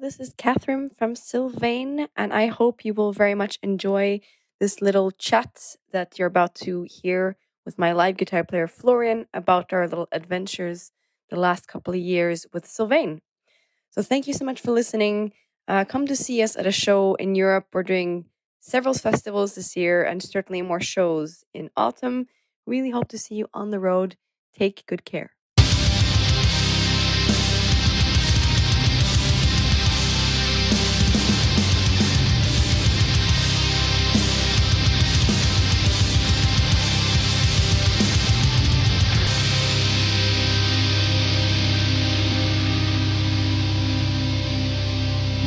This is Catherine from Sylvain, and I hope you will very much enjoy this little chat that you're about to hear with my live guitar player Florian about our little adventures the last couple of years with Sylvain. So, thank you so much for listening. Uh, come to see us at a show in Europe. We're doing several festivals this year and certainly more shows in autumn. Really hope to see you on the road. Take good care.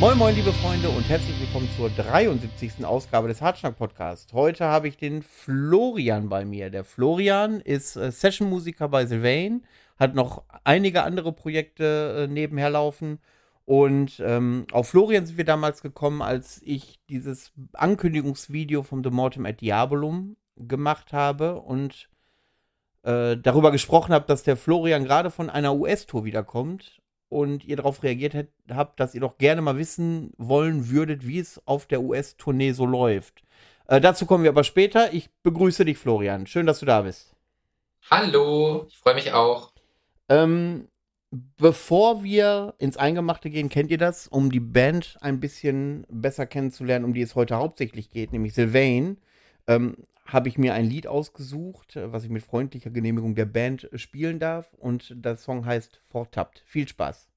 Moin Moin liebe Freunde und herzlich willkommen zur 73. Ausgabe des Hartschnack Podcast. Heute habe ich den Florian bei mir. Der Florian ist äh, Sessionmusiker bei Sylvain, hat noch einige andere Projekte äh, nebenher laufen und ähm, auf Florian sind wir damals gekommen, als ich dieses Ankündigungsvideo vom The Mortem at Diabolum gemacht habe und äh, darüber gesprochen habe, dass der Florian gerade von einer US-Tour wiederkommt und ihr darauf reagiert habt, dass ihr doch gerne mal wissen wollen würdet, wie es auf der US-Tournee so läuft. Äh, dazu kommen wir aber später. Ich begrüße dich, Florian. Schön, dass du da bist. Hallo, ich freue mich auch. Ähm, bevor wir ins Eingemachte gehen, kennt ihr das, um die Band ein bisschen besser kennenzulernen, um die es heute hauptsächlich geht, nämlich Sylvain, ähm, habe ich mir ein Lied ausgesucht, äh, was ich mit freundlicher Genehmigung der Band spielen darf. Und der Song heißt Vortappt. Viel Spaß.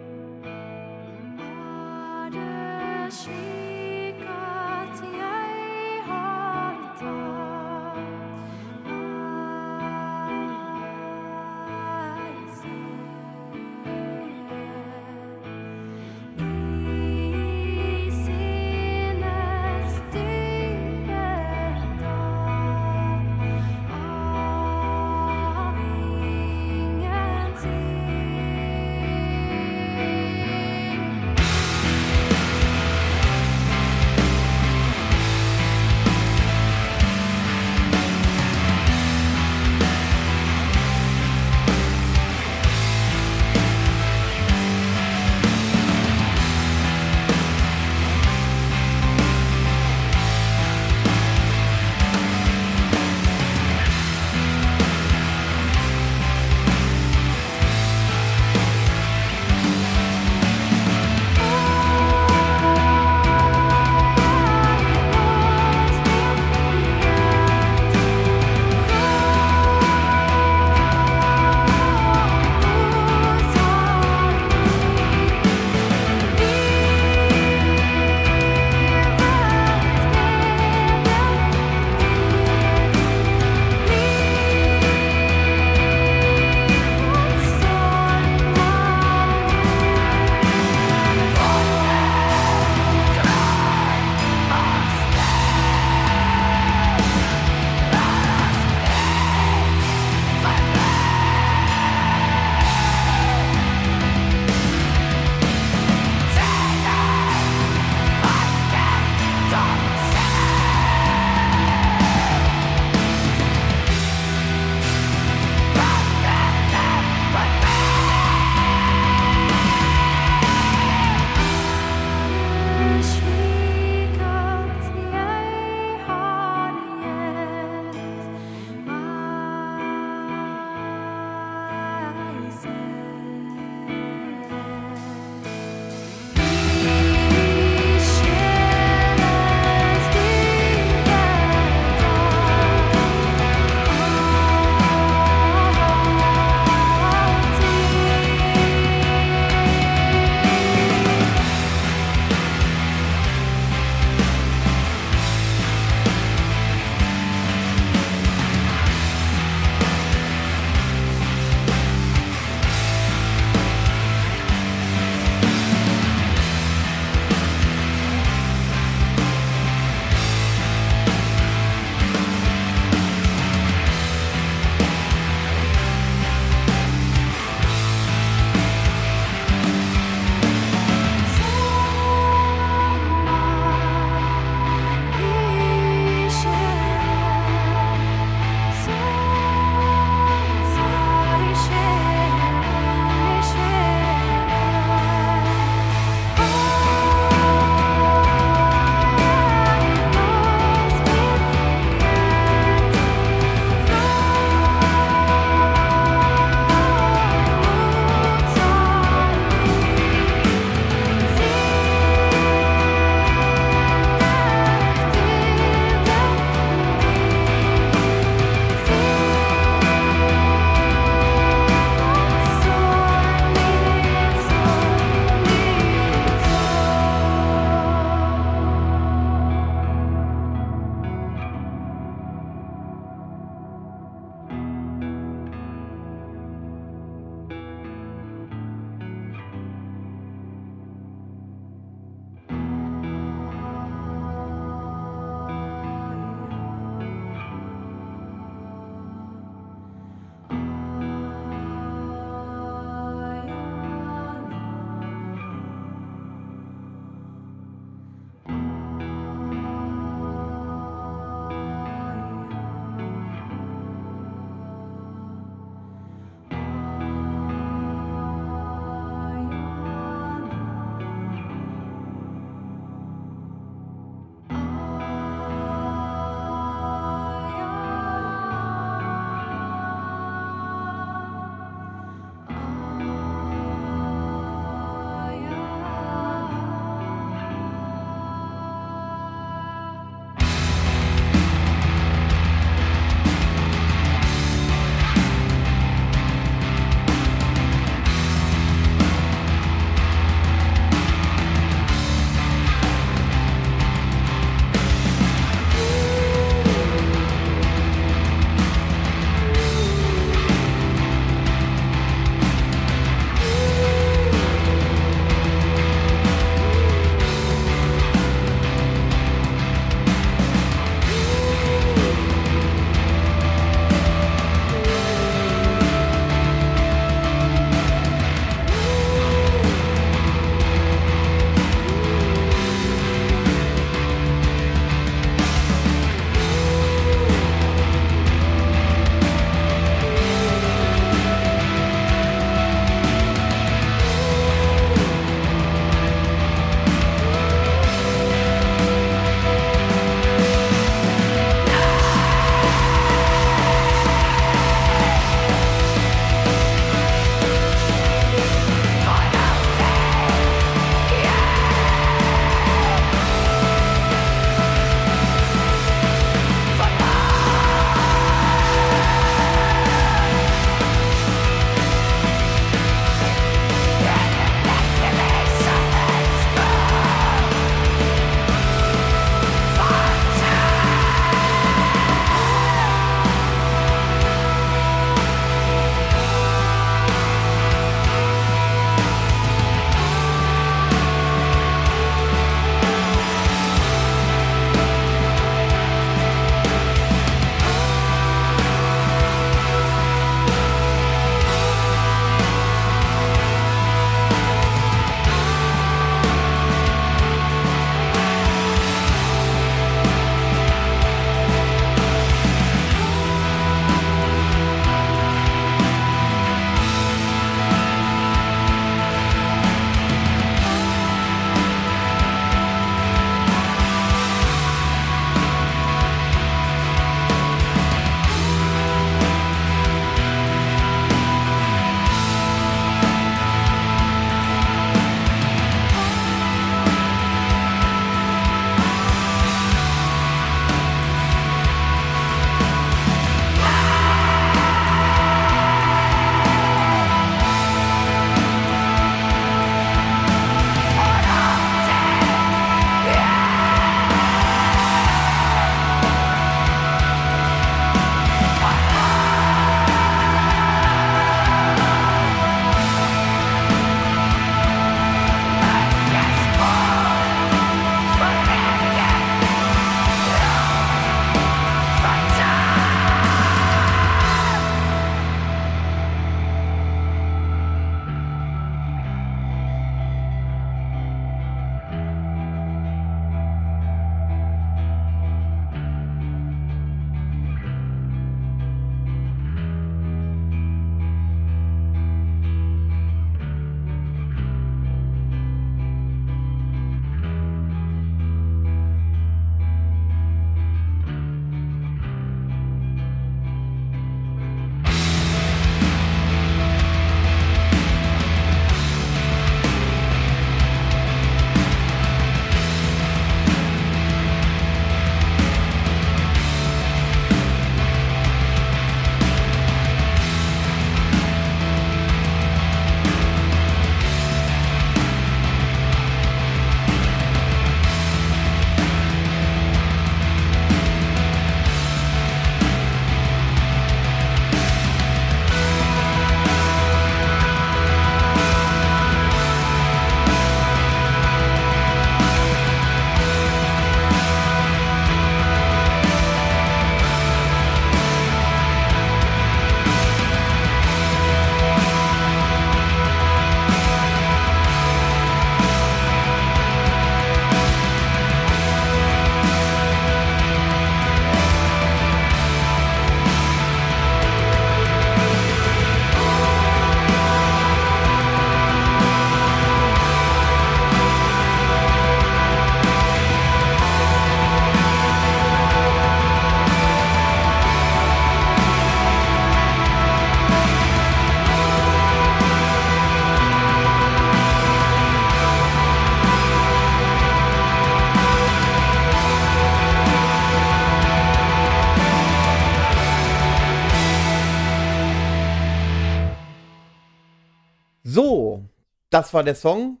So, das war der Song.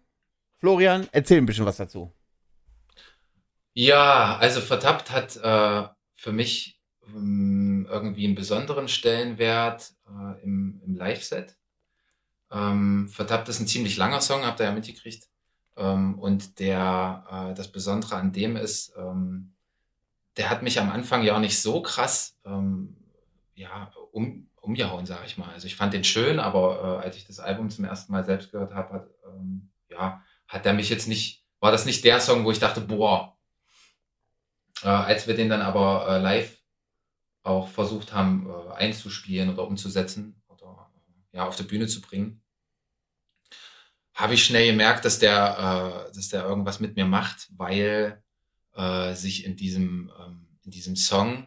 Florian, erzähl ein bisschen was dazu. Ja, also Vertappt hat äh, für mich ähm, irgendwie einen besonderen Stellenwert äh, im, im Live-Set. Ähm, Vertappt ist ein ziemlich langer Song, habt ihr ja mitgekriegt. Ähm, und der, äh, das Besondere an dem ist, ähm, der hat mich am Anfang ja auch nicht so krass ähm, ja, um, umgehauen, sag ich mal. Also ich fand den schön, aber äh, als ich das Album zum ersten Mal selbst gehört habe, hat, ähm, ja, hat er mich jetzt nicht, war das nicht der Song, wo ich dachte, boah. Äh, als wir den dann aber äh, live auch versucht haben äh, einzuspielen oder umzusetzen oder äh, ja auf der Bühne zu bringen, habe ich schnell gemerkt, dass der, äh, dass der irgendwas mit mir macht, weil äh, sich in diesem, ähm, in diesem Song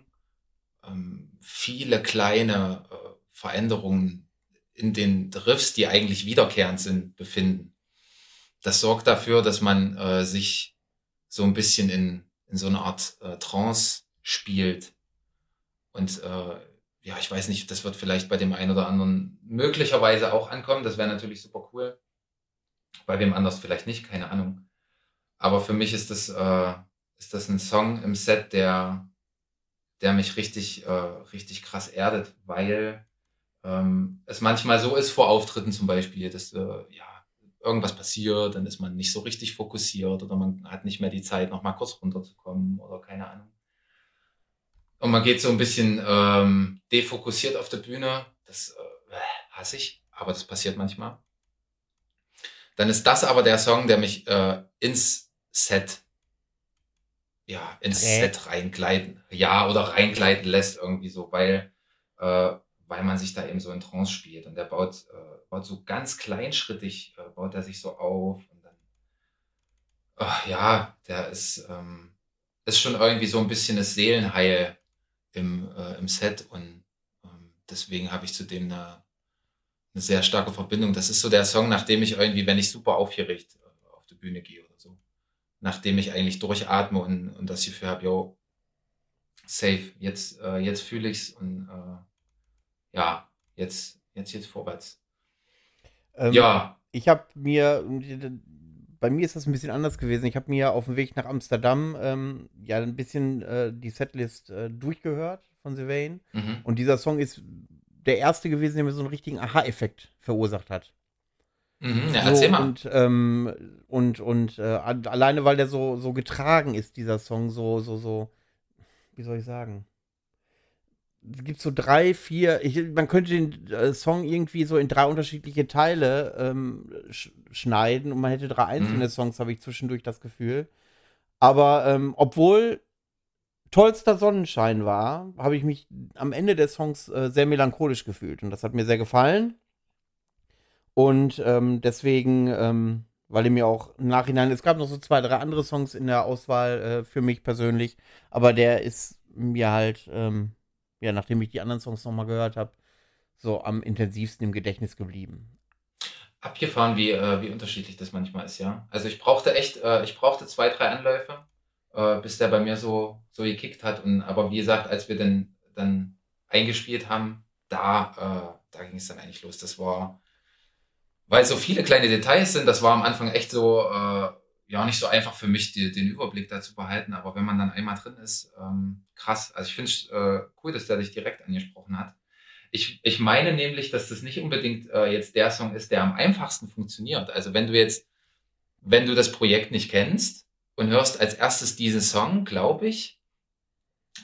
ähm, viele kleine äh, Veränderungen in den Riffs, die eigentlich wiederkehrend sind, befinden. Das sorgt dafür, dass man äh, sich so ein bisschen in, in so eine Art äh, Trance spielt. Und äh, ja, ich weiß nicht, das wird vielleicht bei dem einen oder anderen möglicherweise auch ankommen. Das wäre natürlich super cool. Bei wem anders vielleicht nicht, keine Ahnung. Aber für mich ist das, äh, ist das ein Song im Set, der, der mich richtig, äh, richtig krass erdet, weil ähm, es manchmal so ist vor Auftritten zum Beispiel, dass äh, ja irgendwas passiert, dann ist man nicht so richtig fokussiert oder man hat nicht mehr die Zeit, noch mal kurz runterzukommen oder keine Ahnung. Und man geht so ein bisschen ähm, defokussiert auf der Bühne. Das äh, hasse ich, aber das passiert manchmal. Dann ist das aber der Song, der mich äh, ins Set ja, ins okay. Set reingleiten. Ja, oder reingleiten lässt irgendwie so, weil, äh, weil man sich da eben so in Trance spielt. Und der baut, äh, baut so ganz kleinschrittig, äh, baut er sich so auf. Und dann, ach, ja, der ist, ähm, ist schon irgendwie so ein bisschen das Seelenheil im, äh, im Set. Und ähm, deswegen habe ich zu dem eine, eine sehr starke Verbindung. Das ist so der Song, nachdem ich irgendwie, wenn ich super aufgeregt äh, auf die Bühne gehe nachdem ich eigentlich durchatme und, und das Gefühl habe, yo, safe, jetzt, äh, jetzt fühle ich's und äh, ja, jetzt, jetzt geht's vorwärts. Ähm, ja. Ich habe mir, bei mir ist das ein bisschen anders gewesen. Ich habe mir auf dem Weg nach Amsterdam ähm, ja ein bisschen äh, die Setlist äh, durchgehört von Sylvain. Mhm. Und dieser Song ist der erste gewesen, der mir so einen richtigen Aha-Effekt verursacht hat. Mhm, ja, erzähl mal. Und, ähm, und, und äh, alleine, weil der so, so getragen ist, dieser Song, so, so, so, wie soll ich sagen? Es gibt so drei, vier, ich, man könnte den äh, Song irgendwie so in drei unterschiedliche Teile ähm, sch schneiden und man hätte drei einzelne mhm. Songs, habe ich zwischendurch das Gefühl. Aber ähm, obwohl tollster Sonnenschein war, habe ich mich am Ende des Songs äh, sehr melancholisch gefühlt und das hat mir sehr gefallen. Und ähm, deswegen, ähm, weil er mir auch im Nachhinein, es gab noch so zwei, drei andere Songs in der Auswahl äh, für mich persönlich, aber der ist mir halt, ähm, ja, nachdem ich die anderen Songs nochmal gehört habe, so am intensivsten im Gedächtnis geblieben. Abgefahren, wie, äh, wie unterschiedlich das manchmal ist, ja. Also ich brauchte echt, äh, ich brauchte zwei, drei Anläufe, äh, bis der bei mir so, so gekickt hat. Und aber wie gesagt, als wir dann, dann eingespielt haben, da, äh, da ging es dann eigentlich los. Das war, weil so viele kleine Details sind, das war am Anfang echt so, ja, nicht so einfach für mich, die, den Überblick da zu behalten. Aber wenn man dann einmal drin ist, ähm, krass. Also ich finde es äh, cool, dass der dich direkt angesprochen hat. Ich, ich meine nämlich, dass das nicht unbedingt äh, jetzt der Song ist, der am einfachsten funktioniert. Also wenn du jetzt, wenn du das Projekt nicht kennst und hörst als erstes diesen Song, glaube ich,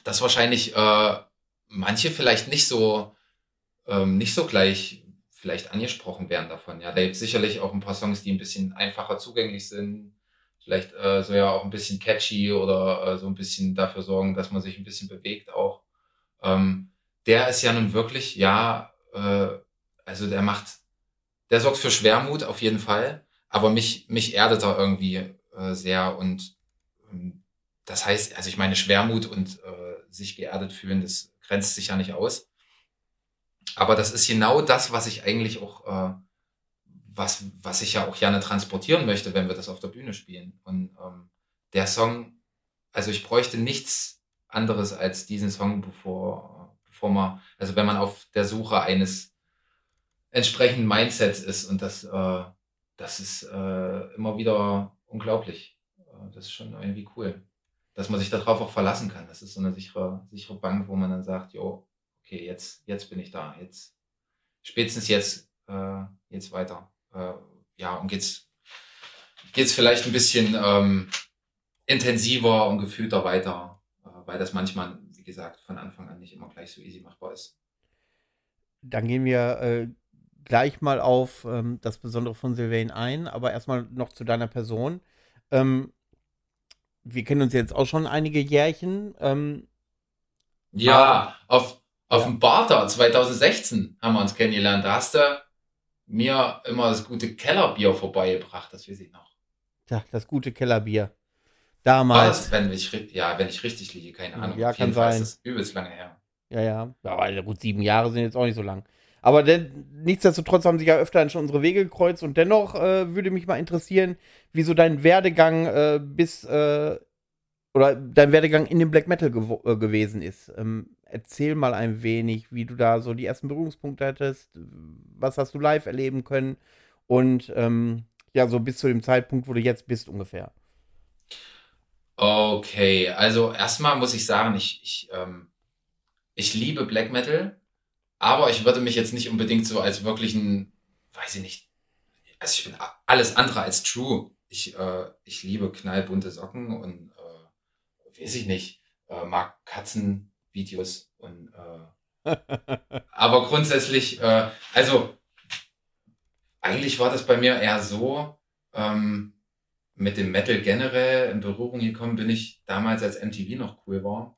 dass wahrscheinlich äh, manche vielleicht nicht so, ähm, nicht so gleich vielleicht angesprochen werden davon. Ja, da gibt es sicherlich auch ein paar Songs, die ein bisschen einfacher zugänglich sind, vielleicht äh, so ja auch ein bisschen catchy oder äh, so ein bisschen dafür sorgen, dass man sich ein bisschen bewegt auch. Ähm, der ist ja nun wirklich, ja, äh, also der macht, der sorgt für Schwermut auf jeden Fall, aber mich, mich erdet er irgendwie äh, sehr und ähm, das heißt, also ich meine, Schwermut und äh, sich geerdet fühlen, das grenzt sich ja nicht aus. Aber das ist genau das, was ich eigentlich auch, äh, was, was ich ja auch gerne transportieren möchte, wenn wir das auf der Bühne spielen. Und ähm, der Song, also ich bräuchte nichts anderes als diesen Song, bevor, bevor man, also wenn man auf der Suche eines entsprechenden Mindset ist und das, äh, das ist äh, immer wieder unglaublich. Äh, das ist schon irgendwie cool, dass man sich darauf auch verlassen kann. Das ist so eine sichere, sichere Bank, wo man dann sagt, jo, okay, jetzt, jetzt bin ich da, jetzt spätestens jetzt, äh, jetzt weiter. Äh, ja, und geht's, geht's vielleicht ein bisschen ähm, intensiver und gefühlter weiter, äh, weil das manchmal, wie gesagt, von Anfang an nicht immer gleich so easy machbar ist. Dann gehen wir äh, gleich mal auf ähm, das Besondere von Sylvain ein, aber erstmal noch zu deiner Person. Ähm, wir kennen uns jetzt auch schon einige Jährchen. Ähm, ja, auf, auf ja. dem Barter 2016 haben wir uns kennengelernt. Da hast du mir immer das gute Kellerbier vorbeigebracht, das weiß ich noch. Ja, das gute Kellerbier. Damals. Was, wenn ich, ja, wenn ich richtig liege, keine Ahnung. Ja, kann sein. Das ist übelst lange her. Ja, ja. Aber gut, sieben Jahre sind jetzt auch nicht so lang. Aber denn, nichtsdestotrotz haben sich ja öfter schon unsere Wege gekreuzt und dennoch äh, würde mich mal interessieren, wieso dein Werdegang äh, bis äh, oder dein Werdegang in dem Black Metal gew äh, gewesen ist. Ähm, erzähl mal ein wenig, wie du da so die ersten Berührungspunkte hattest, was hast du live erleben können und ähm, ja, so bis zu dem Zeitpunkt, wo du jetzt bist ungefähr. Okay, also erstmal muss ich sagen, ich, ich, ähm, ich liebe Black Metal, aber ich würde mich jetzt nicht unbedingt so als wirklichen, weiß ich nicht, also ich bin alles andere als true. Ich, äh, ich liebe knallbunte Socken und äh, weiß ich nicht, äh, mag Katzenvideos und äh, aber grundsätzlich, äh, also eigentlich war das bei mir eher so, ähm, mit dem Metal generell in Berührung gekommen bin ich damals, als MTV noch cool war.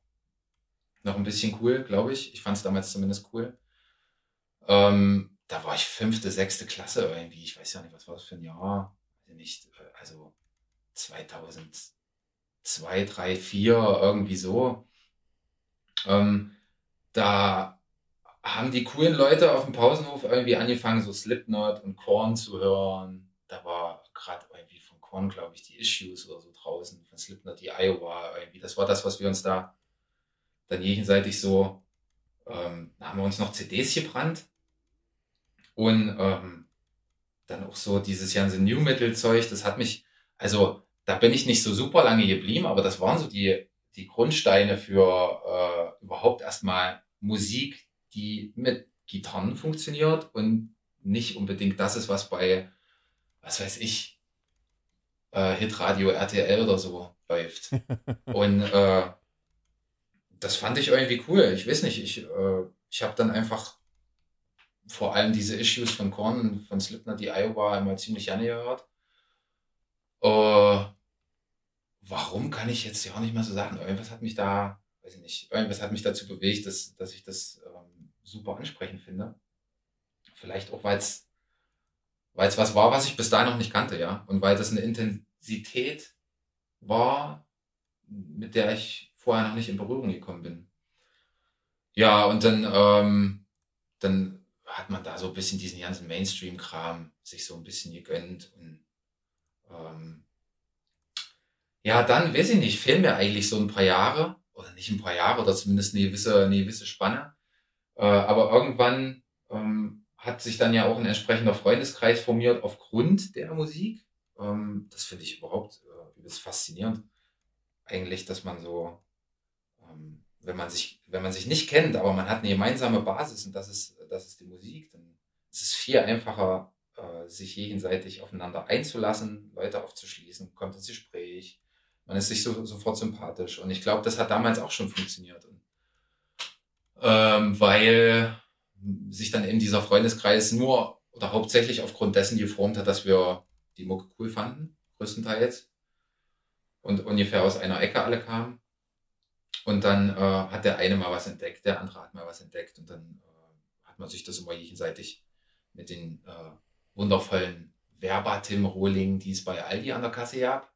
Noch ein bisschen cool, glaube ich. Ich fand es damals zumindest cool. Ähm, da war ich fünfte, sechste Klasse irgendwie. Ich weiß ja nicht, was war das für ein Jahr. Nicht, äh, also 2002, 3, 4, irgendwie so. Ähm, da haben die coolen Leute auf dem Pausenhof irgendwie angefangen, so Slipknot und Korn zu hören. Da war gerade irgendwie Korn, glaube ich, die Issues oder so draußen von Slipknot, die Iowa irgendwie. Das war das, was wir uns da dann gegenseitig so, ähm, da haben wir uns noch CDs gebrannt und ähm, dann auch so dieses ganze New Metal Zeug, das hat mich, also da bin ich nicht so super lange geblieben, aber das waren so die, die Grundsteine für äh, überhaupt erstmal Musik, die mit Gitarren funktioniert und nicht unbedingt das ist, was bei, was weiß ich, äh, Hitradio RTL oder so läuft. Und äh, das fand ich irgendwie cool. Ich weiß nicht, ich, äh, ich habe dann einfach vor allem diese Issues von Korn, von Slipknot, die Iowa einmal ziemlich gerne gehört. Äh, warum kann ich jetzt ja auch nicht mehr so sagen? Irgendwas hat mich da, weiß ich nicht, irgendwas hat mich dazu bewegt, dass, dass ich das ähm, super ansprechend finde. Vielleicht auch, weil es was war, was ich bis dahin noch nicht kannte, ja. Und weil das eine Intensität war, mit der ich vorher noch nicht in Berührung gekommen bin. Ja, und dann, ähm, dann hat man da so ein bisschen diesen ganzen Mainstream-Kram sich so ein bisschen gegönnt. Und ähm, ja, dann, weiß ich nicht, fehlen mir eigentlich so ein paar Jahre, oder nicht ein paar Jahre, oder zumindest eine gewisse, eine gewisse Spanne. Äh, aber irgendwann ähm, hat sich dann ja auch ein entsprechender Freundeskreis formiert aufgrund der Musik. Ähm, das finde ich überhaupt äh, übelst faszinierend. Eigentlich, dass man so, ähm, wenn man sich, wenn man sich nicht kennt, aber man hat eine gemeinsame Basis und das ist, das ist die Musik, dann ist es viel einfacher, äh, sich gegenseitig aufeinander einzulassen, Leute aufzuschließen, kommt ins Gespräch, man ist sich so, sofort sympathisch. Und ich glaube, das hat damals auch schon funktioniert. Und, ähm, weil sich dann eben dieser Freundeskreis nur oder hauptsächlich aufgrund dessen geformt hat, dass wir die Mucke cool fanden, größtenteils. Und ungefähr aus einer Ecke alle kamen. Und dann äh, hat der eine mal was entdeckt, der andere hat mal was entdeckt. Und dann äh, hat man sich das immer gegenseitig mit den äh, wundervollen Verbatim-Rohling, die es bei Aldi an der Kasse gab.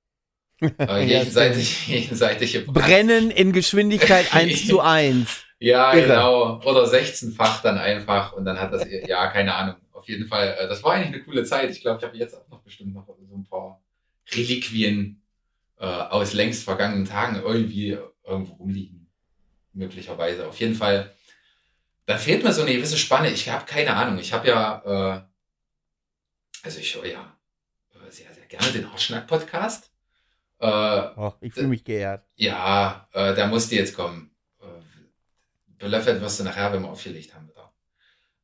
Gegenseitig, gegenseitig Brennen in Geschwindigkeit 1 zu 1. Ja, Irre. genau. Oder 16-fach dann einfach und dann hat das, ja, keine Ahnung. Auf jeden Fall, äh, das war eigentlich eine coole Zeit. Ich glaube, ich habe jetzt auch noch bestimmt noch so ein paar Reliquien äh, aus längst vergangenen Tagen irgendwie irgendwo rumliegen. Möglicherweise. Auf jeden Fall da fehlt mir so eine gewisse Spanne. Ich habe keine Ahnung. Ich habe ja, äh, also ich höre ja äh, sehr, sehr gerne den Arschnack-Podcast. Äh, oh, ich fühle mich geehrt. Ja, äh, der musste jetzt kommen. Äh, belöffelt wirst du nachher, wenn wir aufgelegt haben.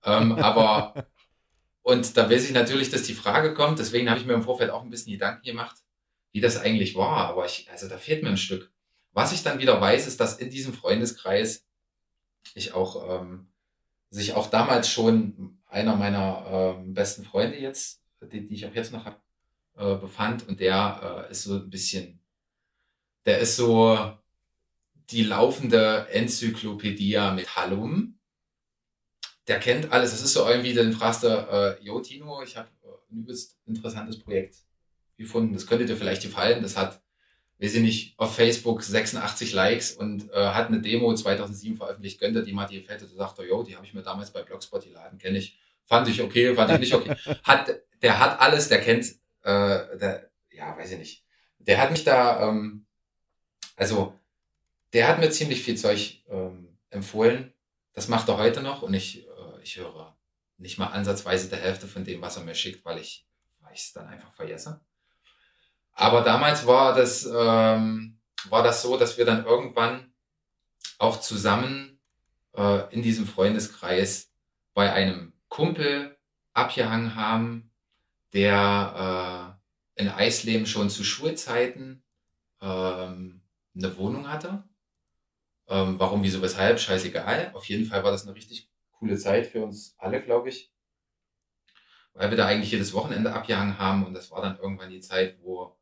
Ähm, aber, und da weiß ich natürlich, dass die Frage kommt. Deswegen habe ich mir im Vorfeld auch ein bisschen Gedanken gemacht, wie das eigentlich war. Aber ich, also da fehlt mir ein Stück. Was ich dann wieder weiß, ist, dass in diesem Freundeskreis ich auch ähm, sich auch damals schon einer meiner ähm, besten Freunde jetzt, die, die ich auch jetzt noch habe, äh, befand und der äh, ist so ein bisschen, der ist so die laufende Enzyklopädie mit Hallum. Der kennt alles. Das ist so irgendwie, dann fragst du, äh, Jo Tino, ich habe äh, ein übelst interessantes Projekt gefunden. Das könnte dir vielleicht gefallen. Das hat weiß ich nicht, auf Facebook 86 Likes und äh, hat eine Demo 2007 veröffentlicht, gönnt er die mal, die gefällt, und sagt er, yo, die habe ich mir damals bei Blogspot geladen, kenne ich, fand ich okay, fand ich nicht okay. Hat, der hat alles, der kennt, äh, der, ja, weiß ich nicht. Der hat mich da, ähm, also, der hat mir ziemlich viel Zeug ähm, empfohlen. Das macht er heute noch und ich, äh, ich höre nicht mal ansatzweise der Hälfte von dem, was er mir schickt, weil ich es dann einfach vergesse. Aber damals war das, ähm, war das so, dass wir dann irgendwann auch zusammen äh, in diesem Freundeskreis bei einem Kumpel abgehangen haben, der äh, in Eisleben schon zu Schulzeiten ähm, eine Wohnung hatte. Ähm, warum, wieso, weshalb, scheißegal. Auf jeden Fall war das eine richtig coole Zeit für uns alle, glaube ich. Weil wir da eigentlich jedes Wochenende abgehangen haben und das war dann irgendwann die Zeit, wo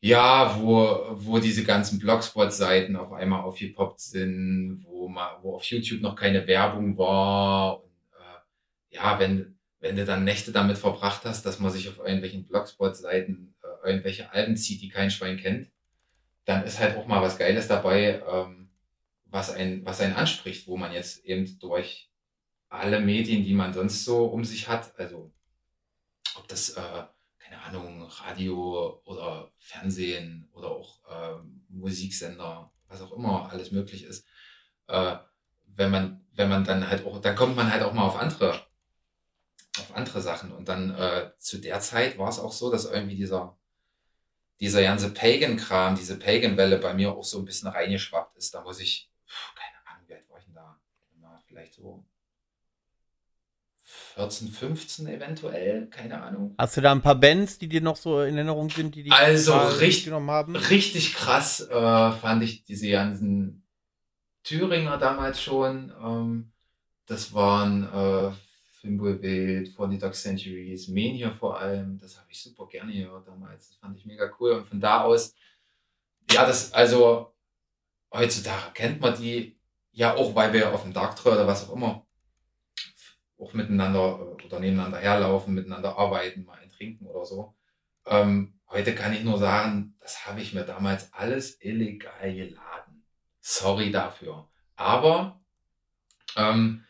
ja, wo, wo diese ganzen Blogspot-Seiten auf einmal aufgepoppt sind, wo, mal, wo auf YouTube noch keine Werbung war. Und, äh, ja, wenn, wenn du dann Nächte damit verbracht hast, dass man sich auf irgendwelchen Blogspot-Seiten äh, irgendwelche Alben zieht, die kein Schwein kennt, dann ist halt auch mal was Geiles dabei, ähm, was ein was einen anspricht, wo man jetzt eben durch alle Medien, die man sonst so um sich hat, also ob das äh, keine Ahnung, Radio oder Fernsehen oder auch äh, Musiksender, was auch immer alles möglich ist, äh, wenn man, wenn man dann halt auch, dann kommt man halt auch mal auf andere, auf andere Sachen. Und dann äh, zu der Zeit war es auch so, dass irgendwie dieser, dieser ganze Pagan-Kram, diese Pagan-Welle bei mir auch so ein bisschen reingeschwappt ist. Da muss ich, keine Ahnung, wie alt war ich denn da? Vielleicht so 14, 15 eventuell, keine Ahnung. Hast du da ein paar Bands, die dir noch so in Erinnerung sind, die die also richtig, genommen haben? Richtig krass äh, fand ich diese ganzen Thüringer damals schon. Ähm, das waren äh, Fimbulwild, For the Dark Centuries, Mania vor allem. Das habe ich super gerne gehört damals. Das fand ich mega cool. Und von da aus, ja, das, also heutzutage kennt man die ja auch, weil wir auf dem Dark Trail oder was auch immer auch miteinander äh, oder nebeneinander herlaufen, miteinander arbeiten, mal ein Trinken oder so. Ähm, heute kann ich nur sagen, das habe ich mir damals alles illegal geladen. Sorry dafür. Aber ähm,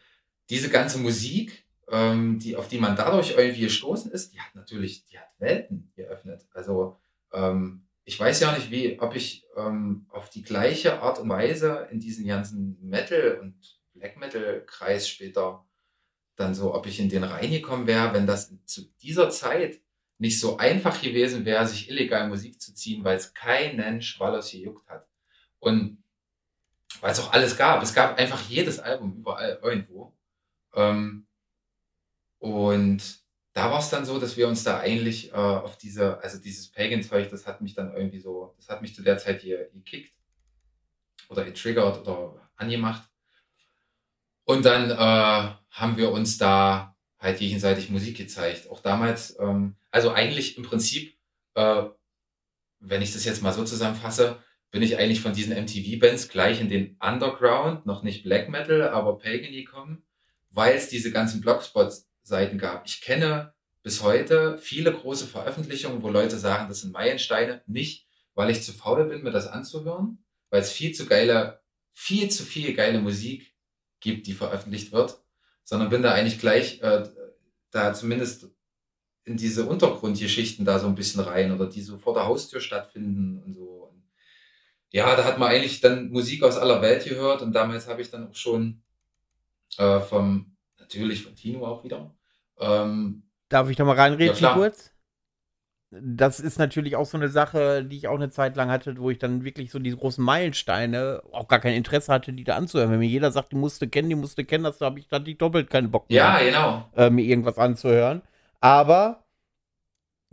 diese ganze Musik, ähm, die, auf die man dadurch irgendwie gestoßen ist, die hat natürlich, die hat Welten geöffnet. Also ähm, ich weiß ja nicht, wie, ob ich ähm, auf die gleiche Art und Weise in diesen ganzen Metal- und Black Metal-Kreis später dann so, ob ich in den reingekommen wäre, wenn das zu dieser Zeit nicht so einfach gewesen wäre, sich illegal Musik zu ziehen, weil es keinen Schwallers gejuckt hat. Und weil es auch alles gab. Es gab einfach jedes Album überall irgendwo. Ähm, und da war es dann so, dass wir uns da eigentlich äh, auf diese, also dieses Pagan-Zeug, das hat mich dann irgendwie so, das hat mich zu der Zeit hier gekickt oder getriggert oder angemacht. Und dann äh, haben wir uns da halt gegenseitig Musik gezeigt. Auch damals, ähm, also eigentlich im Prinzip, äh, wenn ich das jetzt mal so zusammenfasse, bin ich eigentlich von diesen MTV-Bands gleich in den Underground, noch nicht Black Metal, aber Pagan gekommen, weil es diese ganzen Blogspot-Seiten gab. Ich kenne bis heute viele große Veröffentlichungen, wo Leute sagen, das sind Meilensteine, nicht, weil ich zu faul bin, mir das anzuhören, weil es viel zu geile, viel zu viel geile Musik gibt, die veröffentlicht wird, sondern bin da eigentlich gleich äh, da zumindest in diese Untergrundgeschichten da so ein bisschen rein oder die so vor der Haustür stattfinden und so. Ja, da hat man eigentlich dann Musik aus aller Welt gehört und damals habe ich dann auch schon Äh, vom, natürlich von Tino auch wieder. Ähm, Darf ich da mal reinreden Ja, kurz? Das ist natürlich auch so eine Sache, die ich auch eine Zeit lang hatte, wo ich dann wirklich so diese großen Meilensteine auch gar kein Interesse hatte, die da anzuhören. Wenn mir jeder sagt, die musste kennen, die musste kennen, das habe ich dann ich doppelt keinen Bock mehr, ja, genau. äh, mir irgendwas anzuhören. Aber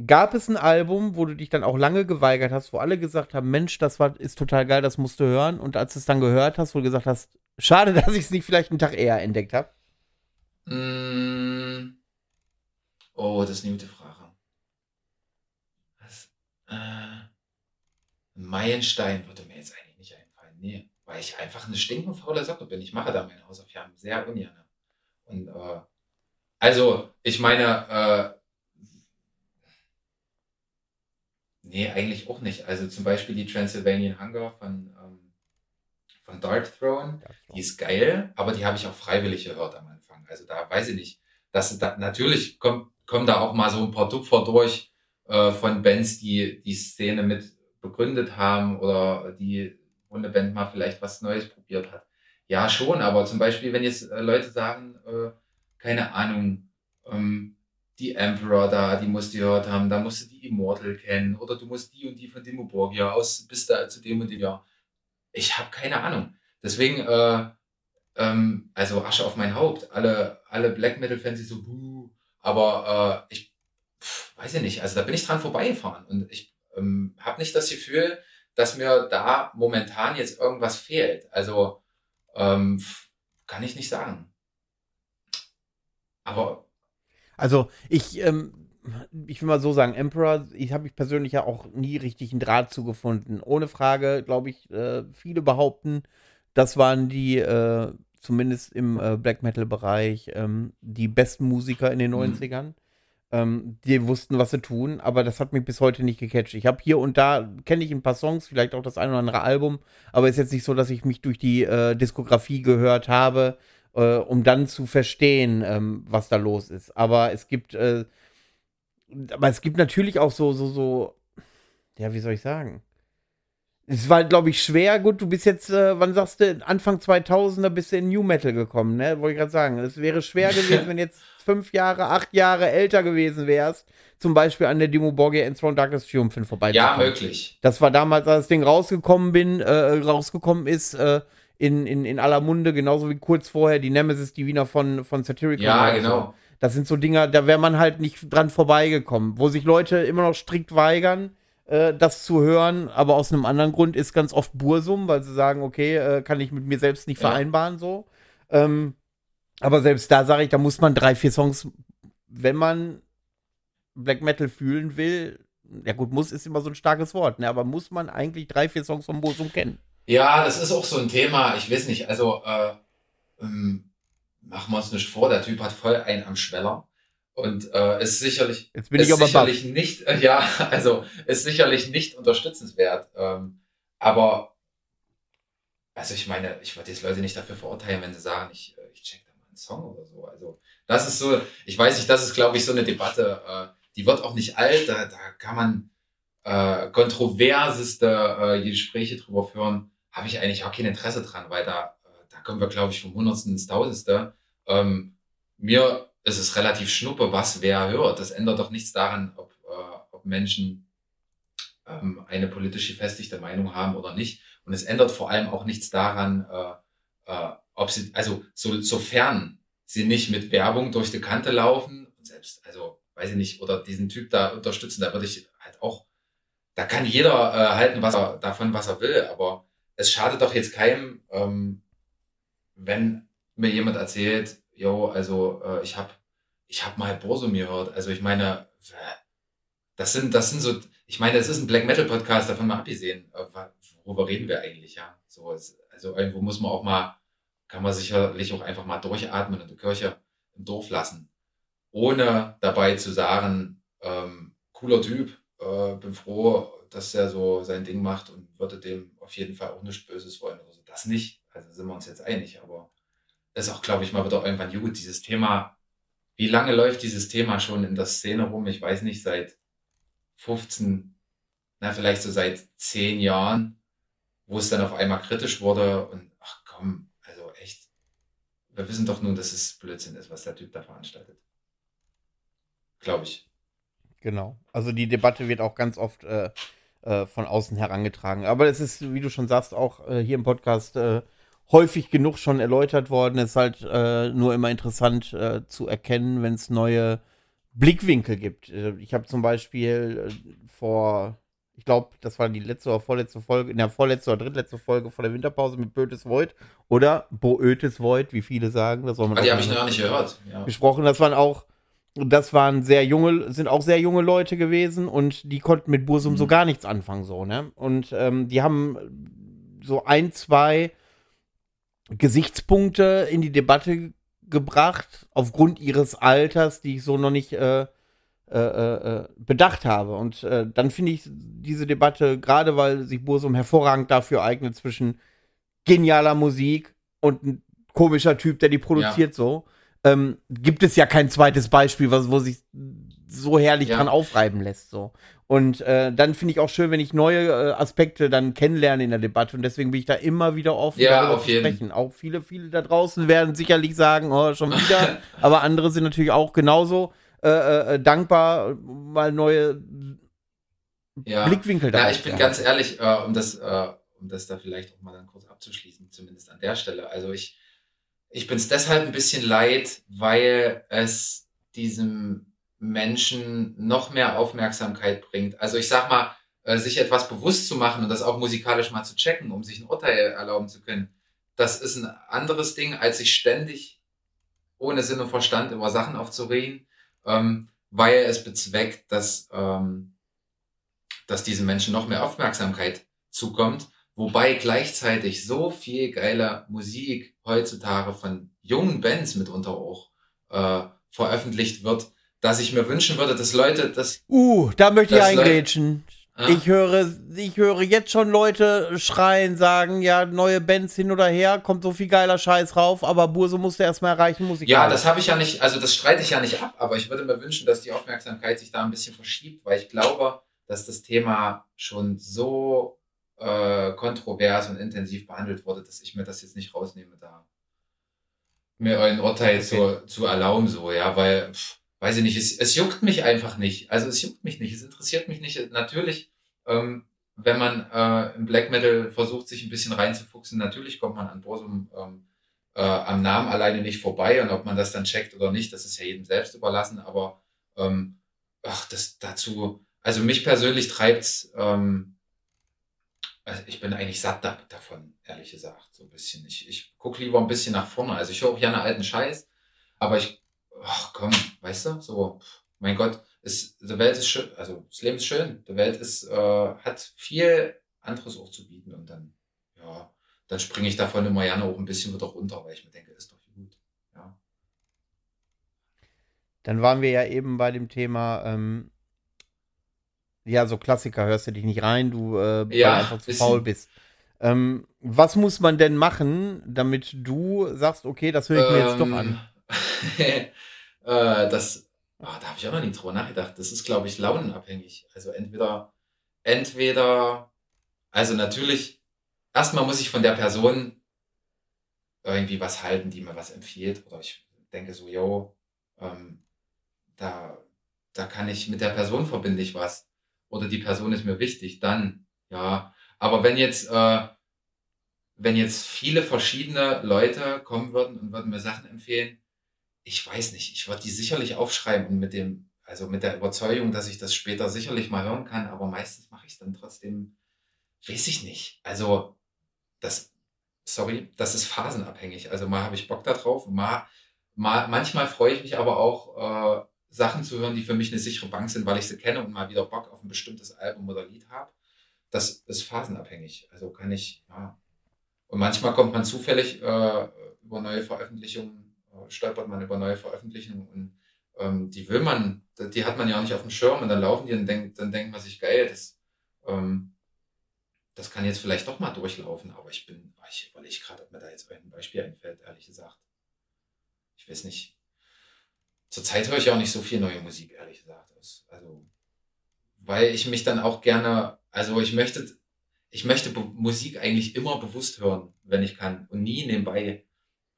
gab es ein Album, wo du dich dann auch lange geweigert hast, wo alle gesagt haben, Mensch, das war, ist total geil, das musst du hören. Und als du es dann gehört hast, wo du gesagt hast, schade, dass ich es nicht vielleicht einen Tag eher entdeckt habe. Mm. Oh, das ist eine gute Frage. Was? Äh, ein Meilenstein würde mir jetzt eigentlich nicht einfallen. Nee, weil ich einfach eine stinkend faule Socke bin. Ich mache da meine Hausaufgaben sehr ungern. Und äh, also, ich meine, äh, nee, eigentlich auch nicht. Also zum Beispiel die Transylvanian Hunger von, ähm, von Dark Throne. Die ist geil, aber die habe ich auch freiwillig gehört am Anfang. Also da weiß ich nicht. Das, da, natürlich kommt, kommen da auch mal so ein paar Tupfer durch äh, von Bands, die die Szene mit begründet haben oder die, wo eine Band mal vielleicht was Neues probiert hat. Ja, schon, aber zum Beispiel, wenn jetzt äh, Leute sagen, äh, keine Ahnung, ähm, die Emperor da, die musst du gehört haben, da musst du die Immortal kennen oder du musst die und die von Dimo Borgia aus, bis da zu dem und dem Jahr. Ich habe keine Ahnung. Deswegen, äh, ähm, also Asche auf mein Haupt. Alle, alle Black Metal-Fans, die so, buh, aber äh, ich pff, weiß ja nicht, also da bin ich dran vorbeigefahren und ich ähm, habe nicht das Gefühl, dass mir da momentan jetzt irgendwas fehlt. Also ähm, kann ich nicht sagen. Aber Also ich, ähm, ich will mal so sagen, Emperor, ich habe ich persönlich ja auch nie richtig einen Draht zugefunden. Ohne Frage, glaube ich, äh, viele behaupten, das waren die, äh, zumindest im äh, Black Metal-Bereich, ähm, die besten Musiker in den Mhm. 90ern. Ähm, die wussten, was sie tun, aber das hat mich bis heute nicht gecatcht. Ich habe hier und da, kenne ich ein paar Songs, vielleicht auch das ein oder andere Album, aber ist jetzt nicht so, dass ich mich durch die äh, Diskografie gehört habe, äh, um dann zu verstehen, ähm, was da los ist. Aber es gibt, äh, aber es gibt natürlich auch so, so, so, ja, wie soll ich sagen? Es war, glaube ich, schwer. Gut, du bist jetzt, äh, wann sagst du, Anfang 2000er bist du in New Metal gekommen, ne? Wollte ich gerade sagen. Es wäre schwer gewesen, wenn jetzt fünf Jahre, acht Jahre älter gewesen wärst, zum Beispiel an der Demo Borgia Enthroned Darkness Triumphin vorbeizukommen. ja, möglich. Das war damals, als das Ding rausgekommen bin, äh, rausgekommen ist, äh, in, in, in aller Munde, genauso wie kurz vorher die Nemesis, die Wiener von, von Satyricon. Ja, so. genau. Das sind so Dinger, da wäre man halt nicht dran vorbeigekommen, wo sich Leute immer noch strikt weigern, das zu hören, aber aus einem anderen Grund ist ganz oft Bursum, weil sie sagen, okay, äh, kann ich mit mir selbst nicht Ja. vereinbaren, so. Ähm, aber selbst da sage ich, da muss man drei, vier Songs, wenn man Black Metal fühlen will, ja gut, muss ist immer so ein starkes Wort, ne, aber muss man eigentlich drei, vier Songs von Bursum kennen? Ja, das ist auch so ein Thema. Ich weiß nicht, also äh, ähm, machen wir uns nicht vor, der Typ hat voll einen am Schweller und äh, ist sicherlich Jetzt bin ich ist baff. sicherlich nicht, äh, ja, also ist sicherlich nicht unterstützenswert. Ähm, aber also ich meine, ich würde jetzt Leute nicht dafür verurteilen, wenn sie sagen, ich, äh, ich check da mal einen Song oder so. Also das ist so, ich weiß nicht, das ist, glaube ich, so eine Debatte, äh, die wird auch nicht alt, da, da kann man äh, kontroverseste äh, Gespräche drüber führen, habe ich eigentlich auch kein Interesse dran, weil da, äh, da kommen wir, glaube ich, vom Hundertsten ins Tausendste. Ähm, mir ist es relativ schnuppe, was wer hört. Das ändert doch nichts daran, ob, äh, ob Menschen ähm, eine politisch gefestigte Meinung haben oder nicht. Und es ändert vor allem auch nichts daran, äh, äh, ob sie, also so, sofern sie nicht mit Werbung durch die Kante laufen selbst, also weiß ich nicht, oder diesen Typ da unterstützen, da würde ich halt auch, da kann jeder äh, halten, was er davon, was er will, aber es schadet doch jetzt keinem, ähm, wenn mir jemand erzählt, yo, also äh, ich habe ich hab mal Borsum gehört. Also ich meine, das sind, das sind so, ich meine, es ist ein Black Metal Podcast, davon mal abgesehen. Äh, Worüber reden wir eigentlich, ja? So, also irgendwo muss man auch mal, kann man sicherlich auch einfach mal durchatmen und die Kirche im Dorf lassen. Ohne dabei zu sagen, ähm, cooler Typ, äh, bin froh, dass er so sein Ding macht und würde dem auf jeden Fall auch nichts Böses wollen oder so. Das nicht. Also sind wir uns jetzt einig, aber ist auch, glaube ich, mal wieder irgendwann gut, dieses Thema. Wie lange läuft dieses Thema schon in der Szene rum? Ich weiß nicht, seit 15, na, vielleicht so seit 10 Jahren, wo es dann auf einmal kritisch wurde und ach komm, also echt, wir wissen doch nun, dass es Blödsinn ist, was der Typ da veranstaltet. Glaube ich. Genau. Also die Debatte wird auch ganz oft äh, äh, von außen herangetragen. Aber es ist, wie du schon sagst, auch äh, hier im Podcast äh, häufig genug schon erläutert worden. Es ist halt äh, nur immer interessant äh, zu erkennen, wenn es neue Blickwinkel gibt. ich habe zum Beispiel vor ich glaube, das war die letzte oder vorletzte Folge, in der vorletzte oder drittletzte Folge vor der Winterpause mit Bötes Void oder Boötes Void, wie viele sagen. Das soll man ah, die habe ich noch nicht gehört. Ja. Gesprochen. Das waren auch, das waren sehr junge, sind auch sehr junge Leute gewesen und die konnten mit Bursum mhm. so gar nichts anfangen, so, ne? Und ähm, die haben so ein, zwei Gesichtspunkte in die Debatte gebracht, aufgrund ihres Alters, die ich so noch nicht äh, äh, äh, äh, bedacht habe. Und äh, dann finde ich diese Debatte, gerade weil sich Bursum hervorragend dafür eignet, zwischen genialer Musik und ein komischer Typ, der die produziert, ja. so, ähm, gibt es ja kein zweites Beispiel, was, wo sich so herrlich ja. dran aufreiben lässt. So. Und äh, dann finde ich auch schön, wenn ich neue äh, Aspekte dann kennenlerne in der Debatte. Und deswegen bin ich da immer wieder offen, ja, darüber zu sprechen. Auch viele, viele da draußen werden sicherlich sagen, oh, schon wieder. aber andere sind natürlich auch genauso äh, äh, äh, dankbar, mal neue ja. Blickwinkel da. Ja, ich bin ganz ehrlich, äh, um das, um das da vielleicht auch mal dann kurz abzuschließen, zumindest an der Stelle. Also ich, ich bin es deshalb ein bisschen leid, weil es diesem Menschen noch mehr Aufmerksamkeit bringt. Also ich sag mal, äh, sich etwas bewusst zu machen und das auch musikalisch mal zu checken, um sich ein Urteil erlauben zu können. Das ist ein anderes Ding, als sich ständig ohne Sinn und Verstand über Sachen aufzuregen ähm, weil es bezweckt, dass, ähm, dass diesen Menschen noch mehr Aufmerksamkeit zukommt, wobei gleichzeitig so viel geiler Musik heutzutage von jungen Bands mitunter auch äh, veröffentlicht wird, dass ich mir wünschen würde, dass Leute das. Uh, da möchte ich eingrätschen. Ja. Ich höre, ich höre jetzt schon Leute schreien, sagen, ja, neue Bands hin oder her, kommt so viel geiler Scheiß rauf, aber Burso musste erstmal erreichen, Musik. Ja, das habe ich ja nicht, also das streite ich ja nicht ab, aber ich würde mir wünschen, dass die Aufmerksamkeit sich da ein bisschen verschiebt, weil ich glaube, dass das Thema schon so äh, kontrovers und intensiv behandelt wurde, dass ich mir das jetzt nicht rausnehme, da mir ein Urteil okay. zu, zu erlauben, so, ja, weil. Pff, weiß ich nicht, es, es juckt mich einfach nicht. Also es juckt mich nicht, es interessiert mich nicht. Natürlich, ähm, wenn man äh, im Black Metal versucht, sich ein bisschen reinzufuchsen, natürlich kommt man an Borsum ähm, äh, am Namen alleine nicht vorbei und ob man das dann checkt oder nicht, das ist ja jedem selbst überlassen, aber ähm, ach, das dazu, also mich persönlich treibt's, ähm, also ich bin eigentlich satt da, davon, ehrlich gesagt, so ein bisschen. Ich, ich gucke lieber ein bisschen nach vorne. Also ich höre auch gerne alten Scheiß, aber ich ach komm, weißt du, so, mein Gott, ist, die Welt ist schön, also das Leben ist schön, die Welt ist, äh, hat viel anderes auch zu bieten und dann, ja, dann springe ich davon immer gerne auch ein bisschen wieder runter, weil ich mir denke, ist doch gut, ja. Dann waren wir ja eben bei dem Thema, ähm, ja, so Klassiker hörst du dich nicht rein, du äh, ja, einfach zu faul bist. Ähm, was muss man denn machen, damit du sagst, okay, das höre ich mir ähm, jetzt doch an? Äh, das, oh, da habe ich auch noch nie drüber nachgedacht. Das ist, glaube ich, launenabhängig. Also entweder, entweder, also natürlich, erstmal muss ich von der Person irgendwie was halten, die mir was empfiehlt. Oder ich denke so, yo, ähm, da, da kann ich mit der Person verbinde ich was. Oder die Person ist mir wichtig, dann, ja. Aber wenn jetzt, äh, wenn jetzt viele verschiedene Leute kommen würden und würden mir Sachen empfehlen, ich weiß nicht, ich würde die sicherlich aufschreiben und mit dem, also mit der Überzeugung, dass ich das später sicherlich mal hören kann, aber meistens mache ich es dann trotzdem, weiß ich nicht. Also, das, sorry, das ist phasenabhängig. Also mal habe ich Bock da drauf, mal, mal, manchmal freue ich mich aber auch, äh, Sachen zu hören, die für mich eine sichere Bank sind, weil ich sie kenne und mal wieder Bock auf ein bestimmtes Album oder Lied habe. Das ist phasenabhängig. Also kann ich, ja. Und manchmal kommt man zufällig äh, über neue Veröffentlichungen stolpert man über neue Veröffentlichungen und ähm, die will man, die hat man ja auch nicht auf dem Schirm und dann laufen die und denkt, dann denkt man sich, geil, das, ähm, das kann jetzt vielleicht doch mal durchlaufen, aber ich bin, ich überlege gerade, ob mir da jetzt ein Beispiel einfällt, ehrlich gesagt. Ich weiß nicht. Zurzeit höre ich auch nicht so viel neue Musik, ehrlich gesagt. Also, weil ich mich dann auch gerne, also ich möchte, ich möchte Musik eigentlich immer bewusst hören, wenn ich kann und nie nebenbei.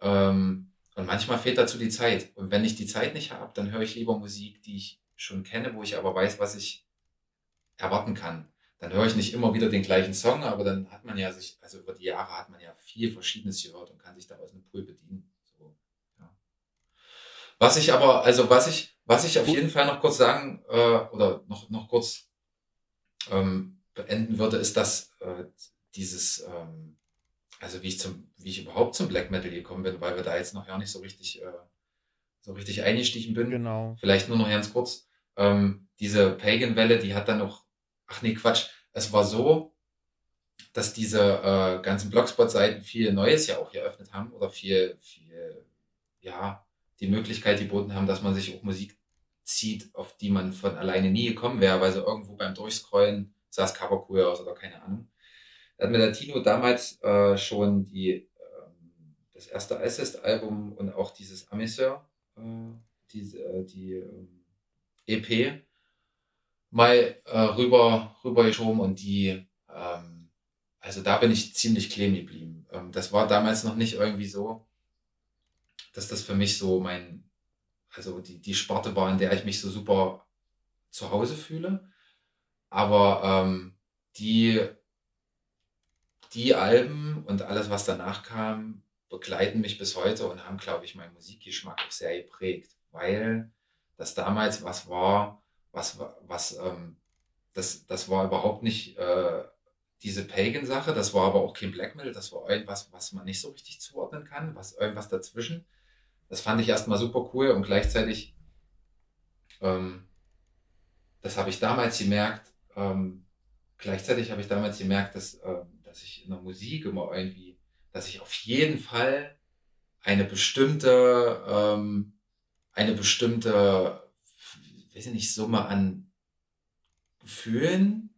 Ähm, Und manchmal fehlt dazu die Zeit. Und wenn ich die Zeit nicht habe, dann höre ich lieber Musik, die ich schon kenne, wo ich aber weiß, was ich erwarten kann. Dann höre ich nicht immer wieder den gleichen Song, aber dann hat man ja sich, also über die Jahre hat man ja viel Verschiedenes gehört und kann sich da aus einem Pool bedienen. So, ja. Was ich aber, also was ich, was ich auf jeden Fall noch kurz sagen äh, oder noch, noch kurz ähm, beenden würde, ist, dass äh, dieses, ähm, also wie ich zum, wie ich überhaupt zum Black Metal gekommen bin, weil wir da jetzt noch gar nicht so richtig, äh, so richtig eingestiegen bin. Genau. Vielleicht nur noch ganz kurz. Ähm, diese Pagan-Welle, die hat dann noch, ach nee, Quatsch, es war so, dass diese äh, ganzen Blogspot-Seiten viel Neues ja auch eröffnet haben oder viel, viel, ja, die Möglichkeit geboten haben, dass man sich auch Musik zieht, auf die man von alleine nie gekommen wäre, weil so irgendwo beim Durchscrollen sah es Cover cool aus oder keine Ahnung. Da hat mir der Tino damals äh, schon die, ähm, das erste Assist-Album und auch dieses Amiseur, äh, die, äh, die EP mal äh, rüber rübergeschoben und die, ähm, also da bin ich ziemlich kleben geblieben. Ähm, das war damals noch nicht irgendwie so, dass das für mich so mein, also die, die Sparte war, in der ich mich so super zu Hause fühle. Aber ähm, die, die Alben und alles, was danach kam, begleiten mich bis heute und haben, glaube ich, meinen Musikgeschmack auch sehr geprägt, weil das damals was war, was, was, ähm, das, das war überhaupt nicht äh, diese Pagan-Sache, das war aber auch kein Black Metal, das war irgendwas, was man nicht so richtig zuordnen kann, was irgendwas dazwischen. Das fand ich erstmal super cool und gleichzeitig, ähm, das habe ich damals gemerkt, ähm, gleichzeitig habe ich damals gemerkt, dass, ähm, dass ich in der Musik immer irgendwie, dass ich auf jeden Fall eine bestimmte, ähm, eine bestimmte weiß ich nicht, Summe an Gefühlen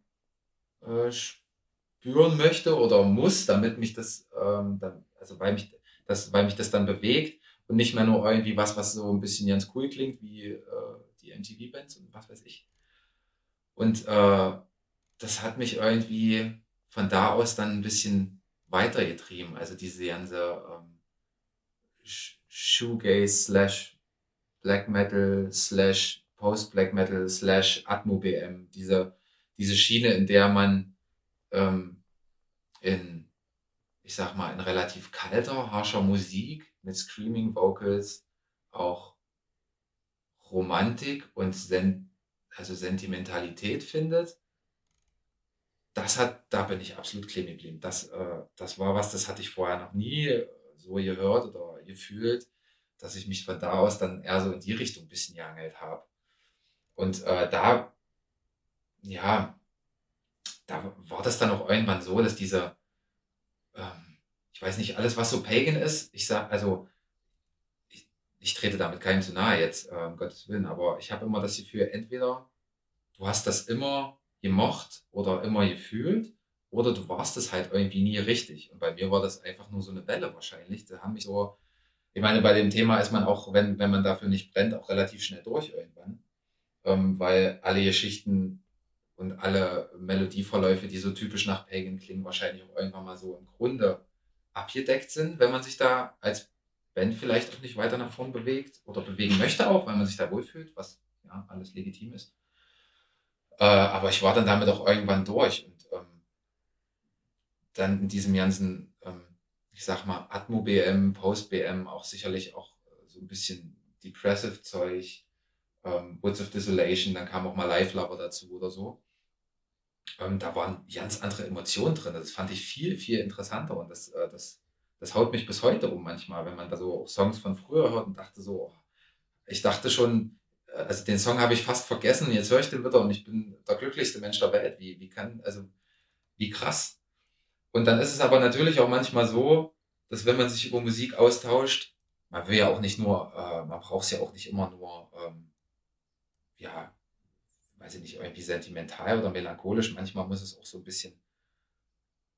äh, spüren möchte oder muss, damit mich das, ähm, dann, also weil mich das, weil mich das dann bewegt und nicht mehr nur irgendwie was, was so ein bisschen ganz cool klingt, wie äh, die MTV-Bands und was weiß ich. Und äh, das hat mich irgendwie von da aus dann ein bisschen weitergetrieben. Also diese ganze ähm, Shoegaze slash Black Metal slash Post-Black Metal slash Atmo-BM, diese, diese Schiene, in der man ähm, in, ich sag mal, in relativ kalter, harscher Musik mit Screaming Vocals auch Romantik und Sen also Sentimentalität findet. Das hat, da bin ich absolut kleben geblieben. Das, äh, das war was, das hatte ich vorher noch nie so gehört oder gefühlt, dass ich mich von da aus dann eher so in die Richtung ein bisschen geangelt habe. Und äh, da, ja, da war das dann auch irgendwann so, dass diese, ähm, ich weiß nicht, alles, was so Pagan ist, ich sag, also, ich, ich trete damit keinem zu nahe jetzt, äh, um Gottes Willen, aber ich habe immer das Gefühl, entweder du hast das immer gemocht oder immer gefühlt, oder du warst es halt irgendwie nie richtig. Und bei mir war das einfach nur so eine Welle wahrscheinlich. Da haben mich so, ich meine, bei dem Thema ist man auch, wenn, wenn man dafür nicht brennt, auch relativ schnell durch irgendwann ähm, weil alle Geschichten und alle Melodieverläufe, die so typisch nach Pagan klingen, wahrscheinlich auch irgendwann mal so im Grunde abgedeckt sind, wenn man sich da als Band vielleicht auch nicht weiter nach vorn bewegt oder bewegen möchte auch, weil man sich da wohlfühlt, was ja alles legitim ist. Äh, aber ich war dann damit auch irgendwann durch und ähm, dann in diesem ganzen, ähm, ich sag mal, Atmo-BM, Post-BM auch sicherlich auch äh, so ein bisschen Depressive Zeug, ähm, Woods of Desolation, dann kam auch mal Live Lover dazu oder so. Ähm, da waren ganz andere Emotionen drin. Das fand ich viel, viel interessanter und das, äh, das, das haut mich bis heute um manchmal, wenn man da so Songs von früher hört und dachte so, oh, ich dachte schon, also den Song habe ich fast vergessen, jetzt höre ich den wieder und ich bin der glücklichste Mensch der Welt. Wie, wie kann, also, wie krass. Und dann ist es aber natürlich auch manchmal so, dass wenn man sich über Musik austauscht, man will ja auch nicht nur, äh, man braucht es ja auch nicht immer nur ähm, ja, weiß ich nicht, irgendwie sentimental oder melancholisch. Manchmal muss es auch so ein bisschen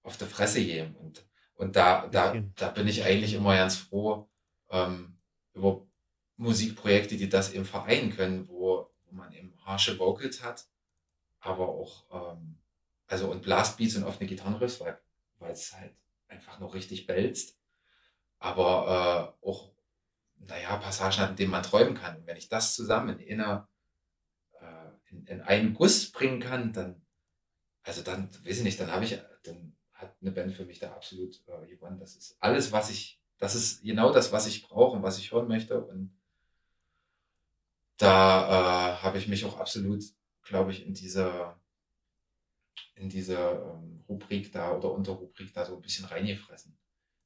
auf der Fresse gehen. Und, und da, da, da bin ich eigentlich immer ganz froh ähm, über Musikprojekte, die das eben vereinen können, wo, man eben harsche Vocals hat, aber auch, ähm, also und Blastbeats und offene Gitarrenriffs, weil, weil es halt einfach noch richtig belzt, aber äh, auch naja, Passagen hat, in denen man träumen kann. Und wenn ich das zusammen in, einer, äh, in, in einen Guss bringen kann, dann, also dann, weiß ich nicht, dann habe ich, dann hat eine Band für mich da absolut äh, gewonnen. Das ist alles, was ich, das ist genau das, was ich brauche und was ich hören möchte. Und da äh, habe ich mich auch absolut, glaube ich, in dieser in diese ähm, Rubrik da oder Unterrubrik da so ein bisschen reingefressen.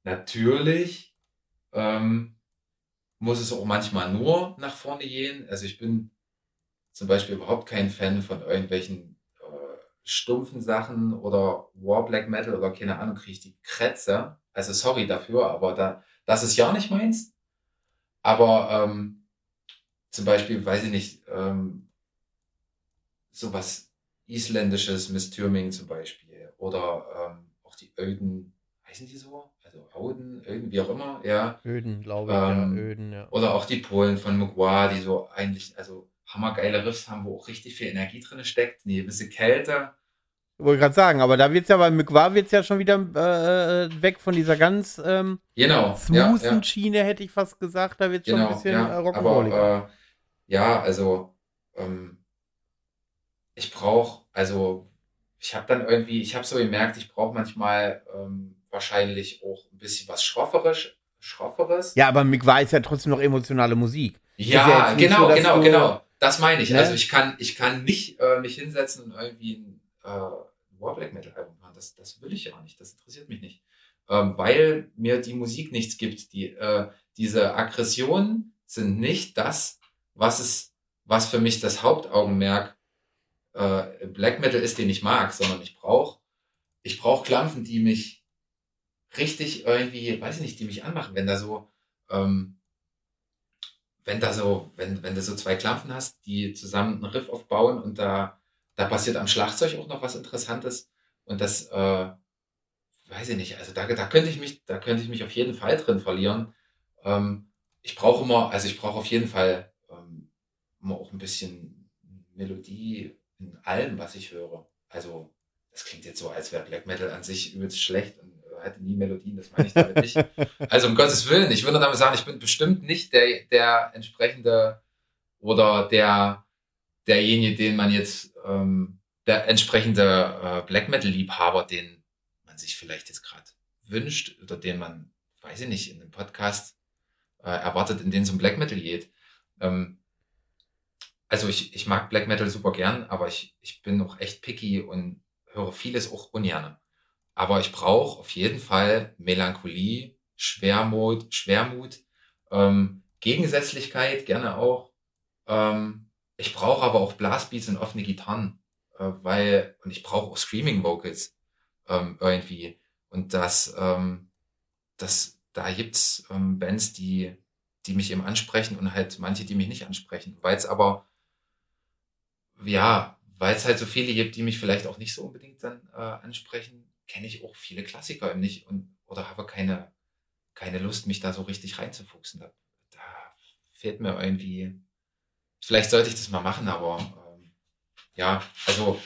Natürlich ähm, muss es auch manchmal nur nach vorne gehen. Also ich bin zum Beispiel überhaupt kein Fan von irgendwelchen äh, stumpfen Sachen oder War Black Metal oder keine Ahnung, kriege ich die Krätze. Also sorry dafür, aber da, das ist ja nicht meins. Aber ähm, zum Beispiel, weiß ich nicht, ähm, sowas isländisches Miss Thürming zum Beispiel oder ähm, auch die Öden, heißen die so? Also Auden, Öden, wie auch immer, ja. Öden, glaube ich, Ähm, ja, Öden, ja. Oder auch die Polen von Mugwa, die so eigentlich, also hammergeile Riffs haben, wo auch richtig viel Energie drin steckt, eine gewisse Kälte. Wollte gerade sagen, aber da wird's ja bei Mykwa wird's ja schon wieder äh, weg von dieser ganz ähm, Genau. smoothen ja, ja. Schiene, hätte ich fast gesagt. Da wird's schon Genau, ein bisschen ja, äh, Rock'n'Rolliger. aber äh, ja, also ähm, ich brauche, also ich habe dann irgendwie, ich habe so gemerkt, ich brauche manchmal ähm, wahrscheinlich auch ein bisschen was Schrofferes, Schrofferes. ja, aber Mykwa ist ja trotzdem noch emotionale Musik. Ja, genau, so, genau, genau. Das meine ich. Ne? Also ich kann, ich kann nicht äh, mich hinsetzen und irgendwie ein äh, War Black Metal Album machen. Das, das will ich ja nicht. Das interessiert mich nicht. Ähm, weil mir die Musik nichts gibt. Die, äh, diese Aggressionen sind nicht das, was es, was für mich das Hauptaugenmerk äh, Black Metal ist, den ich mag, sondern ich brauche, ich brauche Klampfen, die mich richtig irgendwie, weiß ich nicht, die mich anmachen. Wenn da so, ähm, wenn da so, wenn, wenn du so zwei Klampfen hast, die zusammen einen Riff aufbauen und da, da passiert am Schlagzeug auch noch was Interessantes und das, äh, weiß ich nicht, also da, da könnte ich mich, da könnte ich mich auf jeden Fall drin verlieren. Ähm, ich brauche immer, also ich brauche auf jeden Fall ähm, immer auch ein bisschen Melodie in allem, was ich höre. Also, das klingt jetzt so, als wäre Black Metal an sich übelst schlecht und äh, hätte nie Melodien, das meine ich damit nicht. Also um Gottes Willen, ich würde damit sagen, ich bin bestimmt nicht der, der entsprechende oder der derjenige, den man jetzt, ähm, der entsprechende äh, Black Metal-Liebhaber, den man sich vielleicht jetzt gerade wünscht oder den man, weiß ich nicht, in einem Podcast äh, erwartet, in dem es um Black Metal geht. Ähm, also ich, ich mag Black Metal super gern, aber ich, ich bin auch echt picky und höre vieles auch ungerne. Aber ich brauche auf jeden Fall Melancholie, Schwermut, Schwermut, ähm, Gegensätzlichkeit gerne auch. Ähm, ich brauche aber auch Blastbeats und offene Gitarren, äh, weil und ich brauche auch Screaming Vocals ähm, irgendwie. Und das, ähm, das, da gibt's ähm, Bands, die, die mich eben ansprechen und halt manche, die mich nicht ansprechen, weil es aber ja, weil es halt so viele gibt, die mich vielleicht auch nicht so unbedingt dann äh, ansprechen, kenne ich auch viele Klassiker eben nicht und oder habe keine, keine Lust, mich da so richtig reinzufuchsen. Da, da fehlt mir irgendwie, vielleicht sollte ich das mal machen, aber ähm, ja, also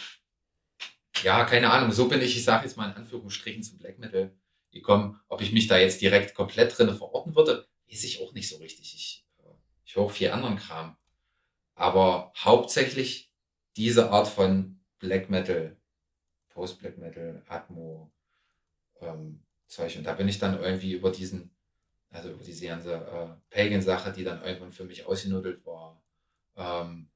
ja, keine Ahnung, so bin ich, ich sage jetzt mal in Anführungsstrichen zum Black Metal gekommen. Ob ich mich da jetzt direkt komplett drinne verorten würde, weiß ich auch nicht so richtig. Ich, äh, ich höre auch viel anderen Kram. Aber hauptsächlich diese Art von Black Metal, Post-Black Metal, Atmo, ähm, Zeug. Und da bin ich dann irgendwie über diesen, also über diese ganze äh, Pagan-Sache, die dann irgendwann für mich ausgenudelt war, ähm,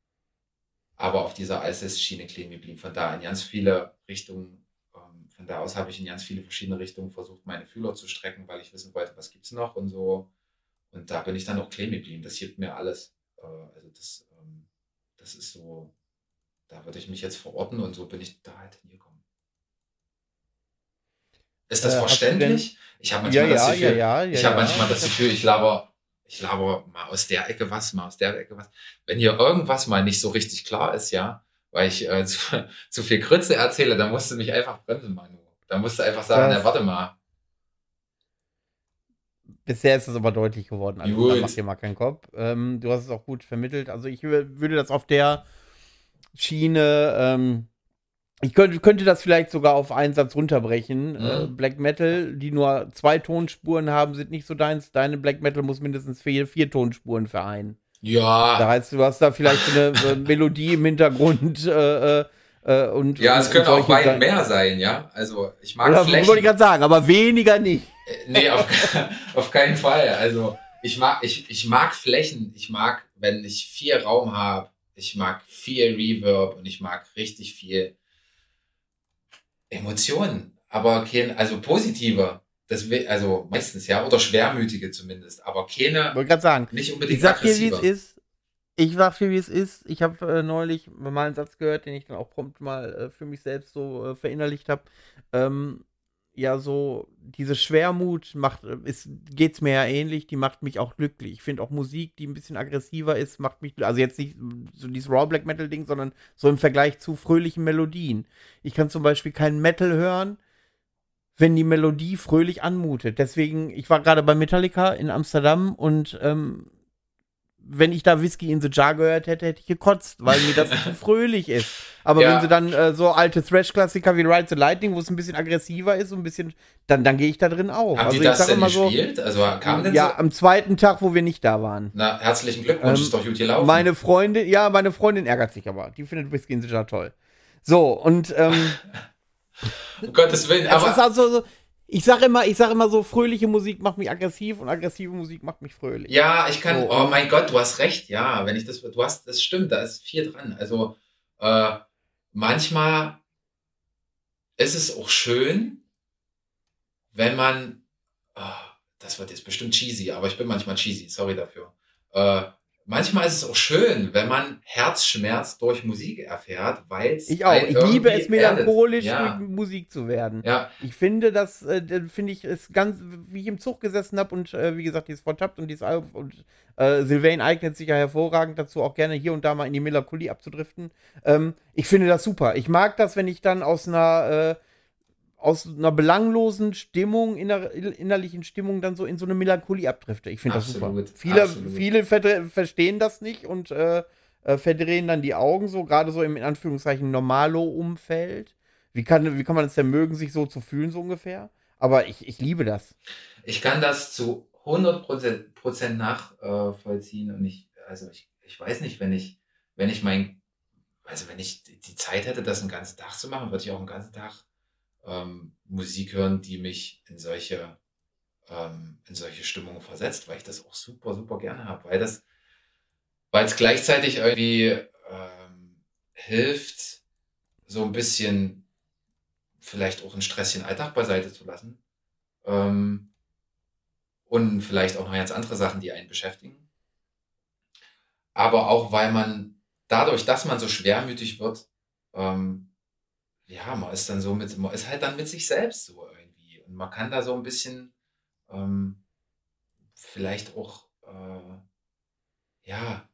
aber auf dieser Alcest-Schiene kleben geblieben. Von da in ganz viele Richtungen, ähm, von da aus habe ich in ganz viele verschiedene Richtungen versucht, meine Fühler zu strecken, weil ich wissen wollte, was gibt's noch und so. Und da bin ich dann auch kleben geblieben. Das gibt mir alles. Äh, also das, ähm, das ist so, da würde ich mich jetzt verorten und so bin ich da halt hingekommen. Ist das Äh, verständlich? Ich habe Ja, manchmal das ja, Gefühl, ja, ja, ja. ich habe ja. manchmal das Gefühl, ich laber, ich laber mal aus der Ecke was, mal aus der Ecke was. Wenn hier irgendwas mal nicht so richtig klar ist, ja, weil ich äh, zu, zu viel Grütze erzähle, dann musst du mich einfach bremsen, Manu. Dann musst du einfach sagen, na, warte mal. Bisher ist es aber deutlich geworden. Also Gut. mach dir mal keinen Kopf. Ähm, du hast es auch gut vermittelt. Also ich wür- würde das auf der Schiene, ähm, ich könnte, könnte das vielleicht sogar auf einen Satz runterbrechen. Mhm. Äh, Black Metal, die nur zwei Tonspuren haben, sind nicht so deins. Deine Black Metal muss mindestens vier, vier Tonspuren vereinen. Ja. Da heißt, du hast da vielleicht eine äh, Melodie im Hintergrund äh, äh, äh und. Ja, es können auch weit mehr sein, ja. Also ich mag Oder, Flächen. wollte ich gerade sagen, aber weniger nicht. Nee, auf, auf keinen Fall. Also ich mag, ich, ich mag Flächen. Ich mag, wenn ich viel Raum habe. Ich mag viel Reverb und ich mag richtig viel Emotionen, aber kein, also positive. Das will, also meistens, ja, oder schwermütige zumindest, aber keine. Wollte gerade sagen, nicht unbedingt ich sag dir, wie es ist. Ich sag dir, wie es ist. Ich habe äh, neulich mal einen Satz gehört, den ich dann auch prompt mal äh, für mich selbst so äh, verinnerlicht habe. Ähm, ja so diese Schwermut macht ist geht's mir ja ähnlich, die macht mich auch glücklich. Ich finde auch Musik, die ein bisschen aggressiver ist, macht mich also jetzt nicht so dieses Raw Black Metal Ding, sondern so im Vergleich zu fröhlichen Melodien. Ich kann zum Beispiel keinen Metal hören, wenn die Melodie fröhlich anmutet. Deswegen, ich war gerade bei Metallica in Amsterdam und ähm, wenn ich da Whisky in the Jar gehört hätte, hätte ich gekotzt, weil mir das zu fröhlich ist. Aber ja. wenn sie dann äh, so alte Thrash-Klassiker wie Ride the Lightning, wo es ein bisschen aggressiver ist, und ein bisschen, dann, dann gehe ich da drin auf. Haben also die das denn gespielt? So, also kam denn Ja, so? am zweiten Tag, wo wir nicht da waren. Na, herzlichen Glückwunsch, ähm, ist doch gut gelaufen. Meine Freundin, ja, meine Freundin ärgert sich aber. Die findet Whisky in the Jar toll. So, und, ähm, um Gottes Willen, aber. Es ist also so, ich sag immer, ich sag immer so, fröhliche Musik macht mich aggressiv und aggressive Musik macht mich fröhlich. Ja, ich kann, so. oh mein Gott, du hast recht, ja, wenn ich das, du hast, das stimmt, da ist viel dran. Also, äh, manchmal ist es auch schön, wenn man, oh, das wird jetzt bestimmt cheesy, aber ich bin manchmal cheesy, sorry dafür. Äh, manchmal ist es auch schön, wenn man Herzschmerz durch Musik erfährt, weil es. Ich auch. Ich liebe es, melancholisch ja. durch Musik zu werden. Ja. Ich finde, das äh, finde ich ist ganz, wie ich im Zug gesessen habe und äh, wie gesagt, dieses Fortapt und dieses Album und äh, Sylvain eignet sich ja hervorragend dazu, auch gerne hier und da mal in die Melancholie abzudriften. Ähm, ich finde das super. Ich mag das, wenn ich dann aus einer äh, aus einer belanglosen Stimmung, inner, innerlichen Stimmung dann so in so eine Melancholie abdrifte. Ich finde das super. Viele, absolut. viele verstehen das nicht und äh, äh, verdrehen dann die Augen so, gerade so im in Anführungszeichen Normalo-Umfeld. Wie kann, wie kann man es denn mögen, sich so zu fühlen, so ungefähr? Aber ich, ich liebe das. Ich kann das zu 100 Prozent nachvollziehen und ich, also ich, ich weiß nicht, wenn ich, wenn ich mein, also wenn ich die Zeit hätte, das einen ganzen Tag zu machen, würde ich auch einen ganzen Tag ähm, Musik hören, die mich in solche, ähm, in solche Stimmungen versetzt, weil ich das auch super, super gerne habe, weil das, weil es gleichzeitig irgendwie ähm, hilft, so ein bisschen vielleicht auch einen stressigen Alltag beiseite zu lassen. Ähm, und vielleicht auch noch ganz andere Sachen, die einen beschäftigen. Aber auch weil man dadurch, dass man so schwermütig wird, ähm, ja, man ist dann so mit, man ist halt dann mit sich selbst so irgendwie. Und man kann da so ein bisschen ähm, vielleicht auch, äh, ja,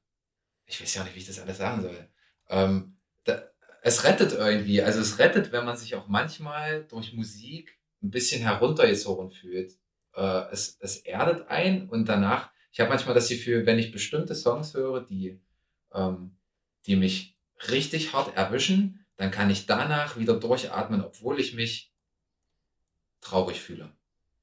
ich weiß ja nicht, wie ich das alles sagen soll. Ähm, da, es rettet irgendwie, also es rettet, wenn man sich auch manchmal durch Musik ein bisschen heruntergezogen fühlt. Äh, es, es erdet ein und danach, ich habe manchmal das Gefühl, wenn ich bestimmte Songs höre, die, ähm, die mich richtig hart erwischen, dann kann ich danach wieder durchatmen, obwohl ich mich traurig fühle.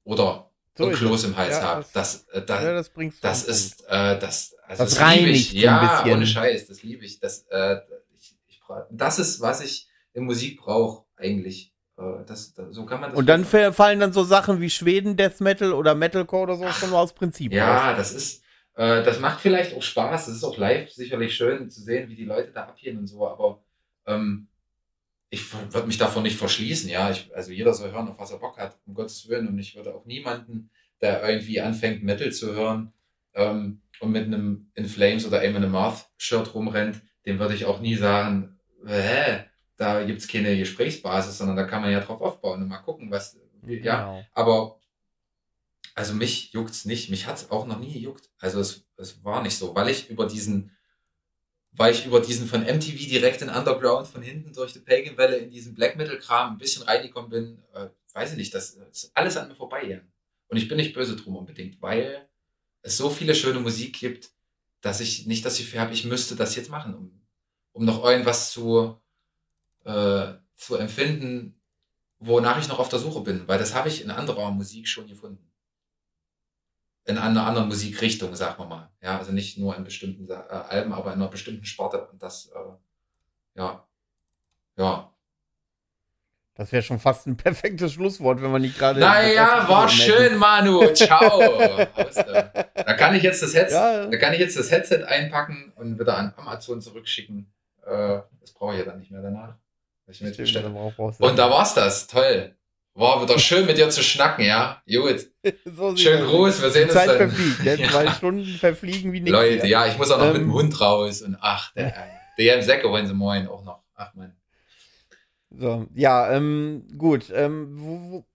Oder so ein Kloß im Hals ja, habe. Das, äh, da, ja, das, das ist, äh, das, also das, das reinigt ich. Ja, ohne Scheiß, das liebe ich. Das, äh, ich, ich. Das ist, was ich in Musik brauche, eigentlich. Äh, das, das, so kann man das Und dann machen. fallen dann so Sachen wie Schweden Death Metal oder Metalcore oder so Ach, schon aus Prinzip. Ja, aus. das ist, äh, das macht vielleicht auch Spaß. Das ist auch live sicherlich schön zu sehen, wie die Leute da abgehen und so, aber ähm, ich würde mich davon nicht verschließen, ja. Ich, also jeder soll hören, auf was er Bock hat, um Gottes Willen. Und ich würde auch niemanden, der irgendwie anfängt, Metal zu hören ähm, und mit einem In Flames oder Aim in the Mouth Shirt rumrennt, dem würde ich auch nie sagen, hä, da gibt's keine Gesprächsbasis, sondern da kann man ja drauf aufbauen und mal gucken, was, genau. ja. Aber also mich juckt's nicht, mich hat's auch noch nie gejuckt. Also es, es war nicht so, weil ich über diesen weil ich über diesen von MTV direkt in Underground von hinten durch die Pagan-Welle in diesen Black Metal-Kram ein bisschen reingekommen bin, äh, weiß ich nicht, das, ist alles an mir vorbei. Und ich bin nicht böse drum unbedingt, weil es so viele schöne Musik gibt, dass ich nicht das Gefühl habe, ich müsste das jetzt machen, um, um noch irgendwas zu, äh, zu empfinden, wonach ich noch auf der Suche bin, weil das habe ich in anderer Musik schon gefunden. In einer anderen Musikrichtung, sagen wir mal. Ja, also nicht nur in bestimmten äh, Alben, aber in einer bestimmten Sparte. Und das, äh, ja, ja. Das wäre schon fast ein perfektes Schlusswort, wenn man nicht gerade. Naja, war schön, Manu. Ciao. da kann ich jetzt das Headset, ja. da kann ich jetzt das Headset einpacken und wieder an Amazon zurückschicken. Äh, das brauche ich ja dann nicht mehr danach. Stimmt, und da war's das. Toll. War wieder schön mit dir zu schnacken, ja? Gut. so schön groß, wir sehen uns Zeit dann. verfliegt. Jetzt ja. zwei Stunden verfliegen wie nichts. Leute, ja, ich muss auch noch ähm, mit dem ähm. Hund raus und ach, der, der im Säcke wollen sie moin auch noch. Ach man. So, ja, ähm, gut. Ähm, wo, wo,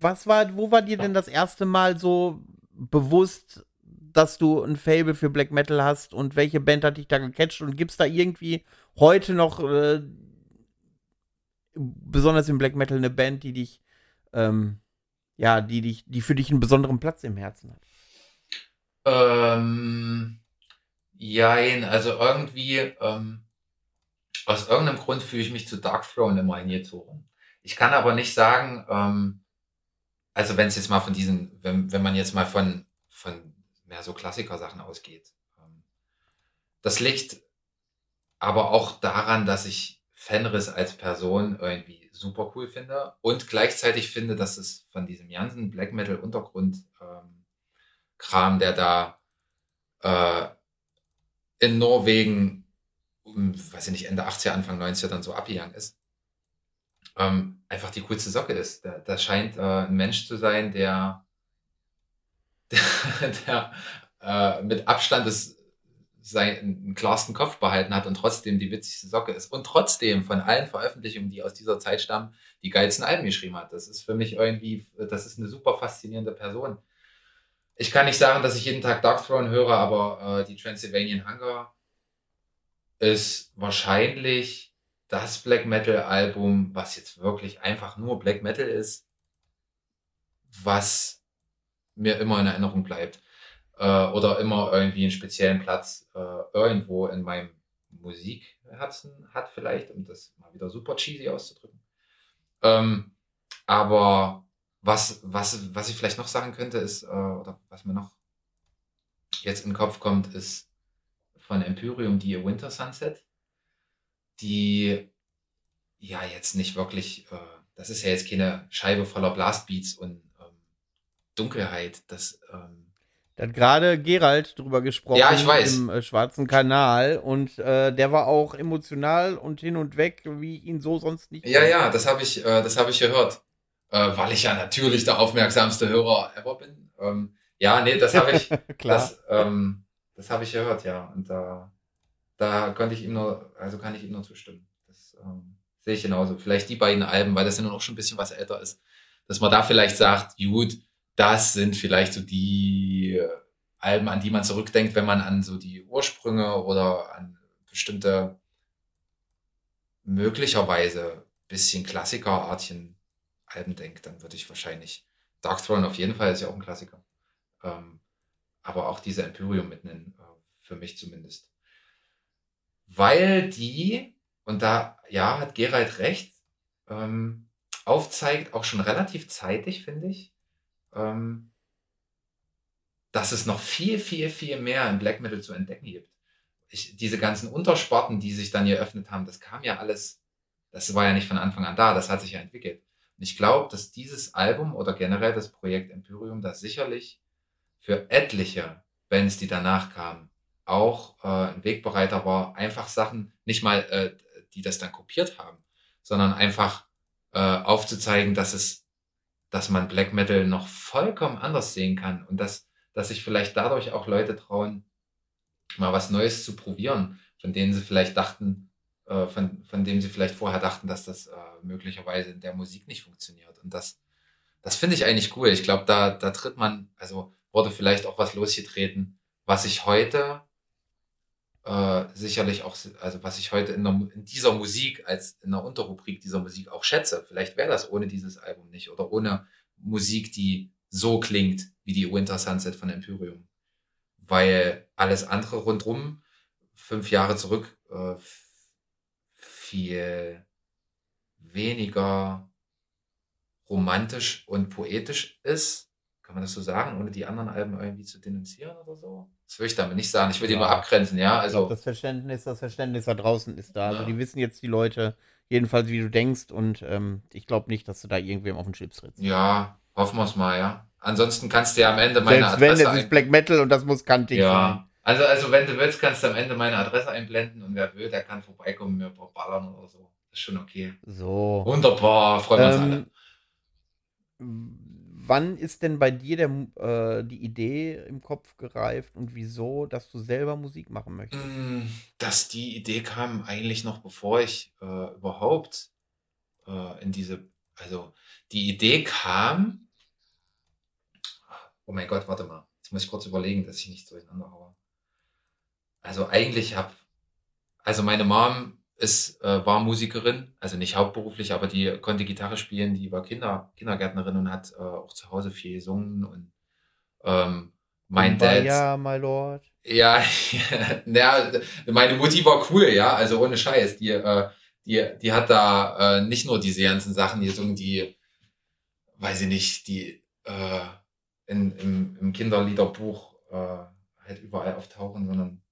was war, wo war dir denn das erste Mal so bewusst, dass du ein Fable für Black Metal hast und welche Band hat dich da gecatcht und gibt es da irgendwie heute noch, äh, besonders im Black Metal, eine Band, die dich, ähm, ja, die dich, die für dich einen besonderen Platz im Herzen hat? Ähm, jein, also irgendwie, ähm, aus irgendeinem Grund fühle ich mich zu Dark Throne immer hingezogen. Ich kann aber nicht sagen, ähm, also wenn es jetzt mal von diesen, wenn, wenn man jetzt mal von, von mehr so Klassiker-Sachen ausgeht. Ähm, das liegt aber auch daran, dass ich Fenris als Person irgendwie super cool finde und gleichzeitig finde, dass es von diesem ganzen Black Metal Untergrund ähm, Kram, der da äh, in Norwegen weiß ich nicht, Ende 80er, Anfang 90er dann so abgegangen ist, ähm, einfach die coolste Socke ist. Da, da scheint äh, ein Mensch zu sein, der, der, der äh, mit Abstand des seinen klarsten Kopf behalten hat und trotzdem die witzigste Socke ist und trotzdem von allen Veröffentlichungen, die aus dieser Zeit stammen, die geilsten Alben geschrieben hat. Das ist für mich irgendwie, das ist eine super faszinierende Person. Ich kann nicht sagen, dass ich jeden Tag Dark Throne höre, aber äh, die Transylvanian Hunger ist wahrscheinlich das Black Metal Album, was jetzt wirklich einfach nur Black Metal ist, was mir immer in Erinnerung bleibt äh, oder immer irgendwie einen speziellen Platz äh, irgendwo in meinem Musikherzen hat vielleicht, um das mal wieder super cheesy auszudrücken. Ähm, aber was, was, was ich vielleicht noch sagen könnte, ist, äh, oder was mir noch jetzt in den Kopf kommt, ist von Empyreum, die Winter Sunset, die ja jetzt nicht wirklich, äh, das ist ja jetzt keine Scheibe voller Blastbeats und ähm, Dunkelheit, das ähm, da hat gerade Gerald drüber gesprochen ja, ich weiß. im äh, Schwarzen Kanal und äh, der war auch emotional und hin und weg, wie ihn so sonst nicht. Ja, ja, das habe ich, äh, das habe ich gehört, äh, weil ich ja natürlich der aufmerksamste Hörer ever bin. Ähm, ja, nee, das habe ich, Klar. Das, ähm, das habe ich gehört, ja. Und da, da könnte ich ihm nur, also kann ich ihm nur zustimmen. Das ähm, sehe ich genauso. Vielleicht die beiden Alben, weil das ja nur noch schon ein bisschen was älter ist, dass man da vielleicht sagt, gut, das sind vielleicht so die Alben, an die man zurückdenkt, wenn man an so die Ursprünge oder an bestimmte möglicherweise bisschen Klassikerartchen Alben denkt, dann würde ich wahrscheinlich Dark Throne auf jeden Fall ist ja auch ein Klassiker. Ähm, aber auch diese Empyreum mitnehmen, äh, für mich zumindest. Weil die, und da, ja, hat Gerald recht, ähm, aufzeigt, auch schon relativ zeitig, finde ich, ähm, dass es noch viel, viel, viel mehr im Black Metal zu entdecken gibt. Ich, diese ganzen Untersparten, die sich dann geöffnet haben, das kam ja alles, das war ja nicht von Anfang an da, das hat sich ja entwickelt. Und ich glaube, dass dieses Album oder generell das Projekt Empyreum da sicherlich für etliche Bands, die danach kamen, auch äh, ein Wegbereiter war, einfach Sachen, nicht mal, äh, die das dann kopiert haben, sondern einfach äh, aufzuzeigen, dass es, dass man Black Metal noch vollkommen anders sehen kann und dass, dass sich vielleicht dadurch auch Leute trauen, mal was Neues zu probieren, von denen sie vielleicht dachten, äh, von, von dem sie vielleicht vorher dachten, dass das äh, möglicherweise in der Musik nicht funktioniert. Und das, das finde ich eigentlich cool. Ich glaube, da, da tritt man, also wurde vielleicht auch was losgetreten, was ich heute äh, sicherlich auch, also was ich heute in, der, in, dieser Musik als in der Unterrubrik dieser Musik auch schätze. Vielleicht wäre das ohne dieses Album nicht oder ohne Musik, die so klingt wie die Winter Sunset von Empyreum. Weil alles andere rundrum, fünf Jahre zurück, äh, viel weniger romantisch und poetisch ist. Kann man das so sagen, ohne die anderen Alben irgendwie zu denunzieren oder so? Das würde ich damit nicht sagen. Ich würde ja. die nur abgrenzen, ja. Also glaub, das Verständnis, das Verständnis da draußen ist da. Also ja. die wissen jetzt die Leute jedenfalls, wie du denkst und ähm, ich glaube nicht, dass du da irgendwem auf den Chips trittst. Ja, hoffen wir es mal, ja. Ansonsten kannst du ja am Ende meine Selbst Adresse. Wenn es ist Black Metal und das muss kantig ja. sein. Also, also wenn du willst, kannst du am Ende meine Adresse einblenden und wer will, der kann vorbeikommen, mir ballern oder so. Das ist schon okay. So. Wunderbar, freuen wir ähm, uns alle. Wann ist denn bei dir der, äh, die Idee im Kopf gereift und wieso, dass du selber Musik machen möchtest? Mm, dass die Idee kam eigentlich noch bevor ich äh, überhaupt äh, in diese, also die Idee kam, Oh mein Gott, warte mal. Jetzt muss ich kurz überlegen, dass ich nicht durcheinander haue. Also eigentlich habe, also meine Mom ist, äh, war Musikerin, also nicht hauptberuflich, aber die konnte Gitarre spielen, die war Kinder, Kindergärtnerin und hat äh, auch zu Hause viel gesungen und ähm, mein Dad. Ja, my Lord. Ja, ja, meine Mutti war cool, ja, also ohne Scheiß. Die, äh, die, die hat da äh, nicht nur diese ganzen Sachen gesungen, die, weiß ich nicht, die äh, in, im, im Kinderliederbuch äh, halt überall auftauchen, sondern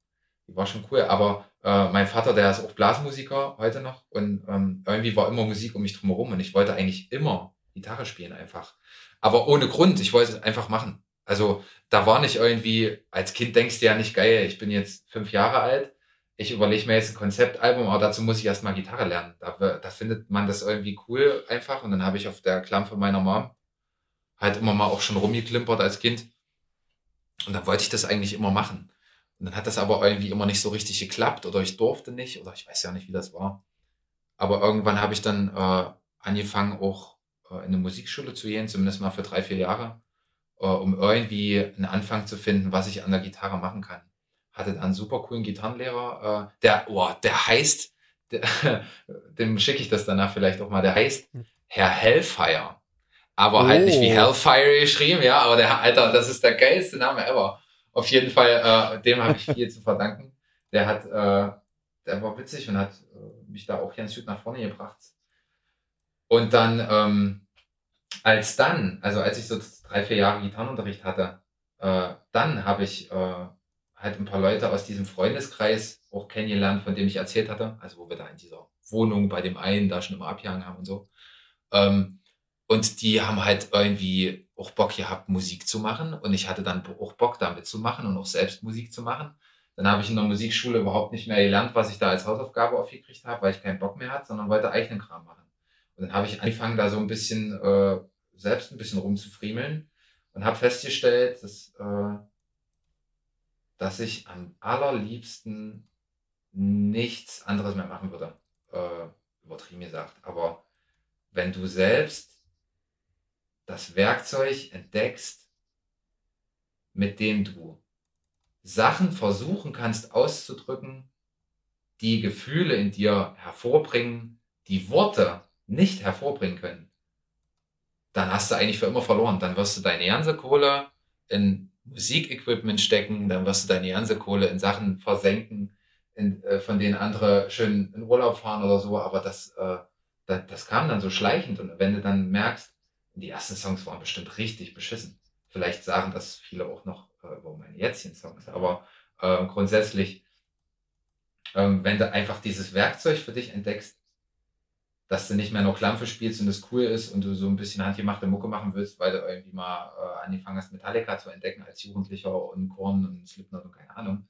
die war schon cool. Aber äh, mein Vater, der ist auch Blasmusiker heute noch und ähm, irgendwie war immer Musik um mich drumherum und ich wollte eigentlich immer Gitarre spielen einfach. Aber ohne Grund, ich wollte es einfach machen. Also da war nicht irgendwie, als Kind denkst du ja nicht geil, ich bin jetzt fünf Jahre alt, ich überlege mir jetzt ein Konzeptalbum, aber dazu muss ich erstmal Gitarre lernen. Da, da findet man das irgendwie cool einfach und dann habe ich auf der Klampe meiner Mom halt immer mal auch schon rumgeklimpert als Kind. Und dann wollte ich das eigentlich immer machen. Und dann hat das aber irgendwie immer nicht so richtig geklappt oder ich durfte nicht oder ich weiß ja nicht, wie das war. Aber irgendwann habe ich dann äh, angefangen, auch äh, in eine Musikschule zu gehen, zumindest mal für drei, vier Jahre, äh, um irgendwie einen Anfang zu finden, was ich an der Gitarre machen kann. Hatte dann einen super coolen Gitarrenlehrer, äh, der, oh, der heißt, der, dem schicke ich das danach vielleicht auch mal, der heißt hm. Herr Hellfire aber oh. halt nicht wie oh. Hellfire geschrieben, ja, aber der, Alter, das ist der geilste Name ever. Auf jeden Fall, äh, dem habe ich viel zu verdanken. Der hat, äh, der war witzig und hat äh, mich da auch ganz gut nach vorne gebracht. Und dann, ähm, als dann, also als ich so drei, vier Jahre Gitarrenunterricht hatte, äh, dann habe ich äh, halt ein paar Leute aus diesem Freundeskreis auch kennengelernt, von dem ich erzählt hatte, also wo wir da in dieser Wohnung bei dem einen da schon immer abgehangen haben und so. Ähm, und die haben halt irgendwie auch Bock gehabt, Musik zu machen. Und ich hatte dann auch Bock, damit zu machen und auch selbst Musik zu machen. Dann habe ich in der Musikschule überhaupt nicht mehr gelernt, was ich da als Hausaufgabe aufgekriegt habe, weil ich keinen Bock mehr hatte, sondern wollte eigenen Kram machen. Und dann habe ich angefangen, da so ein bisschen äh, selbst ein bisschen rumzufriemeln und habe festgestellt, dass, äh, dass ich am allerliebsten nichts anderes mehr machen würde. Äh, übertrieben gesagt. Aber wenn du selbst das Werkzeug entdeckst, mit dem du Sachen versuchen kannst auszudrücken, die Gefühle in dir hervorbringen, die Worte nicht hervorbringen können, dann hast du eigentlich für immer verloren. Dann wirst du deine ganze Kohle in Musikequipment stecken, dann wirst du deine ganze Kohle in Sachen versenken, in, äh, von denen andere schön in Urlaub fahren oder so, aber das, äh, das, das kam dann so schleichend. Und wenn du dann merkst, die ersten Songs waren bestimmt richtig beschissen. Vielleicht sagen das viele auch noch äh, über meine jetzigen Songs, aber äh, grundsätzlich, ähm, wenn du einfach dieses Werkzeug für dich entdeckst, dass du nicht mehr nur Klampfe spielst und es cool ist und du so ein bisschen handgemachte Mucke machen willst, weil du irgendwie mal äh, angefangen hast, Metallica zu entdecken als Jugendlicher und Korn und Slipknot und keine Ahnung,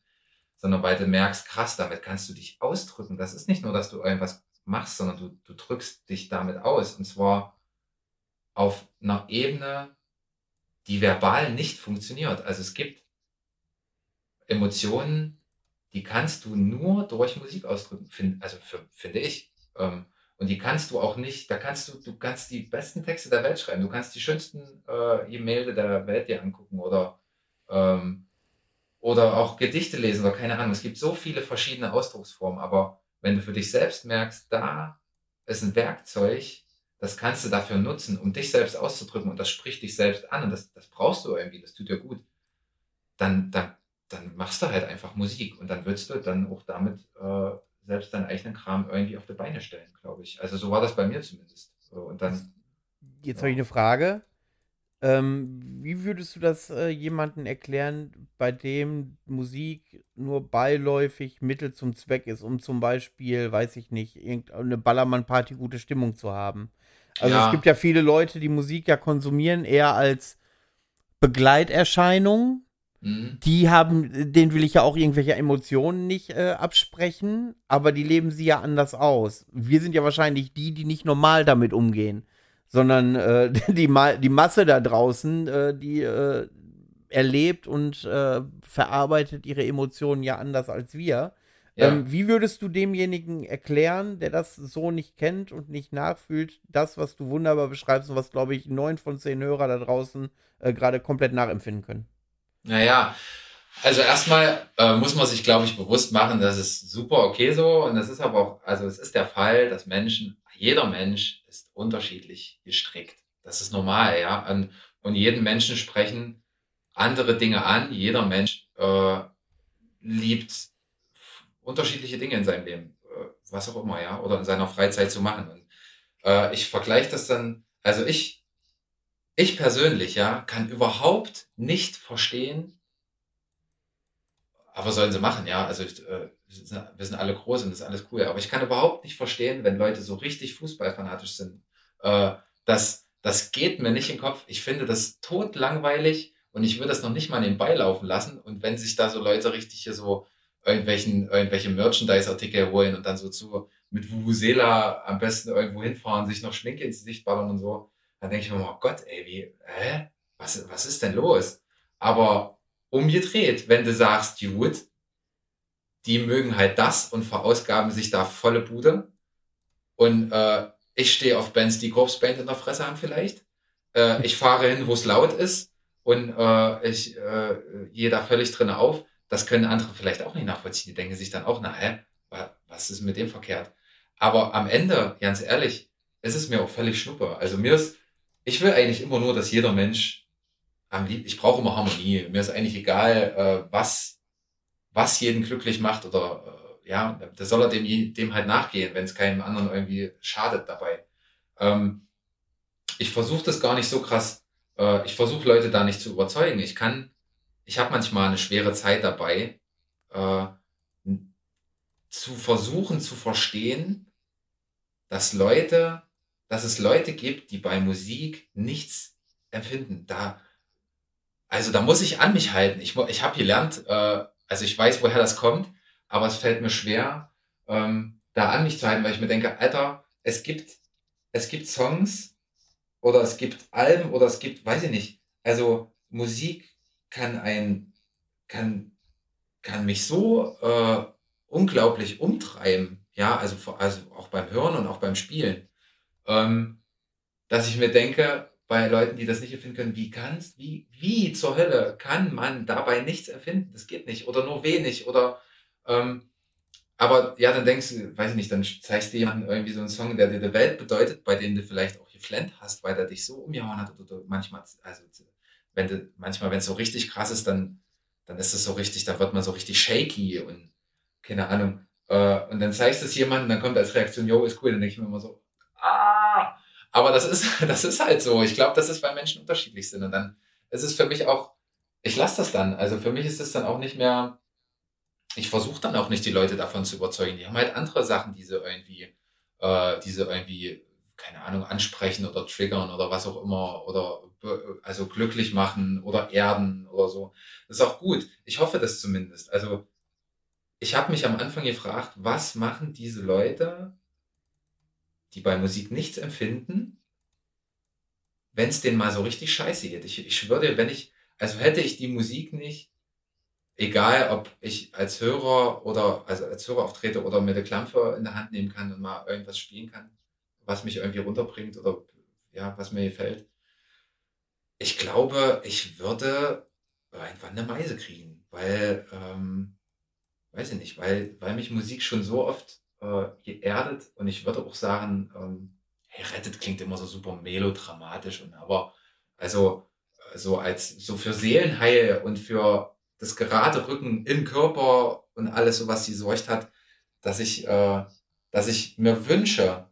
sondern weil du merkst, krass, damit kannst du dich ausdrücken. Das ist nicht nur, dass du irgendwas machst, sondern du, du drückst dich damit aus. Und zwar auf einer Ebene, die verbal nicht funktioniert. Also es gibt Emotionen, die kannst du nur durch Musik ausdrücken, find, also für, finde ich. Ähm, und die kannst du auch nicht, da kannst du, du kannst die besten Texte der Welt schreiben, du kannst die schönsten äh, Gemälde der Welt dir angucken oder, ähm, oder auch Gedichte lesen oder keine Ahnung. Es gibt so viele verschiedene Ausdrucksformen, aber wenn du für dich selbst merkst, da ist ein Werkzeug, das kannst du dafür nutzen, um dich selbst auszudrücken und das spricht dich selbst an und das, das brauchst du irgendwie, das tut dir gut, dann, dann, dann machst du halt einfach Musik und dann willst du dann auch damit äh, selbst deinen eigenen Kram irgendwie auf die Beine stellen, glaube ich. Also so war das bei mir zumindest. So, und dann. Jetzt ja. habe ich eine Frage. Ähm, wie würdest du das äh, jemandem erklären, bei dem Musik nur beiläufig Mittel zum Zweck ist, um zum Beispiel, weiß ich nicht, irgendeine Ballermann-Party gute Stimmung zu haben? Also ja. es gibt ja viele Leute, die Musik ja konsumieren eher als Begleiterscheinung. Mhm. Die haben, denen will ich ja auch irgendwelche Emotionen nicht äh, absprechen, aber die leben sie ja anders aus. Wir sind ja wahrscheinlich die, die nicht normal damit umgehen sondern äh, die, Ma die Masse da draußen, äh, die äh, erlebt und äh, verarbeitet ihre Emotionen ja anders als wir. Ja. Ähm, wie würdest du demjenigen erklären, der das so nicht kennt und nicht nachfühlt, das, was du wunderbar beschreibst und was, glaube ich, neun von zehn Hörer da draußen äh, gerade komplett nachempfinden können? Naja, also erstmal äh, muss man sich, glaube ich, bewusst machen, das ist super okay so und das ist aber auch, also es ist der Fall, dass Menschen, jeder Mensch ist unterschiedlich gestrickt. Das ist normal, ja. Und, und jeden Menschen sprechen andere Dinge an. Jeder Mensch äh, liebt unterschiedliche Dinge in seinem Leben, äh, was auch immer, ja, oder in seiner Freizeit zu machen. Und äh, ich vergleiche das dann, also ich, ich persönlich, ja, kann überhaupt nicht verstehen, aber sollen sie machen, ja. Also äh, wir sind alle groß und das ist alles cool. Aber ich kann überhaupt nicht verstehen, wenn Leute so richtig fußballfanatisch sind. Äh, das, das geht mir nicht in den Kopf. Ich finde das totlangweilig und ich würde das noch nicht mal nebenbei laufen lassen. Und wenn sich da so Leute richtig hier so irgendwelchen, irgendwelche Merchandise-Artikel holen und dann so zu mit Vuvuzela am besten irgendwo hinfahren, sich noch Schminke ins Gesicht ballern und so, dann denke ich mir, oh Gott, ey, wie, hä? Was, was ist denn los? Aber umgedreht, wenn du sagst, gut, die mögen halt das und verausgaben sich da volle Bude. Und äh, ich stehe auf Bands, die Corpse in der Fresse haben vielleicht. Äh, ich fahre hin, wo es laut ist und äh, ich äh, gehe da völlig drin auf. Das können andere vielleicht auch nicht nachvollziehen. Die denken sich dann auch, na hä, was ist mit dem verkehrt? Aber am Ende, ganz ehrlich, ist es mir auch völlig schnuppe. Also mir ist, ich will eigentlich immer nur, dass jeder Mensch am lieb, ich brauche immer Harmonie. Mir ist eigentlich egal, äh, was, was jeden glücklich macht oder äh, ja, da soll er dem, dem halt nachgehen, wenn es keinem anderen irgendwie schadet dabei. Ähm, ich versuche das gar nicht so krass. Äh, ich versuche Leute da nicht zu überzeugen. Ich kann, ich habe manchmal eine schwere Zeit dabei, äh, zu versuchen zu verstehen, dass Leute, dass es Leute gibt, die bei Musik nichts empfinden. Da, also da muss ich an mich halten. Ich, ich habe gelernt, äh, also ich weiß, woher das kommt, aber es fällt mir schwer, ähm, da an mich zu halten, weil ich mir denke, Alter, es gibt, es gibt Songs oder es gibt Alben oder es gibt, weiß ich nicht, also Musik kann ein, kann, kann mich so äh, unglaublich umtreiben, ja, also, also auch beim Hören und auch beim Spielen, ähm, dass ich mir denke, bei Leuten, die das nicht erfinden können, wie kannst, wie, wie zur Hölle kann man dabei nichts erfinden? Das geht nicht. Oder nur wenig. Oder ähm, aber ja, dann denkst du, weiß ich nicht, dann zeigst du jemanden irgendwie so einen Song, der dir die Welt bedeutet, bei dem du vielleicht auch geflennt hast, weil der dich so umgehauen hat. Oder manchmal, also wenn manchmal, wenn es so richtig krass ist, dann, dann ist es so richtig, da wird man so richtig shaky und keine Ahnung. Äh, und dann zeigst du es jemandem, dann kommt als Reaktion, yo, ist cool, dann denke ich mir immer so, ah, aber das ist, das ist halt so. Ich glaube, dass es bei Menschen unterschiedlich sind. Und dann ist es für mich auch, ich lasse das dann. Also für mich ist es dann auch nicht mehr, ich versuche dann auch nicht die Leute davon zu überzeugen. Die haben halt andere Sachen, die sie irgendwie, äh, die sie irgendwie, keine Ahnung, ansprechen oder triggern oder was auch immer oder also glücklich machen oder erden oder so. Das ist auch gut. Ich hoffe das zumindest. Also ich habe mich am Anfang gefragt, was machen diese Leute, die bei Musik nichts empfinden, wenn es denen mal so richtig scheiße geht. Ich, ich schwöre dir, wenn ich, also hätte ich die Musik nicht, egal ob ich als Hörer oder also als Hörer auftrete oder mir eine Klampe in der Hand nehmen kann und mal irgendwas spielen kann, was mich irgendwie runterbringt oder ja, was mir gefällt. Ich glaube, ich würde irgendwann eine Meise kriegen, weil, ähm, weiß ich nicht, weil, weil mich Musik schon so oft äh, geerdet und ich würde auch sagen, ähm, hey, rettet klingt immer so super melodramatisch und aber also so als so für Seelenheil und für das gerade Rücken im Körper und alles so was sie sorgt hat, dass ich, äh, dass ich mir wünsche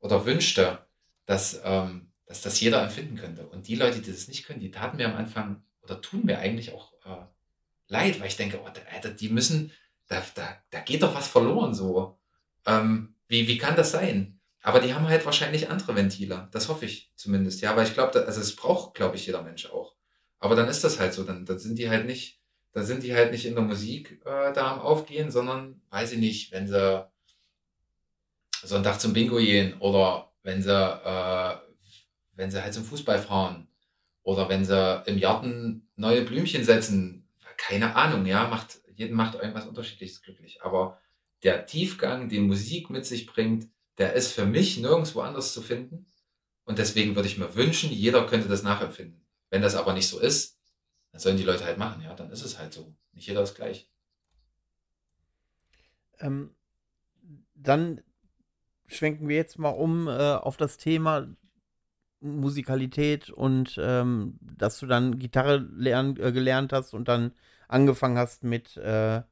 oder wünschte, dass, ähm, dass das jeder empfinden könnte. Und die Leute, die das nicht können, die taten mir am Anfang oder tun mir eigentlich auch äh, leid, weil ich denke, oh, Alter, die müssen, da, da, da geht doch was verloren so. Ähm, wie, wie kann das sein? Aber die haben halt wahrscheinlich andere Ventile. Das hoffe ich zumindest. Ja, weil ich glaube, also es braucht, glaube ich, jeder Mensch auch. Aber dann ist das halt so. Dann, dann sind die halt nicht, da sind die halt nicht in der Musik äh, da am Aufgehen, sondern, weiß ich nicht, wenn sie so einen Tag zum Bingo gehen oder wenn sie, äh, wenn sie halt zum Fußball fahren oder wenn sie im Garten neue Blümchen setzen, keine Ahnung, ja, macht, jeden macht irgendwas unterschiedliches glücklich. Aber der Tiefgang, den Musik mit sich bringt, der ist für mich nirgendwo anders zu finden. Und deswegen würde ich mir wünschen, jeder könnte das nachempfinden. Wenn das aber nicht so ist, dann sollen die Leute halt machen, ja, dann ist es halt so. Nicht jeder ist gleich. Ähm, dann schwenken wir jetzt mal um äh, auf das Thema Musikalität und ähm, dass du dann Gitarre lern, äh, gelernt hast und dann angefangen hast mit äh,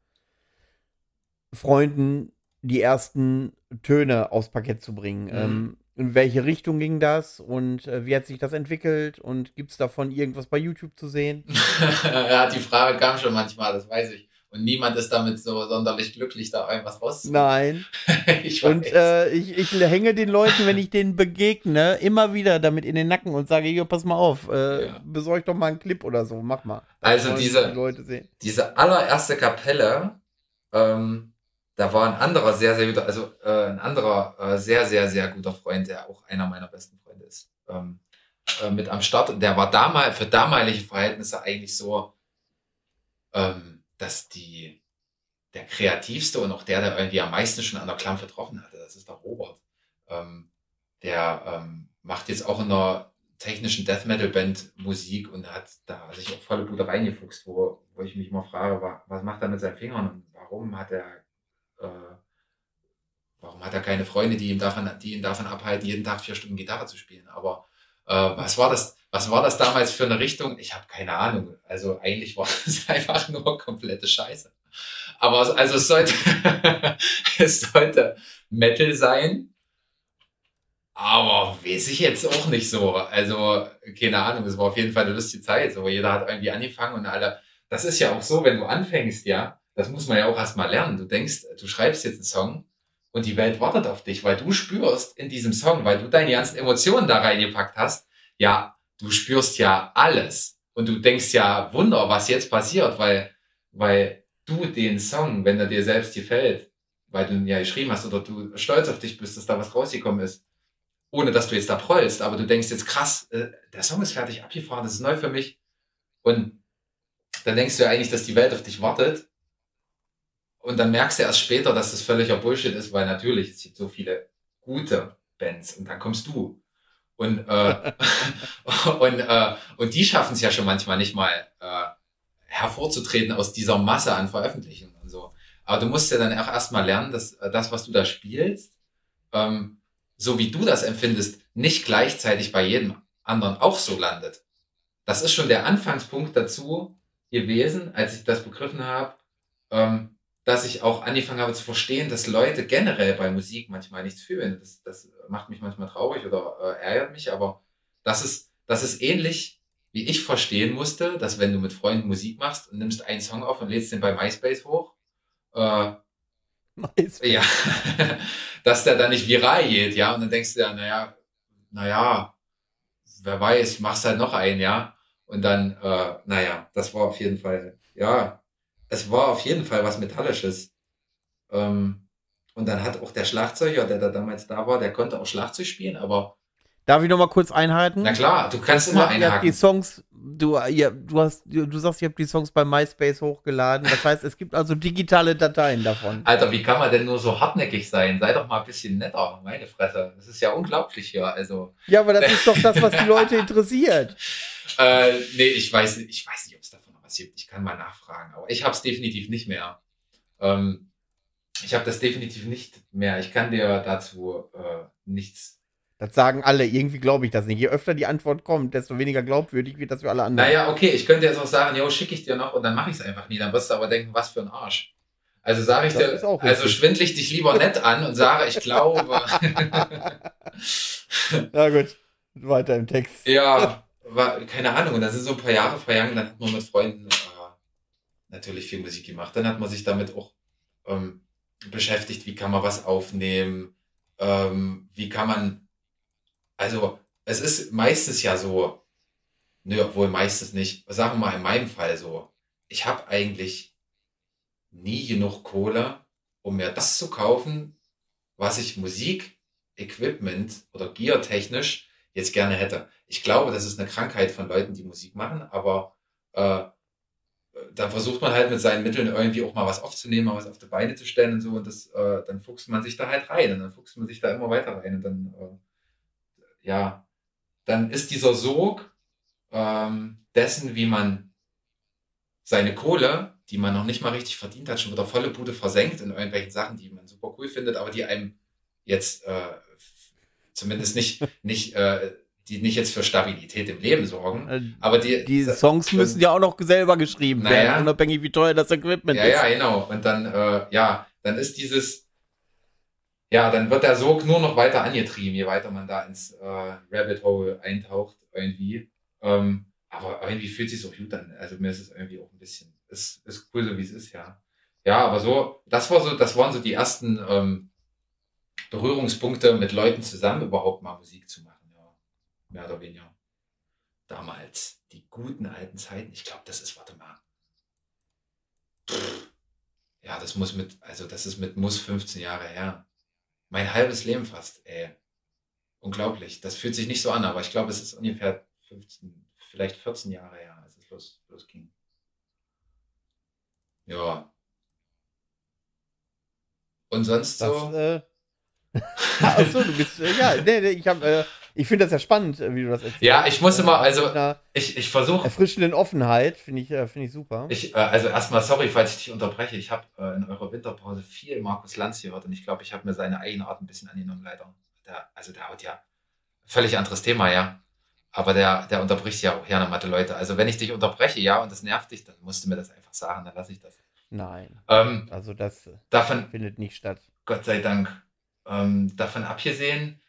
Freunden die ersten Töne aufs Parkett zu bringen. Mhm. Ähm, in welche Richtung ging das und äh, wie hat sich das entwickelt und gibt es davon irgendwas bei YouTube zu sehen? ja, die Frage kam schon manchmal, das weiß ich. Und niemand ist damit so sonderlich glücklich, da irgendwas rauszuholen. Nein. ich und äh, ich, ich hänge den Leuten, wenn ich denen begegne, immer wieder damit in den Nacken und sage, hier, pass mal auf, äh, ja. besorg doch mal einen Clip oder so, mach mal. Also diese, die diese allererste Kapelle, ähm, da war ein anderer sehr, sehr guter, also äh, ein anderer äh, sehr, sehr, sehr guter Freund, der auch einer meiner besten Freunde ist, ähm, äh, mit am Start. Der war damals für damalige Verhältnisse eigentlich so, ähm, dass die der kreativste und auch der, der irgendwie am meisten schon an der Klamm getroffen hatte, das ist der Robert. Ähm, der ähm, macht jetzt auch in einer technischen Death Metal Band Musik und hat da sich auch volle Bude reingefuchst, wo, wo ich mich mal frage, was macht er mit seinen Fingern und warum hat er äh, warum hat er keine Freunde, die, ihm davon, die ihn davon abhalten, jeden Tag vier Stunden Gitarre zu spielen? Aber äh, was war das? Was war das damals für eine Richtung? Ich habe keine Ahnung. Also eigentlich war es einfach nur komplette Scheiße. Aber also es sollte, es sollte Metal sein. Aber weiß ich jetzt auch nicht so. Also, keine Ahnung, es war auf jeden Fall eine lustige Zeit. So, jeder hat irgendwie angefangen und alle. Das ist ja auch so, wenn du anfängst, ja, das muss man ja auch erstmal lernen. Du denkst, du schreibst jetzt einen Song und die Welt wartet auf dich, weil du spürst in diesem Song, weil du deine ganzen Emotionen da reingepackt hast, ja, du spürst ja alles. Und du denkst ja, Wunder, was jetzt passiert, weil, weil du den Song, wenn er dir selbst gefällt, weil du ihn ja geschrieben hast oder du stolz auf dich bist, dass da was rausgekommen ist, ohne dass du jetzt da prollst, aber du denkst jetzt krass, äh, der Song ist fertig abgefahren, das ist neu für mich. Und dann denkst du ja eigentlich, dass die Welt auf dich wartet und dann merkst du erst später, dass das völliger Bullshit ist, weil natürlich, es gibt so viele gute Bands und dann kommst du. Und, äh, und, äh, und die schaffen es ja schon manchmal nicht mal äh, hervorzutreten aus dieser Masse an Veröffentlichungen und so. Aber du musst ja dann auch erstmal lernen, dass äh, das, was du da spielst, ähm, so wie du das empfindest, nicht gleichzeitig bei jedem anderen auch so landet. Das ist schon der Anfangspunkt dazu gewesen, als ich das begriffen habe, ähm, dass ich auch angefangen habe zu verstehen, dass Leute generell bei Musik manchmal nichts fühlen. Das, das macht mich manchmal traurig oder äh, ärgert mich, aber das ist, das ist ähnlich, wie ich verstehen musste, dass wenn du mit Freunden Musik machst und nimmst einen Song auf und lädst den bei MySpace hoch, äh, MySpace. ja, dass der dann nicht viral geht, ja, und dann denkst du ja, naja, naja, wer weiß, machst halt noch einen, ja, und dann, äh, naja, das war auf jeden Fall, ja, es war auf jeden Fall was Metallisches. Ähm, und dann hat auch der Schlagzeuger, der da damals da war, der konnte auch Schlagzeug spielen, aber. Darf ich nochmal kurz einhalten? Na klar, du kannst immer einhaken. Ihr habt die Songs, du, ihr, du, hast, du, sagst, ihr habt die Songs bei MySpace hochgeladen. Das heißt, es gibt also digitale Dateien davon. Alter, wie kann man denn nur so hartnäckig sein? Sei doch mal ein bisschen netter, meine Fresse. Das ist ja unglaublich hier. Also. Ja, aber das ist doch das, was die Leute interessiert. äh, nee, ich weiß, ich weiß nicht, ob es davon gibt. Ich kann mal nachfragen, aber ich habe es definitiv nicht mehr. Ähm, ich habe das definitiv nicht mehr. Ich kann dir dazu äh, nichts. Das sagen alle. Irgendwie glaube ich das nicht. Je öfter die Antwort kommt, desto weniger glaubwürdig wird das für alle anderen. Naja, okay. Ich könnte jetzt auch sagen, jo, schicke ich dir noch und dann mache ich es einfach nie. Dann wirst du aber denken, was für ein Arsch. Also sage ich Das dir, also schwindel ich dich lieber nett an und sage, ich glaube, Ja, gut. Weiter im Text. ja, war, keine Ahnung. Und dann sind so ein paar Jahre vergangen, dann hat man mit Freunden äh, natürlich viel Musik gemacht. Dann hat man sich damit auch ähm, beschäftigt, wie kann man was aufnehmen, ähm, wie kann man, also es ist meistens ja so, nö, obwohl meistens nicht, sagen wir mal in meinem Fall so, ich habe eigentlich nie genug Kohle, um mir das zu kaufen, was ich Musik, Equipment oder Gear technisch jetzt gerne hätte. Ich glaube, das ist eine Krankheit von Leuten, die Musik machen, aber äh, dann versucht man halt mit seinen Mitteln irgendwie auch mal was aufzunehmen, mal was auf die Beine zu stellen und so und das, äh, dann fuchst man sich da halt rein und dann fuchst man sich da immer weiter rein und dann, äh, ja, dann ist dieser Sog ähm, dessen, wie man seine Kohle, die man noch nicht mal richtig verdient hat, schon wieder volle Bude versenkt in irgendwelchen Sachen, die man super cool findet, aber die einem jetzt äh, zumindest nicht, nicht, äh, die nicht jetzt für Stabilität im Leben sorgen. Äh, Aber die, Die Songs müssen ja auch noch selber geschrieben Naja. werden, unabhängig wie teuer das Equipment Ja, ist. ja, genau. Und dann, äh, ja, dann ist dieses, ja, dann wird der Sog nur noch weiter angetrieben, je weiter man da ins äh, Rabbit Hole eintaucht, irgendwie. Ähm, aber irgendwie fühlt sich auch gut an. Also mir ist es irgendwie auch ein bisschen, ist, ist cool, so wie es ist, ja. Ja, aber so, das war so, das waren so die ersten ähm, Berührungspunkte mit Leuten zusammen überhaupt mal Musik zu machen. Mehr oder weniger. Damals, die guten alten Zeiten, ich glaube, das ist, warte mal. Ja, das muss mit, also das ist mit muss 15 Jahre her. Mein halbes Leben fast, ey. Unglaublich. Das fühlt sich nicht so an, aber ich glaube, es ist ungefähr 15, vielleicht 14 Jahre her, als es los, losging. Ja. Und sonst Das, so? äh, Achso, du bist, äh, ja, nee, nee, ich hab, äh, ich finde das ja spannend, äh, wie du das erzählst. Ja, ich muss immer, also- Ich, ich versuche erfrischenden Offenheit, finde ich, äh, finde ich super. Ich, äh, also erstmal sorry, falls ich dich unterbreche. Ich habe äh, in eurer Winterpause viel Markus Lanz gehört und ich glaube, ich habe mir seine eigene Art ein bisschen angenommen, leider. Der, also der haut ja völlig anderes Thema, ja. Aber der, der unterbricht ja auch gerne Mathe Leute. Also wenn ich dich unterbreche, ja, und das nervt dich, dann musst du mir das einfach sagen, dann lasse ich das. Nein, Ähm, also das äh, davon, findet nicht statt. Gott sei Dank, ähm, davon abgesehen,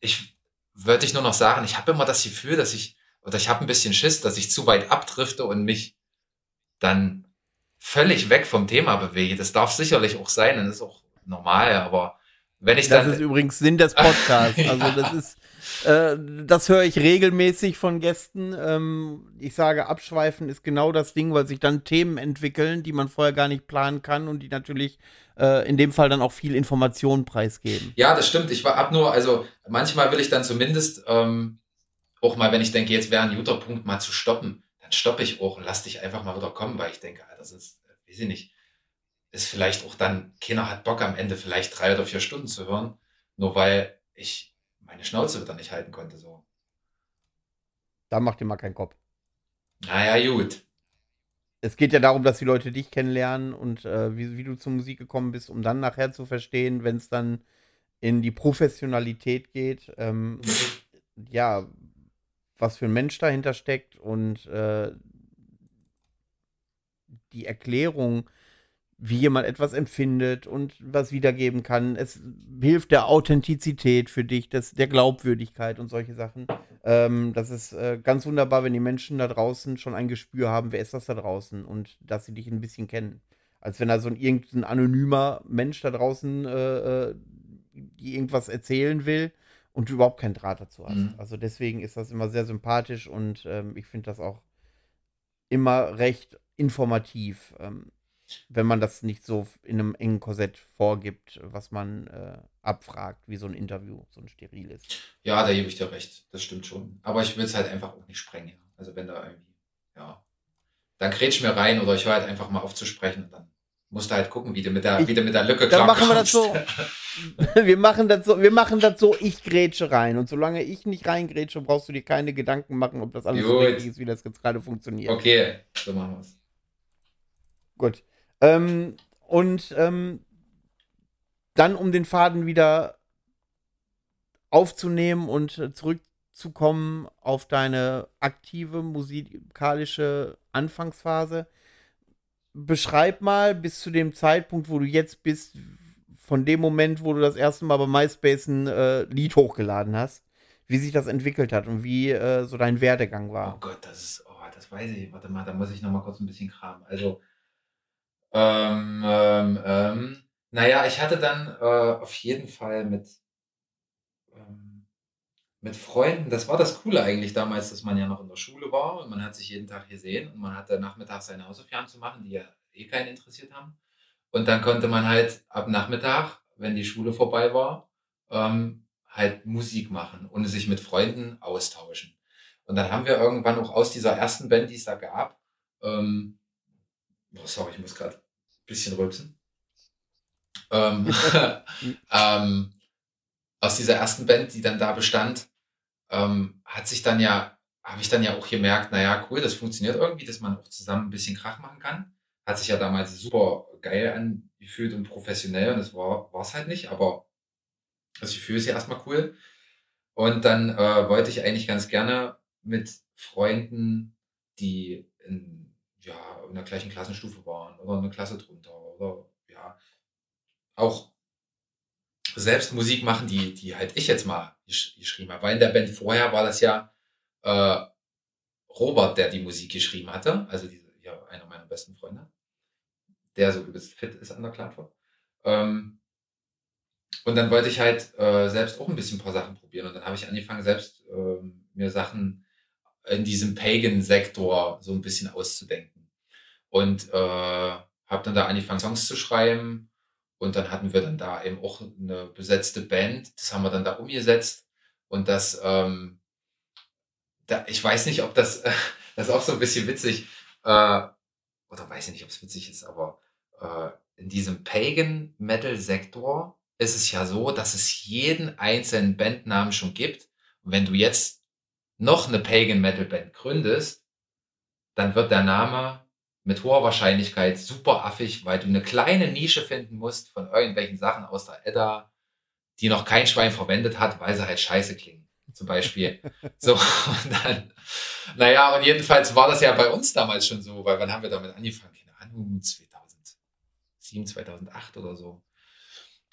ich würde ich nur noch sagen, ich habe immer das Gefühl, dass ich, oder ich habe ein bisschen Schiss, dass ich zu weit abdrifte und mich dann völlig weg vom Thema bewege. Das darf sicherlich auch sein und ist auch normal, aber wenn ich Das dann. ist übrigens Sinn des Podcasts. Ja. Also das ist, äh, das höre ich regelmäßig von Gästen. Ähm, ich sage, abschweifen ist genau das Ding, weil sich dann Themen entwickeln, die man vorher gar nicht planen kann und die natürlich äh, in dem Fall dann auch viel Information preisgeben. Ja, das stimmt. Ich war ab nur, also manchmal will ich dann zumindest ähm, auch mal, wenn ich denke, jetzt wäre ein guter Punkt, mal zu stoppen, dann stoppe ich auch und lass dich einfach mal wieder kommen, weil ich denke, Alter, das ist, äh, weiß ich nicht, ist vielleicht auch dann, keiner hat Bock am Ende vielleicht drei oder vier Stunden zu hören, nur weil ich meine Schnauze wieder nicht halten konnte. So. Da macht ihr mal keinen Kopf. Naja, gut. Es geht ja darum, dass die Leute dich kennenlernen und äh, wie, wie du zur Musik gekommen bist, um dann nachher zu verstehen, wenn es dann in die Professionalität geht, ähm, ja, was für ein Mensch dahinter steckt und äh, die Erklärung, wie jemand etwas empfindet und was wiedergeben kann. Es hilft der Authentizität für dich, das, der Glaubwürdigkeit und solche Sachen. Ähm, das ist äh, ganz wunderbar, wenn die Menschen da draußen schon ein Gespür haben, wer ist das da draußen und dass sie dich ein bisschen kennen. Als wenn da so ein irgendein anonymer Mensch da draußen äh, äh, die irgendwas erzählen will und du überhaupt keinen Draht dazu hast. Mhm. Also deswegen ist das immer sehr sympathisch und ähm, ich finde das auch immer recht informativ, ähm, wenn man das nicht so in einem engen Korsett vorgibt, was man äh, abfragt, wie so ein Interview, so ein steriles. Ja, da gebe ich dir recht. Das stimmt schon. Aber ich will es halt einfach auch nicht sprengen. Also wenn da irgendwie, ja, dann grätsch mir rein oder ich höre halt einfach mal auf zu sprechen und dann musst du halt gucken, wie du mit der, Ich- wie du mit der Lücke Dann machen wir das so. wir machen das so, wir machen das so, ich grätsche rein. Und solange ich nicht reingrätsche, brauchst du dir keine Gedanken machen, ob das alles so Gut. richtig ist, wie das jetzt gerade funktioniert. Okay, so machen wir es. Gut. Ähm, und ähm, dann, um den Faden wieder aufzunehmen und äh, zurückzukommen auf deine aktive musikalische Anfangsphase, beschreib mal bis zu dem Zeitpunkt, wo du jetzt bist, von dem Moment, wo du das erste Mal bei MySpace ein äh, Lied hochgeladen hast, wie sich das entwickelt hat und wie äh, so dein Werdegang war. Oh Gott, das ist, oh, das weiß ich. Warte mal, da muss ich noch mal kurz ein bisschen kramen. Also, ähm, ähm, ähm, naja, ich hatte dann äh, auf jeden Fall mit, ähm, mit Freunden, das war das Coole eigentlich damals, dass man ja noch in der Schule war und man hat sich jeden Tag gesehen und man hatte nachmittags seine Hausaufgaben zu machen, die ja eh keinen interessiert haben. Und dann konnte man halt ab Nachmittag, wenn die Schule vorbei war, ähm, halt Musik machen und sich mit Freunden austauschen. Und dann haben wir irgendwann auch aus dieser ersten Band, die es da gab, ähm, oh, sorry, ich muss gerade ein bisschen rülpsen. Ähm, ähm, aus dieser ersten Band, die dann da bestand, ähm, hat sich dann ja, habe ich dann ja auch gemerkt, naja, cool, das funktioniert irgendwie, dass man auch zusammen ein bisschen Krach machen kann. Hat sich ja damals super geil angefühlt und professionell und das war es halt nicht, aber das Gefühl ist ja erstmal cool. Und dann äh, wollte ich eigentlich ganz gerne mit Freunden, die in, ja, in der gleichen Klassenstufe waren oder eine Klasse drunter oder ja, auch selbst Musik machen, die, die halt ich jetzt mal geschrieben habe. Weil in der Band vorher war das ja äh, Robert, der die Musik geschrieben hatte, also diese, ja, einer meiner besten Freunde, der so übelst fit ist an der Klangform. Ähm, und dann wollte ich halt äh, selbst auch ein bisschen ein paar Sachen probieren. Und dann habe ich angefangen, selbst äh, mir Sachen in diesem Pagan-Sektor so ein bisschen auszudenken. Und äh, habe dann da angefangen, Songs zu schreiben. Und dann hatten wir dann da eben auch eine besetzte Band. Das haben wir dann da umgesetzt. Und das, ähm, da, ich weiß nicht, ob das, äh, das ist auch so ein bisschen witzig, äh, oder weiß ich nicht, ob es witzig ist, aber äh, in diesem Pagan-Metal-Sektor ist es ja so, dass es jeden einzelnen Bandnamen schon gibt. Und wenn du jetzt noch eine Pagan Metal Band gründest, dann wird der Name mit hoher Wahrscheinlichkeit super affig, weil du eine kleine Nische finden musst von irgendwelchen Sachen aus der Edda, die noch kein Schwein verwendet hat, weil sie halt scheiße klingen. Zum Beispiel. so, und dann, naja, und jedenfalls war das ja bei uns damals schon so, weil wann haben wir damit angefangen? Keine Ahnung, 2007, 2008 oder so.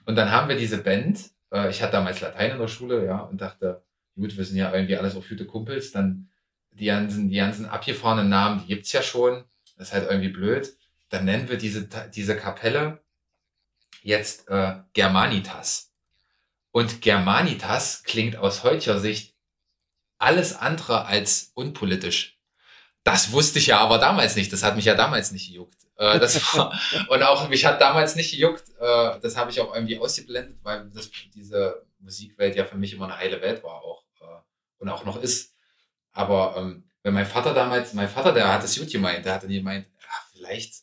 Und dann haben wir diese Band, äh, ich hatte damals Latein in der Schule, ja, und dachte, gut, wir sind ja irgendwie alles auf gute Kumpels, dann die ganzen, die ganzen abgefahrenen Namen, die gibt's ja schon, ist halt irgendwie blöd. Dann nennen wir diese, diese Kapelle jetzt äh, Germanitas. Und Germanitas klingt aus heutiger Sicht alles andere als unpolitisch. Das wusste ich ja aber damals nicht. Das hat mich ja damals nicht gejuckt. Äh, war, und auch mich hat damals nicht gejuckt. Äh, das habe ich auch irgendwie ausgeblendet, weil das, diese Musikwelt ja für mich immer eine heile Welt war auch äh, und auch noch ist. Aber ähm, wenn mein Vater damals, mein Vater, der hat es gut gemeint, der hat dann gemeint, ja, vielleicht,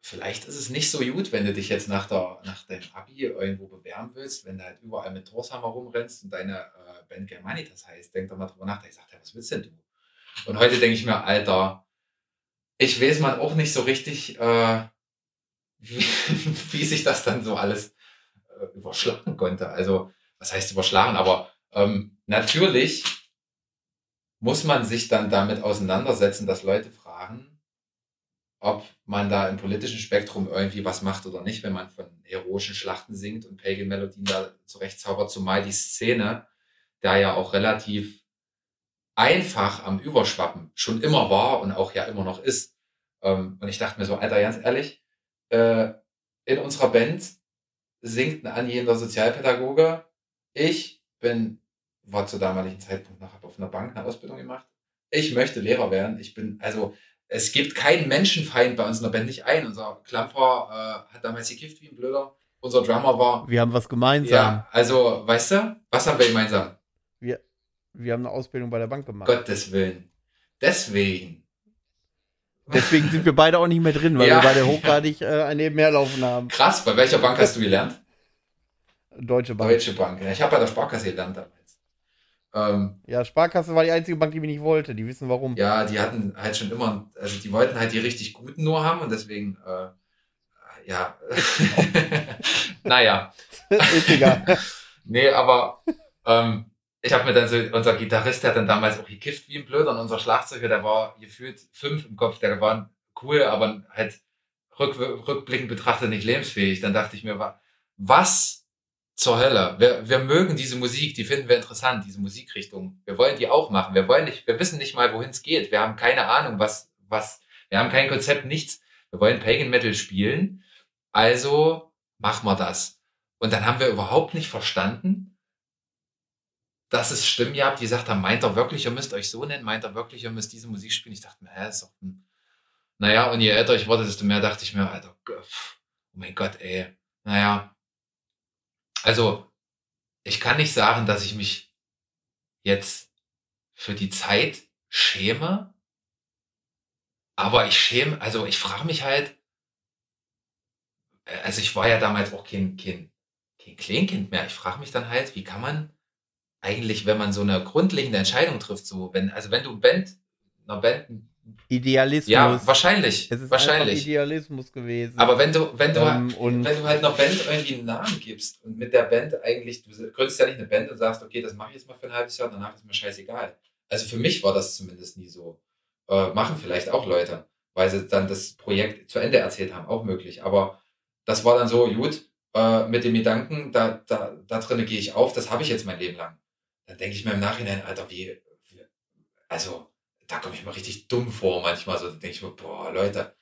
vielleicht ist es nicht so gut, wenn du dich jetzt nach der, nach deinem Abi irgendwo bewerben willst, wenn du halt überall mit Torshammer rumrennst und deine äh, Band Germanitas heißt, denk doch mal drüber nach. Ich sagte, was willst denn du? Und heute denke ich mir, Alter, ich weiß mal auch nicht so richtig, äh, wie, wie sich das dann so alles äh, überschlagen konnte. Also, was heißt überschlagen? Aber ähm, natürlich muss man sich dann damit auseinandersetzen, dass Leute fragen, ob man da im politischen Spektrum irgendwie was macht oder nicht, wenn man von heroischen Schlachten singt und Pagan-Melodien da zurechtzaubert, zumal die Szene da ja auch relativ einfach am Überschwappen schon immer war und auch ja immer noch ist. Ähm, und ich dachte mir so, Alter, ganz ehrlich, äh, in unserer Band singt ein angehender Sozialpädagoge. Ich bin, war zur damaligen Zeitpunkt noch, habe auf einer Bank eine Ausbildung gemacht. Ich möchte Lehrer werden. Ich bin, also, es gibt keinen Menschenfeind bei uns in der Band nicht ein. Unser Klampfer äh, hat damals gekifft wie ein Blöder. Unser Drummer war. Wir haben was gemeinsam. Ja, also, weißt du, was haben wir gemeinsam? Wir haben eine Ausbildung bei der Bank gemacht. Gottes Willen. Deswegen. Deswegen sind wir beide auch nicht mehr drin, weil ja. wir beide hochgradig äh, ein Nebenher laufen haben. Krass, bei welcher Bank hast du gelernt? Deutsche Bank. Deutsche Bank. Ja, ich habe bei der Sparkasse gelernt damals. Ähm, ja, Sparkasse war die einzige Bank, die mich nicht wollte. Die wissen warum. Ja, die hatten halt schon immer, also die wollten halt die richtig guten nur haben und deswegen, äh, ja. naja. Ist egal. nee, aber ähm, ich habe mir dann so, unser Gitarrist, der hat dann damals auch gekifft wie ein Blöder und unser Schlagzeuger, der war gefühlt fünf im Kopf, der war cool, aber halt rück, rückblickend betrachtet nicht lebensfähig. Dann dachte ich mir, was zur Hölle? Wir, wir mögen diese Musik, die finden wir interessant, diese Musikrichtung. Wir wollen die auch machen. Wir wollen nicht, wir wissen nicht mal, wohin es geht. Wir haben keine Ahnung, was, was, wir haben kein Konzept, nichts. Wir wollen Pagan Metal spielen. Also machen wir das. Und dann haben wir überhaupt nicht verstanden, dass es Stimmen gab, die gesagt haben, meint er wirklich, ihr müsst euch so nennen, meint er wirklich, ihr müsst diese Musik spielen. Ich dachte mir, hä, ist doch ein naja, und je älter ich wurde, desto mehr dachte ich mir, Alter, oh mein Gott, ey. Naja. Also, ich kann nicht sagen, dass ich mich jetzt für die Zeit schäme, aber ich schäme, also ich frage mich halt, äh, also ich war ja damals auch kein, kein, kein Kleinkind mehr. Ich frage mich dann halt, wie kann man eigentlich, wenn man so eine grundlegende Entscheidung trifft, so, wenn, also wenn du Band, einer Band Idealismus. Ja, wahrscheinlich. Es ist wahrscheinlich. Idealismus gewesen. Aber wenn du, wenn du, Ähm, und- wenn du halt einer Band irgendwie einen Namen gibst und mit der Band eigentlich, du gründest ja nicht eine Band und sagst, okay, das mache ich jetzt mal für ein halbes Jahr, danach ist mir scheißegal. Also für mich war das zumindest nie so. Äh, machen vielleicht auch Leute, weil sie dann das Projekt zu Ende erzählt haben, auch möglich. Aber das war dann so, gut, äh, mit dem Gedanken, da, da, da drinnen gehe ich auf, das habe ich jetzt mein Leben lang. Dann denke ich mir im Nachhinein, Alter, wie, wie also da komme ich mir richtig dumm vor manchmal. So denke ich mir, boah, Leute.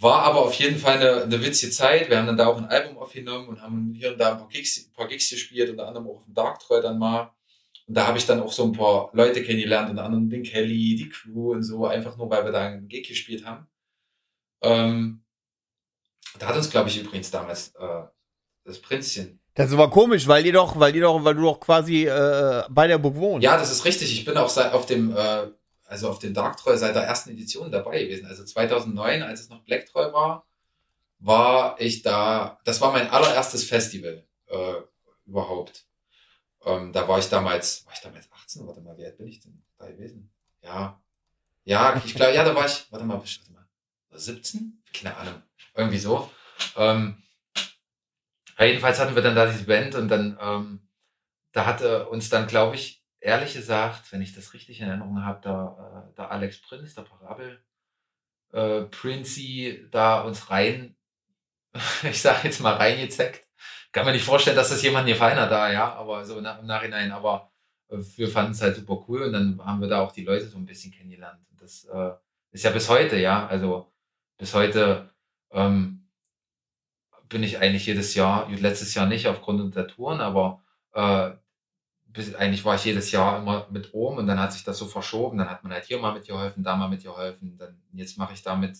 War aber auf jeden Fall eine, eine witzige Zeit. Wir haben dann da auch ein Album aufgenommen und haben hier und da ein paar Gigs, ein paar Gigs gespielt, unter anderem auch auf dem Darktroy dann mal. Und da habe ich dann auch so ein paar Leute kennengelernt, unter anderem den Kelly, die Crew und so, einfach nur, weil wir da einen Gig gespielt haben. Ähm, da hat uns, glaube ich, übrigens damals äh, das Prinzchen Das war komisch, weil die doch, weil die doch, weil du doch quasi äh, bei der Burg wohnst. Ja, das ist richtig. Ich bin auch seit auf dem, äh, also auf dem Darktroy seit der ersten Edition dabei gewesen. Also 2009, als es noch Blacktroy war, war ich da. Das war mein allererstes Festival äh, überhaupt. Ähm, da war ich damals, war ich damals 18? Warte mal, wie alt bin ich denn da gewesen? Ja, ja, ich glaube, ja, da war ich. Warte mal, warte mal, 17? Keine Ahnung, irgendwie so. Ähm, jedenfalls hatten wir dann da diese Band und dann, ähm, da hatte uns dann, glaube ich, ehrlich gesagt, wenn ich das richtig in Erinnerung habe, da, äh, da Alex Prinz, der Parabel, äh, Prinzi, da uns rein, ich sag jetzt mal reingezeckt. Kann mir nicht vorstellen, dass das jemand gefallen hat da, ja, aber so im Nachhinein, aber äh, wir fanden es halt super cool und dann haben wir da auch die Leute so ein bisschen kennengelernt. Und das äh, ist ja bis heute, ja, also bis heute ähm, bin ich eigentlich jedes Jahr, letztes Jahr nicht aufgrund der Touren, aber äh, bis, eigentlich war ich jedes Jahr immer mit oben und dann hat sich das so verschoben. Dann hat man halt hier mal mitgeholfen, da mal mitgeholfen. Dann jetzt mache ich damit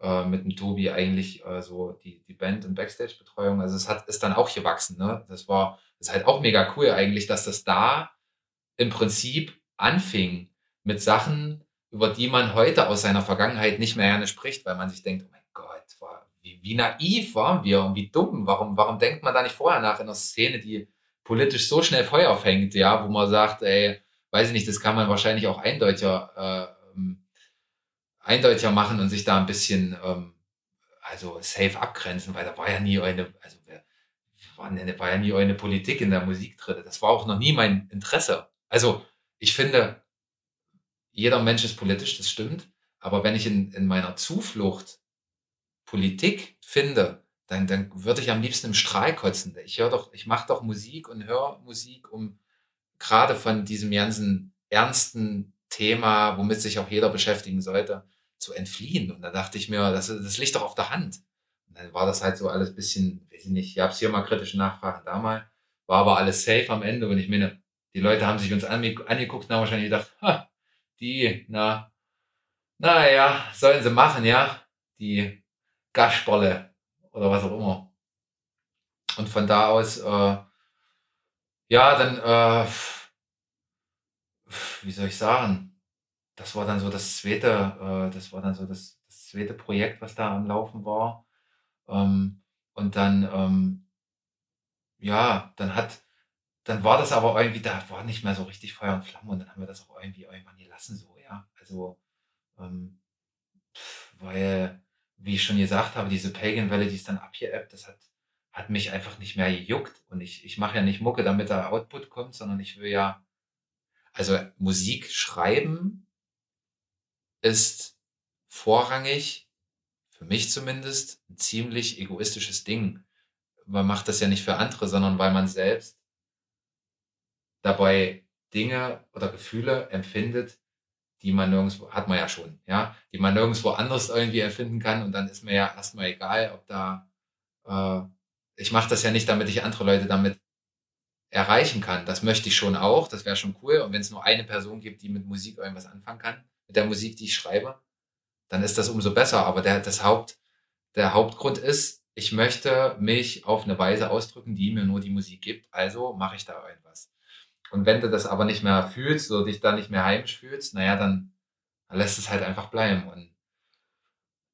äh, mit dem Tobi eigentlich äh, so die, die Band- und Backstage-Betreuung. Also es hat ist dann auch gewachsen. Ne? Das war ist halt auch mega cool eigentlich, dass das da im Prinzip anfing mit Sachen, über die man heute aus seiner Vergangenheit nicht mehr gerne spricht, weil man sich denkt, oh mein Gott, war, wie, wie naiv waren wir und wie dumm. Warum, warum denkt man da nicht vorher nach in einer Szene, die politisch so schnell Feuer fängt, ja, wo man sagt, ey, weiß ich nicht, das kann man wahrscheinlich auch eindeutiger, äh, ähm, eindeutiger machen und sich da ein bisschen ähm, also safe abgrenzen, weil da war ja nie eine, also war, war ja nie eine Politik in der Musik drin. Das war auch noch nie mein Interesse. Also ich finde, jeder Mensch ist politisch, das stimmt. Aber wenn ich in, in meiner Zuflucht Politik finde, dann, dann würde ich am liebsten im Strahl kotzen. Ich höre doch, ich mache doch Musik und höre Musik, um gerade von diesem ganzen ernsten Thema, womit sich auch jeder beschäftigen sollte, zu entfliehen. Und da dachte ich mir, das, das liegt doch auf der Hand. Und dann war das halt so alles bisschen, weiß ich nicht, ich habe hier mal kritische Nachfragen da mal, war aber alles safe am Ende. Und ich meine, die Leute haben sich uns angeguckt und haben wahrscheinlich gedacht, ha, die, na, naja, sollen sie machen, ja, die Gaschbolle oder was auch immer. Und von da aus, äh, ja, dann, äh, wie soll ich sagen, das war dann so das zweite, äh, das war dann so das, das zweite Projekt, was da am Laufen war. Ähm, und dann, ähm, ja, dann hat, dann war das aber irgendwie, da war nicht mehr so richtig Feuer und Flamme und dann haben wir das auch irgendwie irgendwann gelassen, so, ja. Also, ähm, weil, wie ich schon gesagt habe, diese Pagan-Welle, die ist dann abgeappt, das hat, hat mich einfach nicht mehr gejuckt. Und ich, ich mache ja nicht Mucke, damit der Output kommt, sondern ich will ja, also Musik schreiben ist vorrangig für mich zumindest, ein ziemlich egoistisches Ding. Man macht das ja nicht für andere, sondern weil man selbst dabei Dinge oder Gefühle empfindet, die man nirgendwo, hat man ja schon, ja, die man nirgendwo anders irgendwie empfinden kann und dann ist mir ja erstmal egal, ob da, äh, ich mache das ja nicht, damit ich andere Leute damit erreichen kann. Das möchte ich schon auch, das wäre schon cool. Und wenn es nur eine Person gibt, die mit Musik irgendwas anfangen kann, mit der Musik, die ich schreibe, dann ist das umso besser. Aber der, das Haupt, der Hauptgrund ist, ich möchte mich auf eine Weise ausdrücken, die mir nur die Musik gibt. Also mache ich da irgendwas. Und wenn du das aber nicht mehr fühlst oder dich da nicht mehr heimisch fühlst, naja, dann, lässt es halt einfach bleiben. Und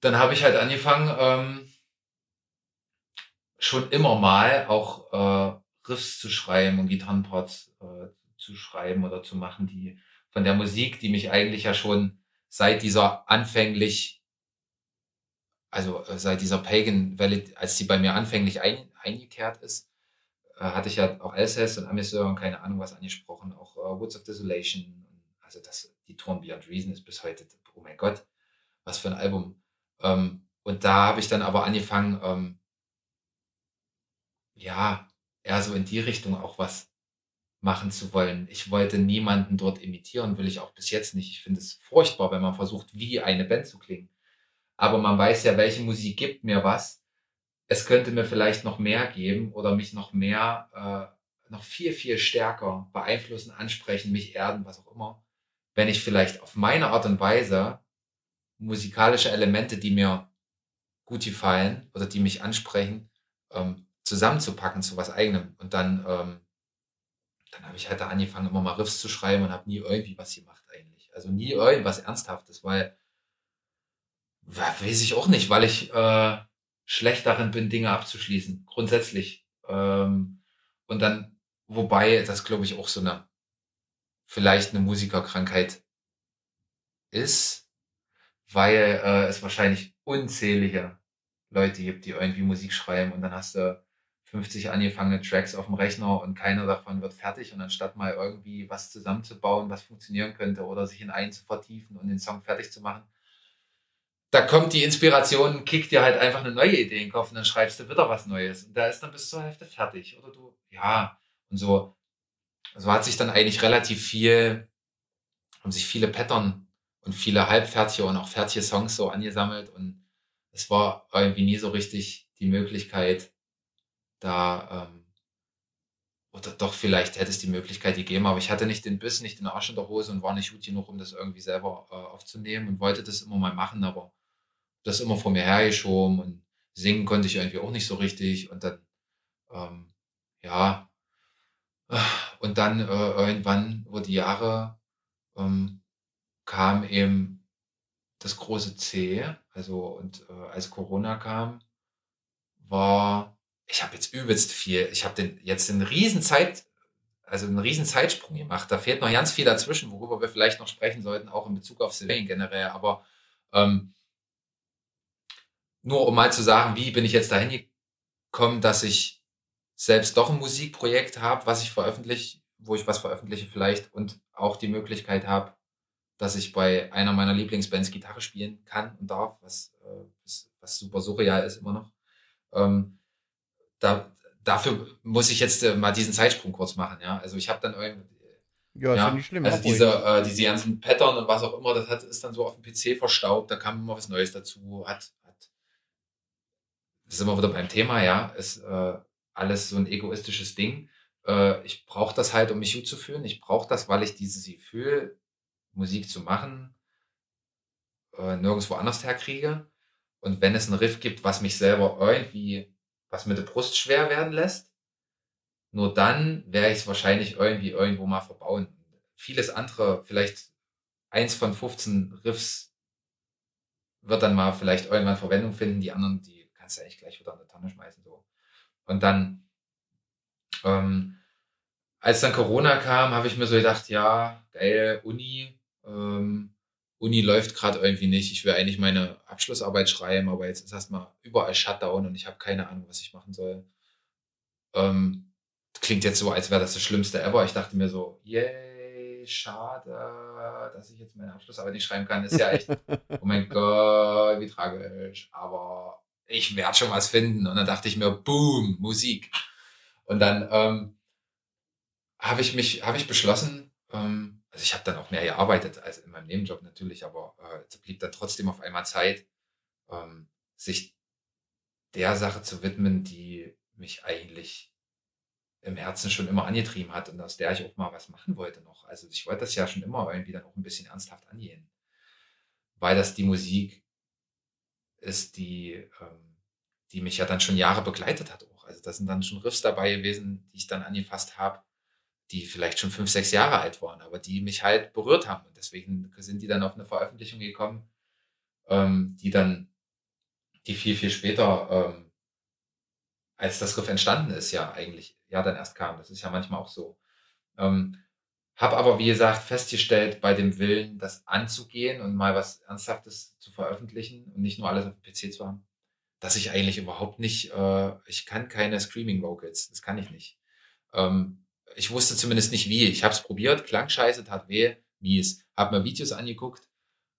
dann habe ich halt angefangen, ähm, schon immer mal auch äh, Riffs zu schreiben und Gitarrenparts äh, zu schreiben oder zu machen, die von der Musik, die mich eigentlich ja schon seit dieser anfänglich, also äh, seit dieser Pagan-Welle, als die bei mir anfänglich ein, eingekehrt ist, hatte ich ja auch Alcest und Amiseur und keine Ahnung was angesprochen, auch äh, Woods of Desolation. Also das, die Tour Beyond Reason ist bis heute, oh mein Gott, was für ein Album. Ähm, und da habe ich dann aber angefangen, ähm, ja, eher so in die Richtung auch was machen zu wollen. Ich wollte niemanden dort imitieren, will ich auch bis jetzt nicht. Ich finde es furchtbar, wenn man versucht, wie eine Band zu klingen. Aber man weiß ja, welche Musik gibt mir was. Es könnte mir vielleicht noch mehr geben oder mich noch mehr, äh, noch viel, viel stärker beeinflussen, ansprechen, mich erden, was auch immer, wenn ich vielleicht auf meine Art und Weise musikalische Elemente, die mir gut gefallen oder die mich ansprechen, ähm, zusammenzupacken zu was eigenem. Und dann, ähm, dann habe ich halt da angefangen, immer mal Riffs zu schreiben und habe nie irgendwie was gemacht eigentlich. Also nie irgendwas Ernsthaftes, weil, weiß ich auch nicht, weil ich äh, schlecht darin bin, Dinge abzuschließen, grundsätzlich. Ähm, und dann, wobei das, glaube ich, auch so eine, vielleicht eine Musikerkrankheit ist, weil äh, es wahrscheinlich unzählige Leute gibt, die irgendwie Musik schreiben und dann hast du 50 angefangene Tracks auf dem Rechner und keiner davon wird fertig. Und anstatt mal irgendwie was zusammenzubauen, was funktionieren könnte oder sich in einen zu vertiefen und den Song fertig zu machen, da kommt die Inspiration, kickt dir halt einfach eine neue Idee in den Kopf und dann schreibst du wieder was Neues. Und da ist dann bis zur Hälfte fertig. Oder du, ja, und so. So hat sich dann eigentlich relativ viel, haben sich viele Pattern und viele halbfertige und auch fertige Songs so angesammelt. Und es war irgendwie nie so richtig die Möglichkeit, da, ähm, oder doch vielleicht hätte es die Möglichkeit gegeben, aber ich hatte nicht den Biss, nicht den Arsch in der Hose und war nicht gut genug, um das irgendwie selber äh, aufzunehmen und wollte das immer mal machen, aber das immer vor mir hergeschoben und singen konnte ich irgendwie auch nicht so richtig und dann, ähm, ja, und dann äh, irgendwann über die Jahre ähm, kam eben das große C, also und äh, als Corona kam, war ich habe jetzt übelst viel, ich habe den jetzt einen riesen Zeit, also einen riesen Zeitsprung gemacht. Da fehlt noch ganz viel dazwischen, worüber wir vielleicht noch sprechen sollten, auch in Bezug auf Sylvain generell. Aber ähm, nur um mal zu sagen, wie bin ich jetzt dahin gekommen, dass ich selbst doch ein Musikprojekt habe, was ich veröffentliche, wo ich was veröffentliche vielleicht und auch die Möglichkeit habe, dass ich bei einer meiner Lieblingsbands Gitarre spielen kann und darf, was, äh, was, super surreal ist immer noch. Ähm, da, dafür muss ich jetzt äh, mal diesen Zeitsprung kurz machen, ja. Also ich habe dann irgendwie. Ja, ja, ist nicht schlimm. Also diese, äh, diese ganzen Pattern und was auch immer, das hat, ist dann so auf dem PC verstaubt, da kam immer was Neues dazu, hat das sind wir wieder beim Thema, ja, ist äh, alles so ein egoistisches Ding. Äh, ich brauche das halt, um mich gut zu fühlen. Ich brauche das, weil ich dieses Gefühl, Musik zu machen, äh, nirgendwo anders herkriege. Und wenn es einen Riff gibt, was mich selber irgendwie was mir die Brust schwer werden lässt. Nur dann werde ich es wahrscheinlich irgendwie irgendwo mal verbauen. Vieles andere, vielleicht eins von 15 Riffs wird dann mal vielleicht irgendwann Verwendung finden. Die anderen, die kannst du eigentlich gleich wieder in die Tonne schmeißen. So. Und dann, ähm, als dann Corona kam, habe ich mir so gedacht, ja, geil, Uni, ähm, Uni läuft gerade irgendwie nicht. Ich will eigentlich meine Abschlussarbeit schreiben, aber jetzt ist erstmal überall Shutdown und ich habe keine Ahnung, was ich machen soll. Ähm, klingt jetzt so, als wäre das das Schlimmste ever. Ich dachte mir so, yay, schade, dass ich jetzt meine Abschlussarbeit nicht schreiben kann. Ist ja echt, oh mein Gott, wie tragisch. Aber ich werde schon was finden. Und dann dachte ich mir, boom, Musik. Und dann ähm, habe ich mich, habe ich beschlossen, ähm, also ich habe dann auch mehr gearbeitet als in meinem Nebenjob natürlich, aber äh, es blieb dann trotzdem auf einmal Zeit, ähm, sich der Sache zu widmen, die mich eigentlich im Herzen schon immer angetrieben hat und aus der ich auch mal was machen wollte noch. Also ich wollte das ja schon immer irgendwie dann auch ein bisschen ernsthaft angehen, weil das die Musik ist, die, ähm, die mich ja dann schon Jahre begleitet hat auch. Also da sind dann schon Riffs dabei gewesen, die ich dann angefasst habe, die vielleicht schon fünf, sechs Jahre alt waren, aber die mich halt berührt haben. Und deswegen sind die dann auf eine Veröffentlichung gekommen, ähm, die dann, die viel, viel später, ähm, als das Riff entstanden ist, ja eigentlich, ja dann erst kam. Das ist ja manchmal auch so. Ähm, hab aber, wie gesagt, festgestellt, bei dem Willen, das anzugehen und mal was Ernsthaftes zu veröffentlichen und nicht nur alles auf dem PC zu haben, dass ich eigentlich überhaupt nicht, äh, ich kann keine Screaming Vocals, das kann ich nicht. Ähm, ich wusste zumindest nicht wie. Ich habe es probiert, klang scheiße, tat weh, mies. Hab mir Videos angeguckt,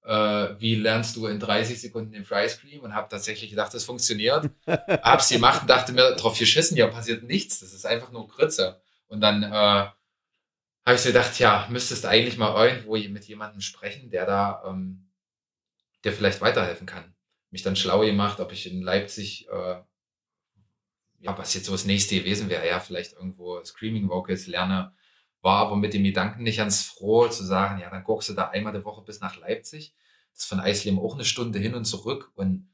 äh, wie lernst du in 30 Sekunden den Fry Scream und habe tatsächlich gedacht, das funktioniert. Hab's gemacht und dachte mir, drauf geschissen, ja, passiert nichts, das ist einfach nur Grütze. Und dann äh, habe ich so gedacht, ja, müsstest eigentlich mal irgendwo mit jemandem sprechen, der da, ähm, der vielleicht weiterhelfen kann. Mich dann schlau gemacht, ob ich in Leipzig äh, ja, was jetzt so das nächste gewesen wäre, ja, vielleicht irgendwo Screaming Vocals lerne, war aber mit dem Gedanken nicht ganz froh zu sagen, ja, dann guckst du da einmal die Woche bis nach Leipzig. Das ist von Eisleben auch eine Stunde hin und zurück. Und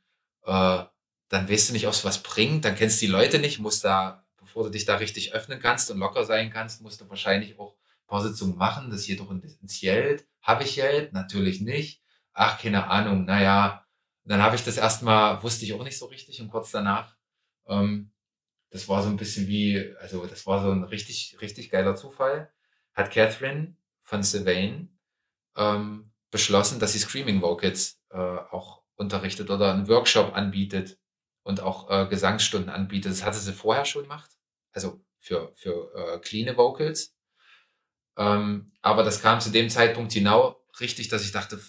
äh, dann weißt du nicht, ob es was bringt, dann kennst du die Leute nicht, musst da, bevor du dich da richtig öffnen kannst und locker sein kannst, musst du wahrscheinlich auch ein paar Sitzungen machen, das hier doch ins Geld. Habe ich Geld? Natürlich nicht. Ach, keine Ahnung, naja. Dann habe ich das erstmal, wusste ich auch nicht so richtig und kurz danach ähm, das war so ein bisschen wie, also das war so ein richtig, richtig geiler Zufall. Hat Catherine von Sylvain ähm, beschlossen, dass sie Screaming Vocals äh, auch unterrichtet oder einen Workshop anbietet und auch äh, Gesangsstunden anbietet. Das hatte sie vorher schon gemacht, also für, für äh, clean Vocals. Ähm, aber das kam zu dem Zeitpunkt genau richtig, dass ich dachte,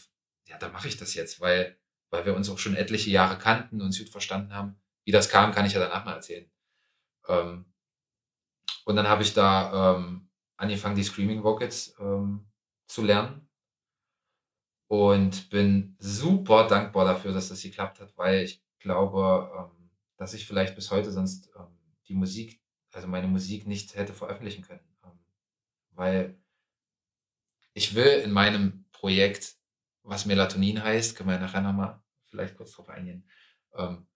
ja, da mache ich das jetzt, weil, weil wir uns auch schon etliche Jahre kannten und gut verstanden haben. Wie das kam, kann ich ja danach mal erzählen. Ähm, und dann habe ich da ähm, angefangen, die Screaming Vocals ähm, zu lernen. Und bin super dankbar dafür, dass das geklappt hat, weil ich glaube, ähm, dass ich vielleicht bis heute sonst ähm, die Musik, also meine Musik nicht hätte veröffentlichen können. Weil ich will in meinem Projekt, was Melatonin heißt, können wir nachher nochmal vielleicht kurz drauf eingehen, ähm,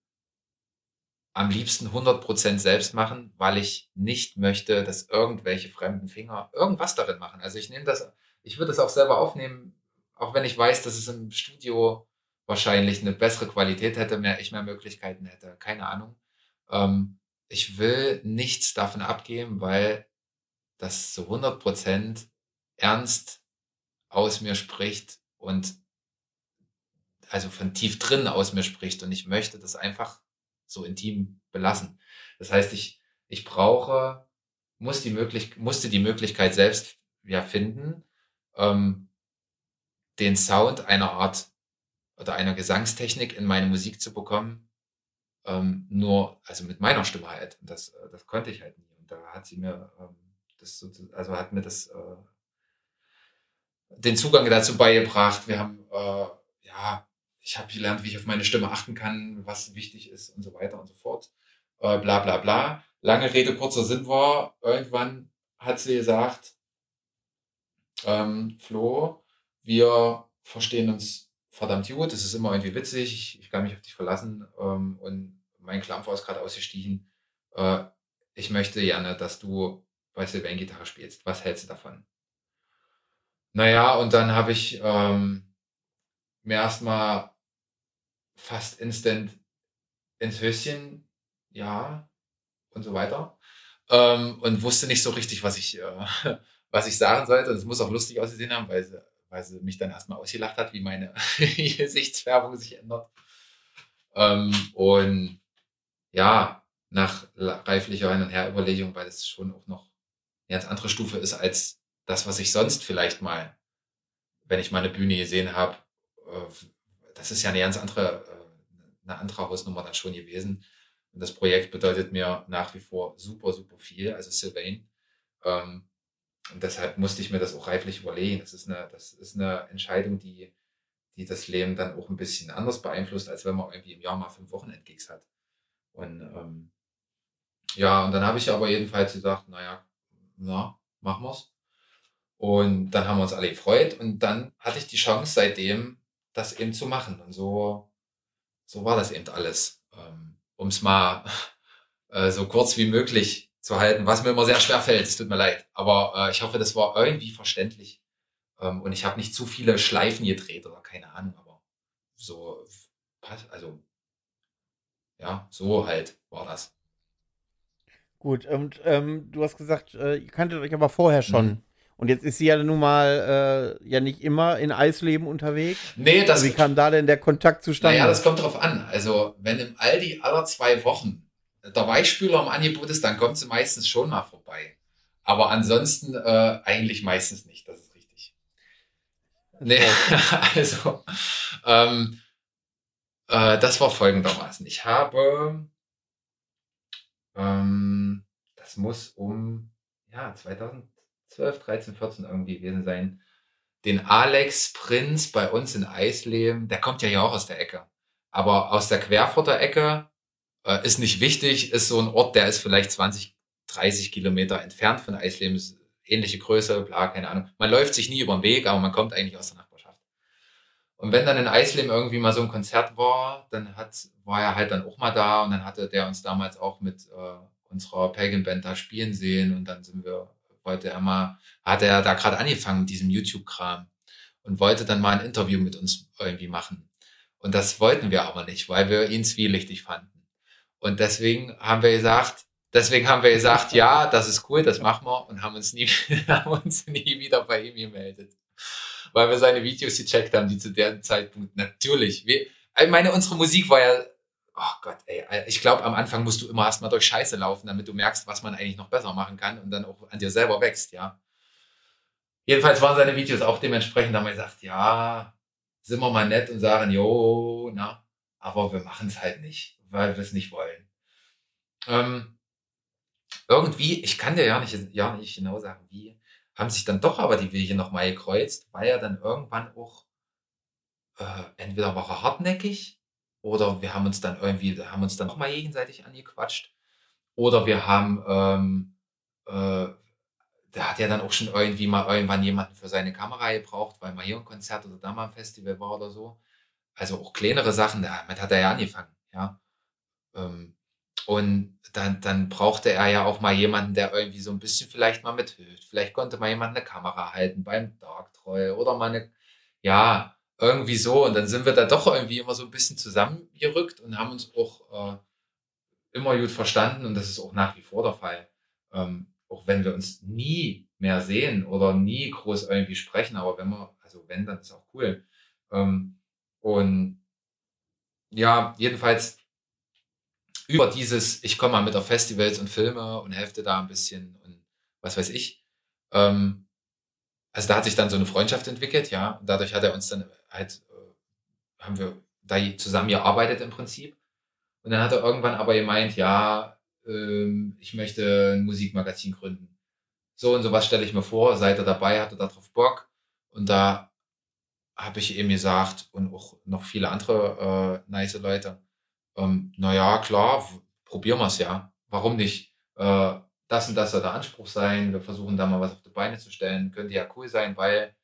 am liebsten 100% selbst machen, weil ich nicht möchte, dass irgendwelche fremden Finger irgendwas darin machen. Also ich nehme das, ich würde es auch selber aufnehmen, auch wenn ich weiß, dass es im Studio wahrscheinlich eine bessere Qualität hätte, mehr, ich mehr Möglichkeiten hätte, keine Ahnung. Ähm, ich will nichts davon abgeben, weil das zu 100% ernst aus mir spricht und also von tief drin aus mir spricht und ich möchte das einfach so intim belassen. Das heißt, ich, ich brauche, muss die möglich, musste die Möglichkeit selbst ja finden, ähm, den Sound einer Art oder einer Gesangstechnik in meine Musik zu bekommen, ähm, nur, also mit meiner Stimme halt. Und das, äh, das konnte ich halt nie. Und da hat sie mir ähm, das so, also hat mir das äh, den Zugang dazu beigebracht. Wir haben äh, ja ich habe gelernt, wie ich auf meine Stimme achten kann, was wichtig ist und so weiter und so fort. Äh, bla bla bla. Lange Rede, kurzer Sinn war, irgendwann hat sie gesagt, ähm, Flo, wir verstehen uns verdammt gut, es ist immer irgendwie witzig, ich, ich kann mich auf dich verlassen ähm, und mein Klampfer ist gerade ausgestiegen. Äh, ich möchte gerne, dass du bei Sylvain Gitarre spielst. Was hältst du davon? Naja, und dann habe ich ähm, mir erstmal fast instant ins Höschen, ja, und so weiter. Ähm, und wusste nicht so richtig, was ich, äh, was ich sagen sollte. Und es muss auch lustig ausgesehen haben, weil sie, weil sie mich dann erstmal ausgelacht hat, wie meine Gesichtsfärbung sich ändert. Ähm, und ja, nach reiflicher Hin- und Her-Überlegung, weil es schon auch noch eine ganz andere Stufe ist als das, was ich sonst vielleicht mal, wenn ich mal eine Bühne gesehen habe, äh, das ist ja eine ganz andere, äh, eine andere Hausnummer dann schon gewesen. Und das Projekt bedeutet mir nach wie vor super, super viel, also Sylvain. Ähm, und deshalb musste ich mir das auch reiflich überlegen. Das ist eine, das ist eine Entscheidung, die, die das Leben dann auch ein bisschen anders beeinflusst, als wenn man irgendwie im Jahr mal fünf Wochenendgigs hat. Und ähm, ja, und dann habe ich aber jedenfalls gesagt, naja, na, machen wir's. Und dann haben wir uns alle gefreut und dann hatte ich die Chance seitdem, das eben zu machen. Und so, so war das eben alles. Ähm, um es mal äh, so kurz wie möglich zu halten, was mir immer sehr schwer fällt. Es tut mir leid. Aber äh, ich hoffe, das war irgendwie verständlich. Ähm, und ich habe nicht zu viele Schleifen gedreht oder keine Ahnung, aber so, also ja, so halt war das. Gut, und ähm, du hast gesagt, äh, ihr kanntet euch aber vorher schon. Mhm. Und jetzt ist sie ja nun mal äh, ja nicht immer in Eisleben unterwegs. Nee, das. Wie kam da denn der Kontakt zustande? Naja, das kommt drauf an. Also, wenn im Aldi aller zwei Wochen der Weichspüler im Angebot ist, dann kommt sie meistens schon mal vorbei. Aber ansonsten äh, eigentlich meistens nicht. Das ist richtig. Nee, also, ähm, äh, das war folgendermaßen. Ich habe, ähm, das muss um, ja, 2000 12, 13, 14 irgendwie gewesen sein, den Alex Prinz bei uns in Eisleben, der kommt ja hier auch aus der Ecke. Aber aus der Querfurter Ecke äh, ist nicht wichtig, ist so ein Ort, der ist vielleicht 20, 30 Kilometer entfernt von Eisleben, ähnliche Größe, bla, keine Ahnung. Man läuft sich nie über den Weg, aber man kommt eigentlich aus der. Und wenn dann in Eisleben irgendwie mal so ein Konzert war, dann hat, war er halt dann auch mal da und dann hatte der uns damals auch mit äh, unserer Pagan Band da spielen sehen und dann sind wir wollte er mal, hat er da gerade angefangen mit diesem YouTube-Kram und wollte dann mal ein Interview mit uns irgendwie machen. Und das wollten wir aber nicht, weil wir ihn zwielichtig fanden. Und deswegen haben wir gesagt, deswegen haben wir gesagt, ja, das ist cool, das machen wir und haben uns nie, haben uns nie wieder bei ihm gemeldet. Weil wir seine Videos gecheckt haben, die zu dem Zeitpunkt natürlich, wir, ich meine, unsere Musik war ja oh Gott, ey, ich glaube, am Anfang musst du immer erstmal durch Scheiße laufen, damit du merkst, was man eigentlich noch besser machen kann und dann auch an dir selber wächst, ja. Jedenfalls waren seine Videos auch dementsprechend, da haben wir gesagt, ja, sind wir mal nett und sagen, jo, na, aber wir machen es halt nicht, weil wir es nicht wollen. Ähm, irgendwie, ich kann dir ja nicht, ja nicht genau sagen, wie, haben sich dann doch aber die Wege nochmal gekreuzt, weil er dann irgendwann auch, äh, entweder war er hartnäckig oder wir haben uns dann irgendwie, haben uns dann auch mal gegenseitig angequatscht. Oder wir haben, ähm, äh, der hat ja dann auch schon irgendwie mal irgendwann jemanden für seine Kamera gebraucht, weil mal hier ein Konzert oder da mal ein Festival war oder so. Also auch kleinere Sachen, damit hat er ja angefangen, ja. Ähm, und dann, dann brauchte er ja auch mal jemanden, der irgendwie so ein bisschen vielleicht mal mithilft. Vielleicht konnte mal jemand eine Kamera halten beim Darktreu oder mal eine, ja, irgendwie so. Und dann sind wir da doch irgendwie immer so ein bisschen zusammengerückt und haben uns auch äh, immer gut verstanden. Und das ist auch nach wie vor der Fall. Ähm, auch wenn wir uns nie mehr sehen oder nie groß irgendwie sprechen, aber wenn wir, also wenn, dann ist auch cool. Ähm, und ja, jedenfalls über dieses, ich komme mal mit auf Festivals und Filme und helfe da ein bisschen und was weiß ich. Ähm, also da hat sich dann so eine Freundschaft entwickelt, ja. Und dadurch hat er uns dann halt, äh, haben wir da zusammen gearbeitet im Prinzip. Und dann hat er irgendwann aber gemeint, ja, ähm, ich möchte ein Musikmagazin gründen. So und sowas stelle ich mir vor, seid ihr dabei, hat er darauf Bock. Und da habe ich ihm gesagt und auch noch viele andere äh, nice Leute, ähm, naja, klar, probieren wir es ja. Warum nicht? Äh, das und das soll der Anspruch sein. Wir versuchen da mal was auf die Beine zu stellen. Könnte ja cool sein, weil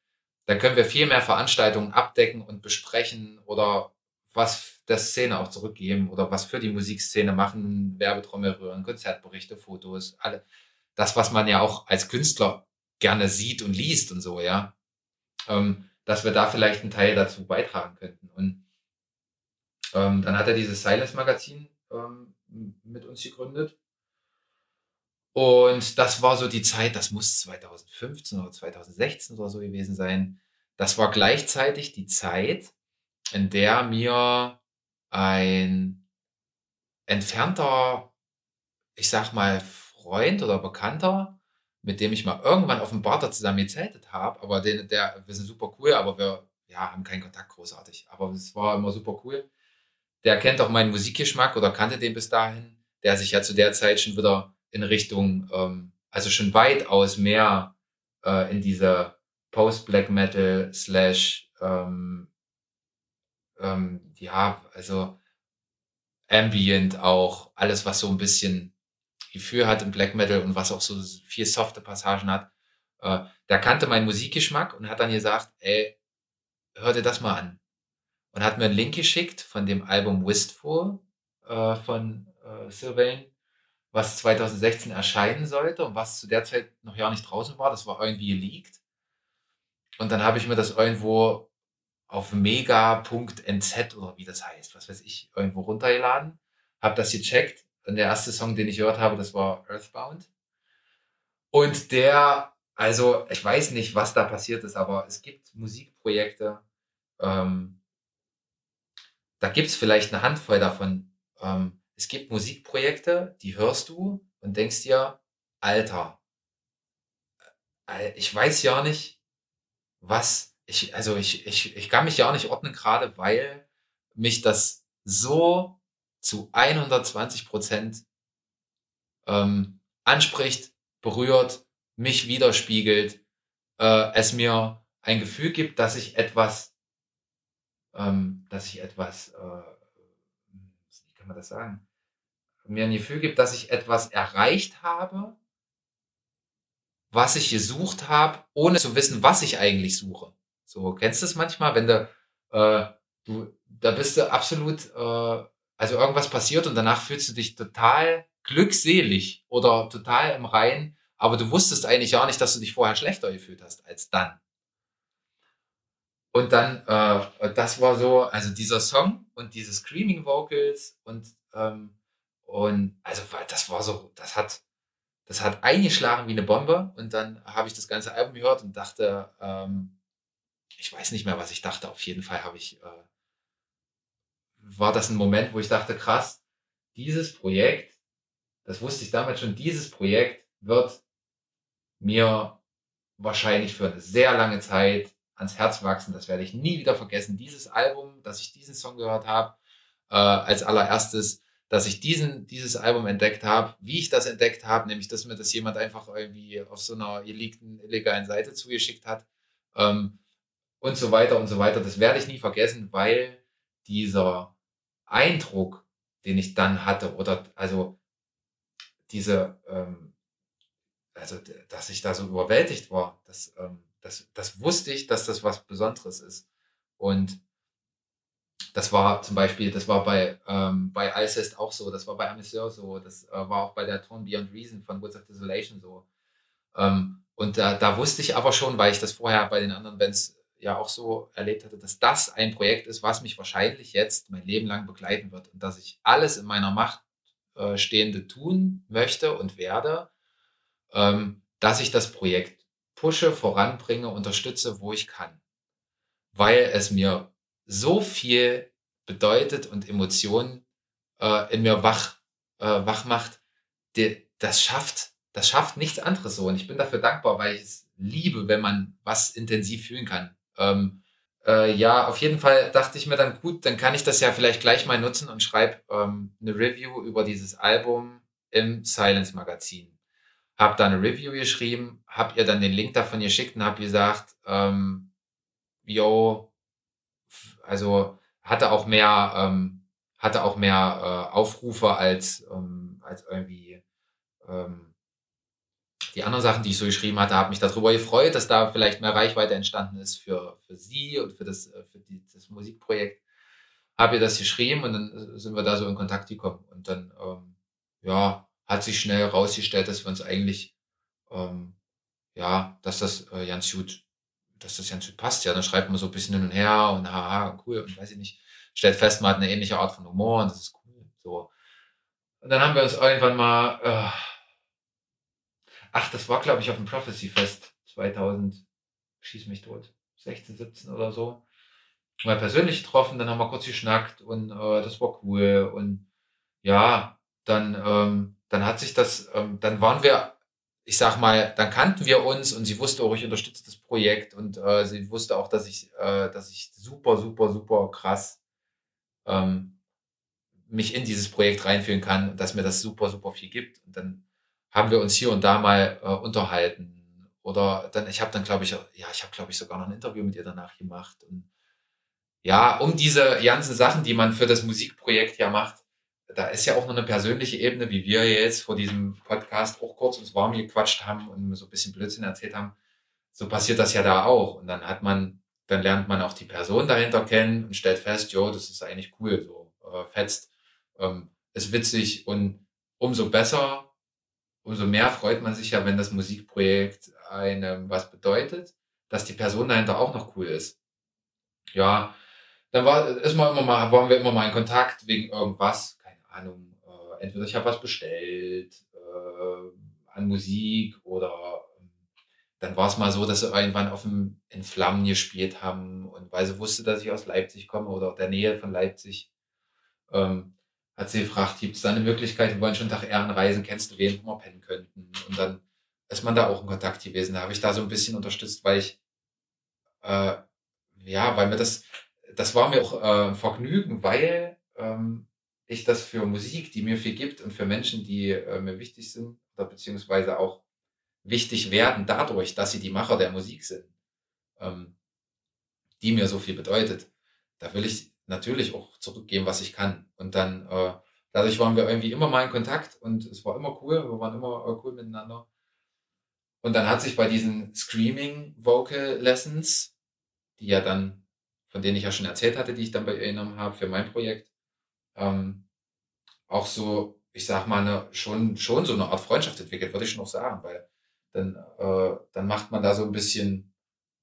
dann können wir viel mehr Veranstaltungen abdecken und besprechen oder was der Szene auch zurückgeben oder was für die Musikszene machen, Werbetrommel rühren, Konzertberichte, Fotos, alle. Das, was man ja auch als Künstler gerne sieht und liest und so, ja. Ähm, dass wir da vielleicht einen Teil dazu beitragen könnten. Und ähm, dann hat er dieses Silence Magazin ähm, mit uns gegründet. Und das war so die Zeit, das muss 2015 oder 2016 oder so gewesen sein. Das war gleichzeitig die Zeit, in der mir ein entfernter, ich sag mal, Freund oder Bekannter mit dem ich mal irgendwann auf dem Barter zusammen gezeltet habe, aber den, der, wir sind super cool, aber wir ja, haben keinen Kontakt großartig. Aber es war immer super cool. Der kennt auch meinen Musikgeschmack oder kannte den bis dahin, der sich ja zu der Zeit schon wieder in Richtung, ähm, also schon weitaus mehr äh, in diese Post-Black Metal slash ähm, ähm, ja, also Ambient auch, alles was so ein bisschen Gefühl hat im Black Metal und was auch so viel softe Passagen hat, äh, der kannte meinen Musikgeschmack und hat dann gesagt, ey, hör dir das mal an. Und hat mir einen Link geschickt von dem Album Wistful äh, von äh, Sylvain, was 2016 erscheinen sollte und was zu der Zeit noch gar nicht draußen war. Das war irgendwie geleakt. Und dann habe ich mir das irgendwo auf mega.nz oder wie das heißt, was weiß ich, irgendwo runtergeladen, habe das gecheckt und der erste Song, den ich gehört habe, das war Earthbound. Und der, also ich weiß nicht, was da passiert ist, aber es gibt Musikprojekte, ähm, da gibt's vielleicht eine Handvoll davon. Ähm, es gibt Musikprojekte, die hörst du und denkst dir, Alter, äh, ich weiß ja nicht, was ich, also ich, ich, ich kann mich ja nicht ordnen gerade, weil mich das so zu 120 Prozent ähm, anspricht, berührt, mich widerspiegelt, äh, es mir ein Gefühl gibt, dass ich etwas, ähm, dass ich etwas, äh, wie kann man das sagen, mir ein Gefühl gibt, dass ich etwas erreicht habe, was ich gesucht habe, ohne zu wissen, was ich eigentlich suche. So, kennst du es manchmal, wenn du, äh, du, da bist du absolut, äh, also irgendwas passiert und danach fühlst du dich total glückselig oder total im Rein, aber du wusstest eigentlich auch nicht, dass du dich vorher schlechter gefühlt hast als dann. Und dann, äh, das war so, also dieser Song und diese Screaming Vocals und, ähm, und also das war so, das hat, das hat eingeschlagen wie eine Bombe. Und dann habe ich das ganze Album gehört und dachte, ähm, ich weiß nicht mehr, was ich dachte. Auf jeden Fall habe ich, äh, war das ein Moment, wo ich dachte, krass, dieses Projekt, das wusste ich damals schon, dieses Projekt wird mir wahrscheinlich für eine sehr lange Zeit ans Herz wachsen. Das werde ich nie wieder vergessen. Dieses Album, dass ich diesen Song gehört habe, äh, als allererstes, dass ich diesen, dieses Album entdeckt habe, wie ich das entdeckt habe, nämlich, dass mir das jemand einfach irgendwie auf so einer illegalen Seite zugeschickt hat. Ähm, und so weiter und so weiter. Das werde ich nie vergessen, weil dieser Eindruck, den ich dann hatte, oder also diese, ähm, also dass ich da so überwältigt war, das, ähm, das, das wusste ich, dass das was Besonderes ist. Und das war zum Beispiel, das war bei, ähm, bei Alcest auch so, das war bei Amiseur so, das äh, war auch bei der Tone Beyond Reason von Woods of Desolation so. Ähm, und da, da wusste ich aber schon, weil ich das vorher bei den anderen Bands ja auch so erlebt hatte, dass das ein Projekt ist, was mich wahrscheinlich jetzt mein Leben lang begleiten wird und dass ich alles in meiner Macht äh, Stehende tun möchte und werde, ähm, dass ich das Projekt pushe, voranbringe, unterstütze, wo ich kann. Weil es mir so viel bedeutet und Emotionen äh, in mir wach, äh, wach macht, die, das schafft, das schafft nichts anderes so. Und ich bin dafür dankbar, weil ich es liebe, wenn man was intensiv fühlen kann. Ähm, äh, ja, auf jeden Fall dachte ich mir dann, gut, dann kann ich das ja vielleicht gleich mal nutzen und schreibe ähm, eine Review über dieses Album im Silence Magazin. Hab da eine Review geschrieben, hab ihr dann den Link davon geschickt und hab gesagt, ähm, yo, also hatte auch mehr, ähm, hatte auch mehr äh, Aufrufe als, ähm, als irgendwie ähm, die anderen Sachen, die ich so geschrieben hatte, habe mich darüber gefreut, dass da vielleicht mehr Reichweite entstanden ist für, für sie und für das, äh, für die, das Musikprojekt. Habe ihr das geschrieben und dann äh, sind wir da so in Kontakt gekommen. Und dann, ähm, ja, hat sich schnell herausgestellt, dass wir uns eigentlich, ähm, ja, dass das äh, ganz gut, dass das ganz gut passt. Ja, dann schreibt man so ein bisschen hin und her und haha, cool und weiß ich nicht. Stellt fest, man hat eine ähnliche Art von Humor und das ist cool. So. Und dann haben wir uns irgendwann mal, äh, Ach, das war, glaube ich, auf dem Prophecy Fest 2000, schieß mich tot, 16, 17 oder so. Mal persönlich getroffen, dann haben wir kurz geschnackt und äh, das war cool. Und ja, dann, ähm, dann hat sich das, ähm, dann waren wir ich sag mal, dann kannten wir uns und sie wusste auch, ich unterstütze das Projekt und äh, sie wusste auch, dass ich, äh, dass ich super, super, super krass ähm, mich in dieses Projekt reinführen kann und dass mir das super, super viel gibt. Und dann haben wir uns hier und da mal äh, unterhalten. Oder dann, ich habe dann, glaube ich, ja, ich habe, glaube ich, sogar noch ein Interview mit ihr danach gemacht. Und ja, um diese ganzen Sachen, die man für das Musikprojekt ja macht, da ist ja auch noch eine persönliche Ebene, wie wir jetzt vor diesem Podcast auch kurz uns warm gequatscht haben und so ein bisschen Blödsinn erzählt haben. So passiert das ja da auch. Und dann hat man, dann lernt man auch die Person dahinter kennen und stellt fest, jo, das ist eigentlich cool, so äh, fetzt, ähm, ist witzig und umso besser, umso mehr freut man sich ja, wenn das Musikprojekt einem was bedeutet, dass die Person dahinter auch noch cool ist. Ja, dann war, ist man immer mal, waren wir immer mal in Kontakt wegen irgendwas, Ahnung, äh, entweder ich habe was bestellt äh, an Musik oder ähm, dann war es mal so, dass sie irgendwann auf dem, in Flammen gespielt haben und weil sie wusste, dass ich aus Leipzig komme oder der Nähe von Leipzig, ähm, hat sie gefragt, gibt es da eine Möglichkeit, wir wollen schon Tag Ehren reisen, kennst du wen, wo wir pennen könnten? Und dann ist man da auch in Kontakt gewesen. Da habe ich da so ein bisschen unterstützt, weil ich, äh, ja, weil mir das, das war mir auch äh, Vergnügen, weil ähm, ich das für Musik, die mir viel gibt und für Menschen, die äh, mir wichtig sind oder beziehungsweise auch wichtig werden dadurch, dass sie die Macher der Musik sind, ähm, die mir so viel bedeutet, da will ich natürlich auch zurückgeben, was ich kann. Und dann, äh, dadurch waren wir irgendwie immer mal in Kontakt und es war immer cool, wir waren immer äh, cool miteinander. Und dann hat sich bei diesen Screaming Vocal Lessons, die ja dann, von denen ich ja schon erzählt hatte, die ich dann bei ihr genommen habe für mein Projekt, ähm, auch so, ich sag mal, eine, schon, schon so eine Art Freundschaft entwickelt, würde ich schon auch sagen, weil dann, äh, dann macht man da so ein bisschen,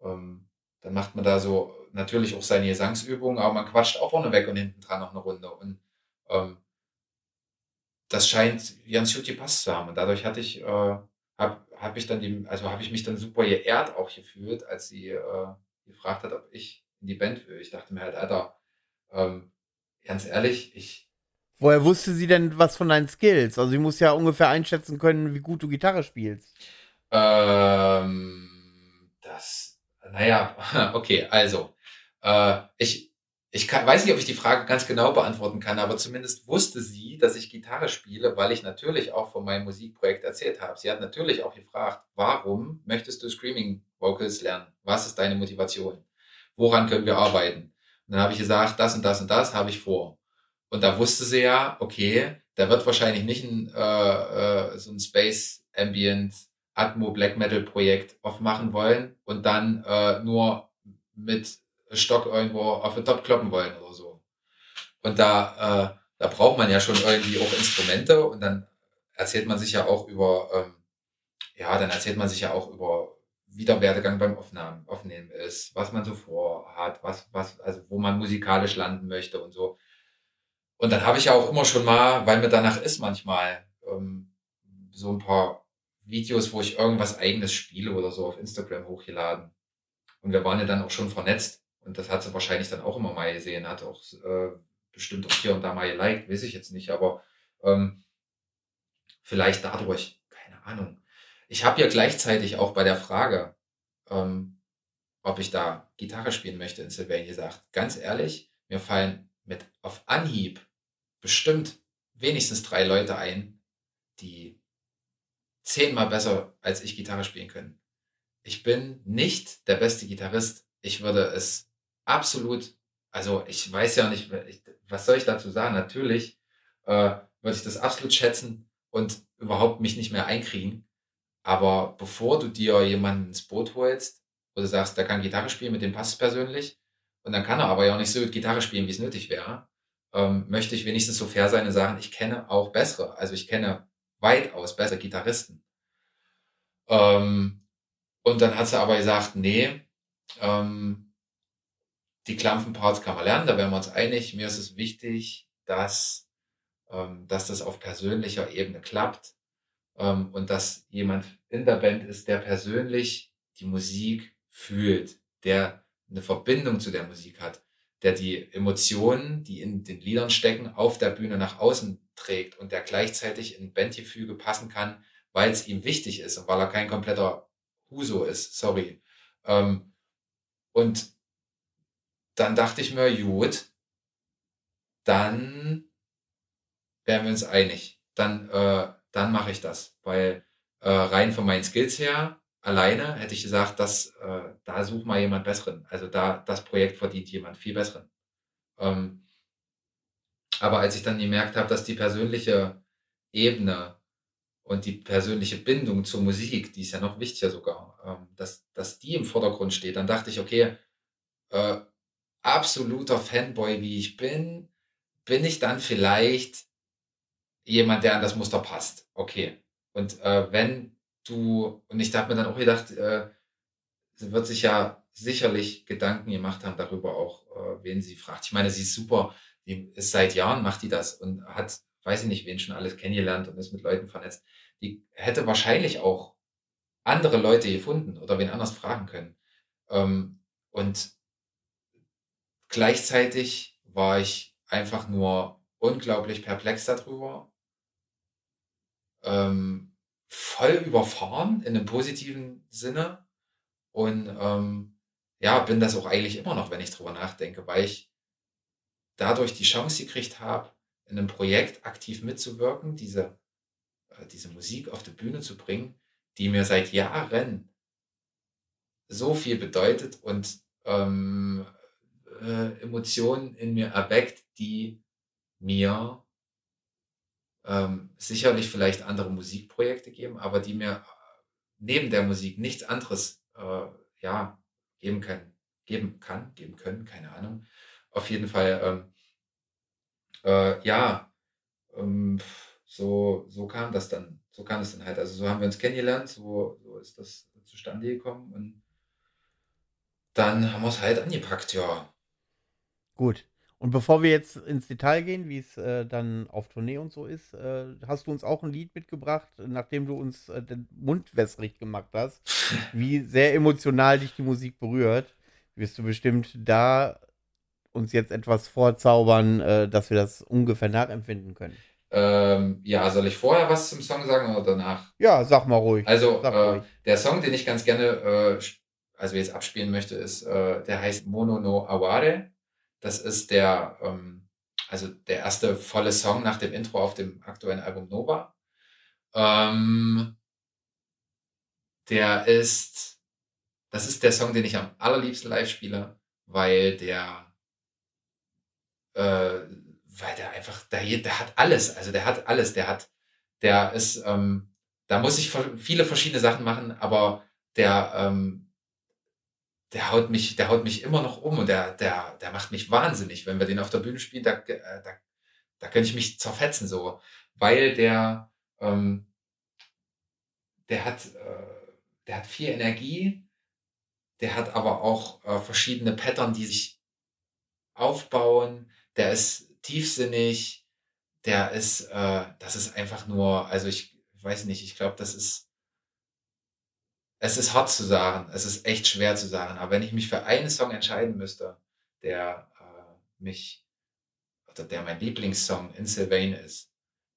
ähm, dann macht man da so natürlich auch seine Gesangsübungen, aber man quatscht auch vorne weg und hinten dran noch eine Runde. Und ähm, das scheint ganz gut gepasst zu haben. Und dadurch hatte ich, äh, habe hab ich dann die, also habe ich mich dann super geehrt auch gefühlt, als sie äh, gefragt hat, ob ich in die Band will. Ich dachte mir halt, Alter, ähm, ganz ehrlich, ich. Woher wusste sie denn was von deinen Skills? Also sie muss ja ungefähr einschätzen können, wie gut du Gitarre spielst. Ähm, das, naja, okay, also, äh, ich, ich kann, weiß nicht, ob ich die Frage ganz genau beantworten kann, aber zumindest wusste sie, dass ich Gitarre spiele, weil ich natürlich auch von meinem Musikprojekt erzählt habe. Sie hat natürlich auch gefragt, warum möchtest du Screaming Vocals lernen? Was ist deine Motivation? Woran können wir arbeiten? Dann habe ich gesagt, das und das und das habe ich vor. Und da wusste sie ja, okay, da wird wahrscheinlich nicht ein, äh, äh, so ein Space Ambient Atmo Black Metal Projekt aufmachen wollen und dann äh, nur mit Stock irgendwo auf den Top kloppen wollen oder so. Und da, äh, da braucht man ja schon irgendwie auch Instrumente und dann erzählt man sich ja auch über, ähm, ja, dann erzählt man sich ja auch über wie der Werdegang beim Aufnahmen, Aufnehmen ist, was man so vorhat, was, was, also wo man musikalisch landen möchte und so. Und dann habe ich ja auch immer schon mal, weil mir danach ist manchmal, ähm, so ein paar Videos, wo ich irgendwas eigenes spiele oder so auf Instagram hochgeladen. Und wir waren ja dann auch schon vernetzt. Und das hat sie wahrscheinlich dann auch immer mal gesehen, hat auch äh, bestimmt auch hier und da mal geliked, weiß ich jetzt nicht, aber ähm, vielleicht dadurch, keine Ahnung. Ich habe ja gleichzeitig auch bei der Frage, ähm, ob ich da Gitarre spielen möchte in Sylvain gesagt, ganz ehrlich, mir fallen mit auf Anhieb bestimmt wenigstens drei Leute ein, die zehnmal besser als ich Gitarre spielen können. Ich bin nicht der beste Gitarrist. Ich würde es absolut, also ich weiß ja nicht, was soll ich dazu sagen? Natürlich äh, würde ich das absolut schätzen und überhaupt mich nicht mehr einkriegen. Aber bevor du dir jemanden ins Boot holst, wo du sagst, der kann Gitarre spielen, mit dem passt es persönlich, und dann kann er aber ja auch nicht so gut Gitarre spielen, wie es nötig wäre, ähm, möchte ich wenigstens so fair sein und sagen, ich kenne auch bessere, also ich kenne weitaus bessere Gitarristen. Ähm, und dann hat sie aber gesagt, nee, ähm, die Klampfenparts kann man lernen, da wären wir uns einig. Mir ist es wichtig, dass, ähm, dass das auf persönlicher Ebene klappt ähm, und dass jemand in der Band ist, der persönlich die Musik fühlt, der eine Verbindung zu der Musik hat, der die Emotionen, die in den Liedern stecken, auf der Bühne nach außen trägt und der gleichzeitig in Bandgefüge passen kann, weil es ihm wichtig ist und weil er kein kompletter Huso ist, sorry. Ähm, und dann dachte ich mir, gut, dann wären wir uns einig. Dann, äh, dann mache ich das, weil äh, rein von meinen Skills her, alleine hätte ich gesagt, dass äh, da such mal jemand Besseren. Also da das Projekt verdient jemand viel Besseren. Ähm, aber als ich dann gemerkt habe, dass die persönliche Ebene und die persönliche Bindung zur Musik, die ist ja noch wichtiger sogar, ähm, dass, dass die im Vordergrund steht, dann dachte ich, okay, äh, absoluter Fanboy wie ich bin, bin ich dann vielleicht jemand, der an das Muster passt. Okay. Und äh, wenn du, und ich habe mir dann auch gedacht, äh, sie wird sich ja sicherlich Gedanken gemacht haben darüber auch, äh, wen sie fragt. Ich meine, sie ist super, die ist seit Jahren, macht die das und hat, weiß ich nicht, wen schon alles kennengelernt und ist mit Leuten vernetzt. Die hätte wahrscheinlich auch andere Leute gefunden oder wen anders fragen können. Ähm, und gleichzeitig war ich einfach nur unglaublich perplex darüber, ähm, voll überfahren in einem positiven Sinne. Und ähm, ja, bin das auch eigentlich immer noch, wenn ich drüber nachdenke, weil ich dadurch die Chance gekriegt habe, in einem Projekt aktiv mitzuwirken, diese, äh, diese Musik auf die Bühne zu bringen, die mir seit Jahren so viel bedeutet und ähm, äh, Emotionen in mir erweckt, die mir ähm, sicherlich vielleicht andere Musikprojekte geben, aber die mir neben der Musik nichts anderes äh, ja, geben können, geben kann, geben können, keine Ahnung. Auf jeden Fall, ähm, äh, ja, ähm, so, so kam das dann, so kam es dann halt. Also so haben wir uns kennengelernt, so, so ist das zustande gekommen und dann haben wir es halt angepackt, ja. Gut. Und bevor wir jetzt ins Detail gehen, wie es äh, dann auf Tournee und so ist, äh, hast du uns auch ein Lied mitgebracht, nachdem du uns äh, den Mund wässrig gemacht hast, wie sehr emotional dich die Musik berührt. Wirst du bestimmt da uns jetzt etwas vorzaubern, äh, dass wir das ungefähr nachempfinden können. Ähm, ja, soll ich vorher was zum Song sagen oder danach? Ja, sag mal ruhig. Also, äh, ruhig. der Song, den ich ganz gerne, äh, also jetzt abspielen möchte, ist, der heißt Mono no Aware. Das ist der, ähm, also der erste volle Song nach dem Intro auf dem aktuellen Album Nova. Ähm, der ist, das ist der Song, den ich am allerliebsten live spiele, weil der, äh, weil der einfach, der, der hat alles, also der hat alles, der hat, der ist, ähm, da muss ich viele verschiedene Sachen machen, aber der, ähm, der haut mich, der haut mich immer noch um und der, der, der macht mich wahnsinnig. Wenn wir den auf der Bühne spielen, da, äh, da, da könnte ich mich zerfetzen so, weil der, ähm, der hat, äh, der hat viel Energie, der hat aber auch äh, verschiedene Pattern, die sich aufbauen. Der ist tiefsinnig, der ist, äh, das ist einfach nur, also ich weiß nicht, ich glaube, das ist es ist hart zu sagen, es ist echt schwer zu sagen, aber wenn ich mich für einen Song entscheiden müsste, der äh, mich oder der mein Lieblingssong in Sylvain ist,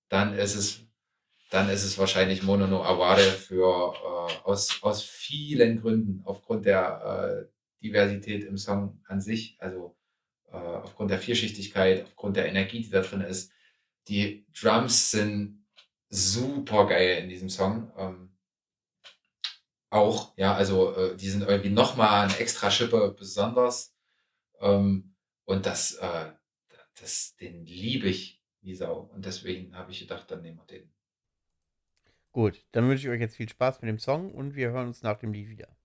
dann ist es dann ist es wahrscheinlich Mono no Aware für äh, aus aus vielen Gründen aufgrund der äh, Diversität im Song an sich, also äh, aufgrund der Vielschichtigkeit, aufgrund der Energie, die da drin ist. Die Drums sind super geil in diesem Song. Ähm, auch, ja, also äh, die sind irgendwie nochmal eine extra Schippe besonders. Ähm, und das, äh, das, den liebe ich wie Sau. Und deswegen habe ich gedacht, dann nehmen wir den. Gut, dann wünsche ich euch jetzt viel Spaß mit dem Song und wir hören uns nach dem Lied wieder.